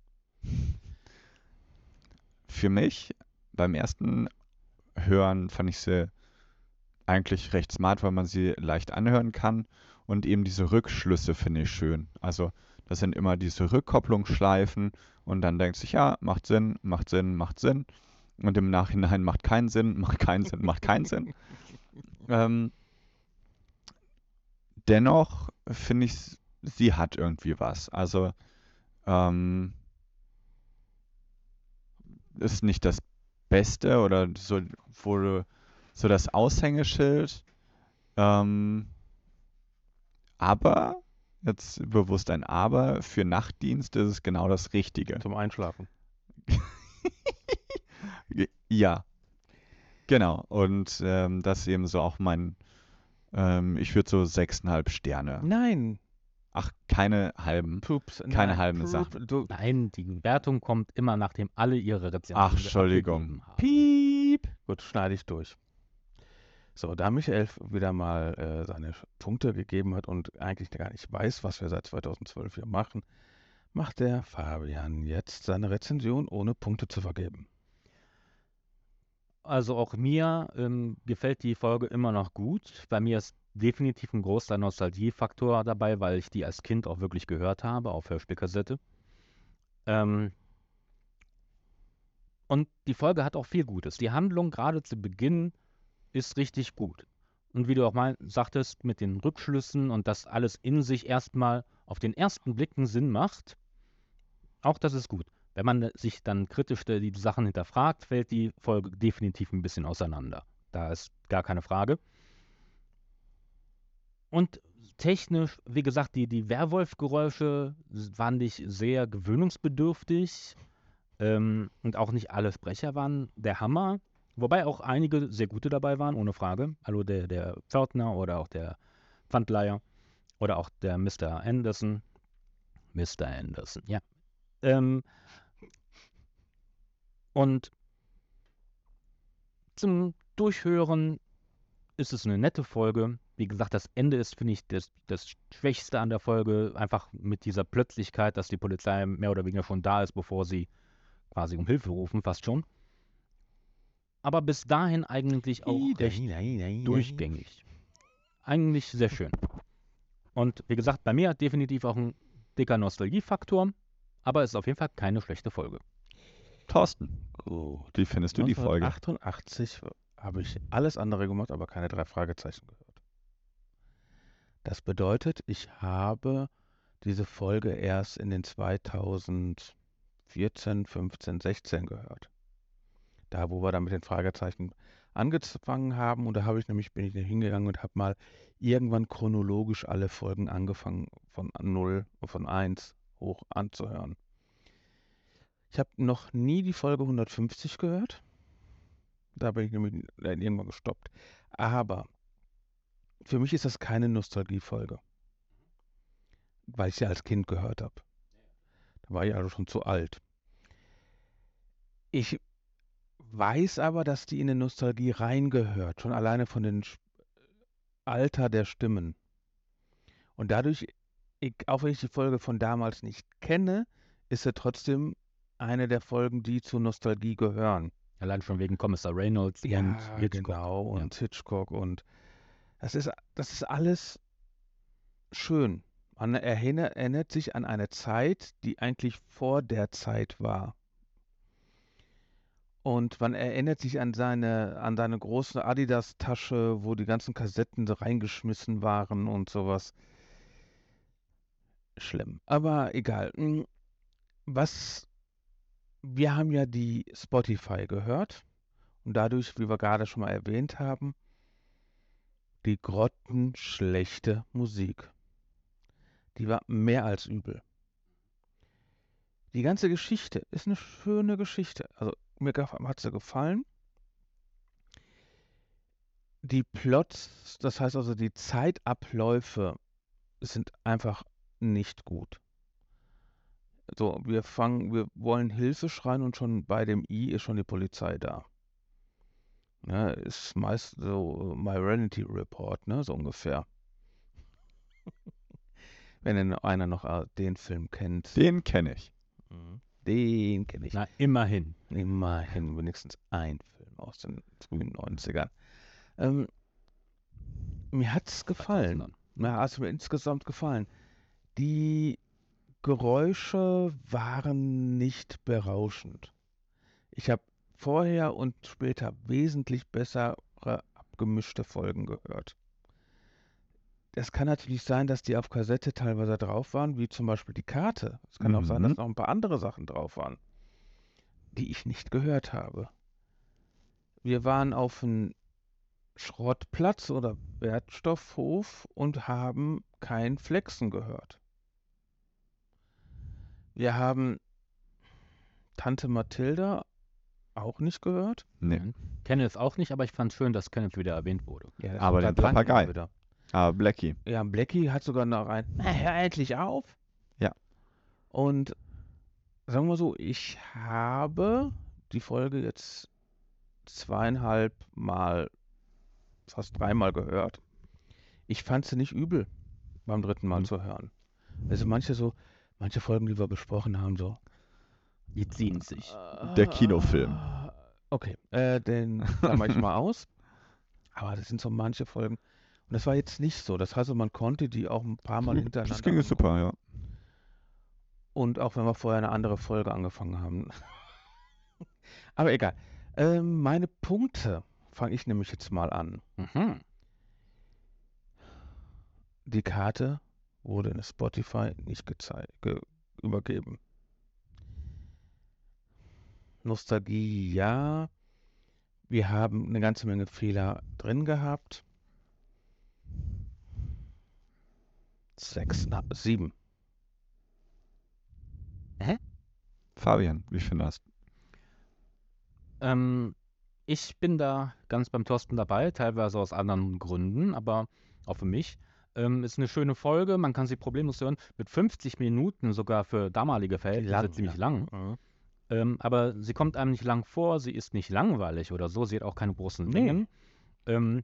Für mich beim ersten Hören fand ich sie eigentlich recht smart, weil man sie leicht anhören kann und eben diese Rückschlüsse finde ich schön. Also das sind immer diese Rückkopplungsschleifen und dann denkt sich, ja, macht Sinn, macht Sinn, macht Sinn und im Nachhinein macht keinen Sinn, [LAUGHS] macht keinen Sinn, macht keinen Sinn. Ähm, dennoch finde ich, sie hat irgendwie was. Also ähm, ist nicht das Beste oder so, wo so das Aushängeschild. Ähm, aber, jetzt bewusst ein Aber, für Nachtdienst ist es genau das Richtige. Zum Einschlafen. [LAUGHS] Ja, genau. Und ähm, das ist eben so auch mein, ähm, ich würde so sechseinhalb Sterne. Nein. Ach, keine halben. Pups. Keine nein, halben Pup, Sachen. Du, Nein, die Wertung kommt immer, nachdem alle ihre Rezensionen Ach, Entschuldigung. Piep. gut, schneide ich durch. So, da Michael wieder mal äh, seine Punkte gegeben hat und eigentlich gar nicht weiß, was wir seit 2012 hier machen, macht der Fabian jetzt seine Rezension, ohne Punkte zu vergeben. Also auch mir ähm, gefällt die Folge immer noch gut. Bei mir ist definitiv ein großer Nostalgiefaktor dabei, weil ich die als Kind auch wirklich gehört habe auf Hörspielkassette. Ähm, und die Folge hat auch viel Gutes. Die Handlung gerade zu Beginn ist richtig gut. Und wie du auch mal sagtest, mit den Rückschlüssen und dass alles in sich erstmal auf den ersten Blick einen Sinn macht, auch das ist gut. Wenn man sich dann kritisch die Sachen hinterfragt, fällt die Folge definitiv ein bisschen auseinander. Da ist gar keine Frage. Und technisch, wie gesagt, die, die Werwolf-Geräusche fand ich sehr gewöhnungsbedürftig. Ähm, und auch nicht alle Sprecher waren der Hammer. Wobei auch einige sehr gute dabei waren, ohne Frage. Also der, der Pförtner oder auch der Pfandleiher oder auch der Mr. Anderson. Mr. Anderson, ja. Ähm, und zum Durchhören ist es eine nette Folge. Wie gesagt, das Ende ist, finde ich, das, das Schwächste an der Folge. Einfach mit dieser Plötzlichkeit, dass die Polizei mehr oder weniger schon da ist, bevor sie quasi um Hilfe rufen, fast schon. Aber bis dahin eigentlich auch recht durchgängig. Eigentlich sehr schön. Und wie gesagt, bei mir definitiv auch ein dicker Nostalgiefaktor, aber es ist auf jeden Fall keine schlechte Folge. Thorsten, Gut. wie findest du die Folge? 1988 habe ich alles andere gemacht, aber keine drei Fragezeichen gehört. Das bedeutet, ich habe diese Folge erst in den 2014, 15, 16 gehört. Da, wo wir da mit den Fragezeichen angefangen haben. Und da habe ich nämlich, bin ich hingegangen und habe mal irgendwann chronologisch alle Folgen angefangen von 0, von 1 hoch anzuhören. Ich habe noch nie die Folge 150 gehört. Da bin ich nämlich dann irgendwann gestoppt. Aber für mich ist das keine Nostalgiefolge. Weil ich sie als Kind gehört habe. Da war ich also schon zu alt. Ich weiß aber, dass die in eine Nostalgie reingehört. Schon alleine von dem Alter der Stimmen. Und dadurch, ich, auch wenn ich die Folge von damals nicht kenne, ist sie trotzdem eine der Folgen, die zur Nostalgie gehören. Allein schon wegen Kommissar Reynolds und Hitchcock. genau, und Hitchcock und das ist, das ist alles schön. Man erinnert sich an eine Zeit, die eigentlich vor der Zeit war. Und man erinnert sich an seine, an seine große Adidas-Tasche, wo die ganzen Kassetten reingeschmissen waren und sowas. Schlimm. Aber egal. Hm, Was, wir haben ja die Spotify gehört. Und dadurch, wie wir gerade schon mal erwähnt haben, die grottenschlechte Musik. Die war mehr als übel. Die ganze Geschichte ist eine schöne Geschichte. Also mir hat sie gefallen. Die Plots, das heißt also die Zeitabläufe, sind einfach nicht gut. So, wir fangen, wir wollen Hilfe schreien und schon bei dem I ist schon die Polizei da. Ja, ist meist so Myrenity Report, ne, so ungefähr. [LAUGHS] Wenn denn einer noch äh, den Film kennt. Den kenne ich. Mhm. Den kenne ich. Na, immerhin. Immerhin wenigstens ein Film aus den frühen 90ern. Ähm, mir hat es gefallen. 2000ern. Mir hat es mir insgesamt gefallen. Die Geräusche waren nicht berauschend. Ich habe vorher und später wesentlich bessere abgemischte Folgen gehört. Es kann natürlich sein, dass die auf Kassette teilweise drauf waren, wie zum Beispiel die Karte. Es kann auch sein, dass Mhm. noch ein paar andere Sachen drauf waren, die ich nicht gehört habe. Wir waren auf einem Schrottplatz oder Wertstoffhof und haben kein Flexen gehört. Wir haben Tante Mathilda auch nicht gehört. Nee. Nein. Kenne es auch nicht, aber ich fand es schön, dass Kenneth wieder erwähnt wurde. Ja, das Aber kommt den da dran Papagei. wieder. Aber Blackie. Ja, Blackie hat sogar noch ein, na, hör endlich auf. Ja. Und sagen wir so, ich habe die Folge jetzt zweieinhalb Mal, fast dreimal gehört. Ich fand sie nicht übel beim dritten Mal Mhm. zu hören. Also manche so, manche Folgen, die wir besprochen haben, so. Die ziehen sich. Der Kinofilm. Okay, äh, den klammer ich mal aus. Aber das sind so manche Folgen. Und das war jetzt nicht so. Das heißt, man konnte die auch ein paar Mal hintereinander. Das ging super, ja. Und auch wenn wir vorher eine andere Folge angefangen haben. [LAUGHS] Aber egal. Ähm, meine Punkte fange ich nämlich jetzt mal an. Mhm. Die Karte wurde in Spotify nicht ge übergeben. Nostalgie, ja. Wir haben eine ganze Menge Fehler drin gehabt. Sechs, na, sieben. Fabian, wie findest du Ähm, Ich bin da ganz beim Thorsten dabei, teilweise aus anderen Gründen, aber auch für mich. Ähm, ist eine schöne Folge, man kann sie problemlos hören. Mit 50 Minuten sogar für damalige Verhältnisse Lang, ziemlich ja. lang. Mhm. Ähm, aber sie kommt einem nicht lang vor, sie ist nicht langweilig oder so, sie hat auch keine großen Nee. Längen. Ähm,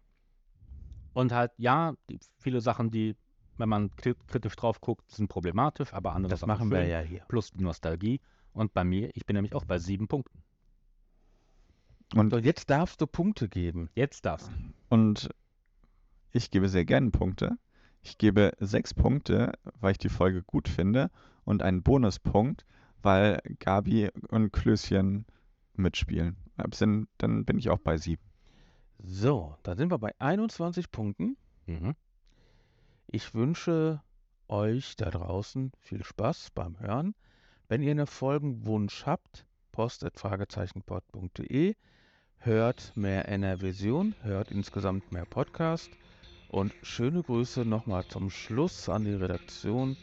und halt, ja, die, viele Sachen, die, wenn man kri- kritisch drauf guckt, sind problematisch, aber andere Das machen wir ja hier. Plus die Nostalgie. Und bei mir, ich bin nämlich auch bei sieben Punkten. Und So, jetzt darfst du Punkte geben. Jetzt darfst du. Und ich gebe sehr gerne Punkte. Ich gebe sechs Punkte, weil ich die Folge gut finde und einen Bonuspunkt, weil Gabi und Klößchen mitspielen. Dann bin ich auch bei sieben. So, dann sind wir bei 21 Punkten. Mhm. Ich wünsche euch da draußen viel Spaß beim Hören. Wenn ihr einen Folgenwunsch habt, post.fragezeichenpod.de, hört mehr NR-Vision, hört insgesamt mehr Podcast. Und schöne Grüße nochmal zum Schluss an die Redaktion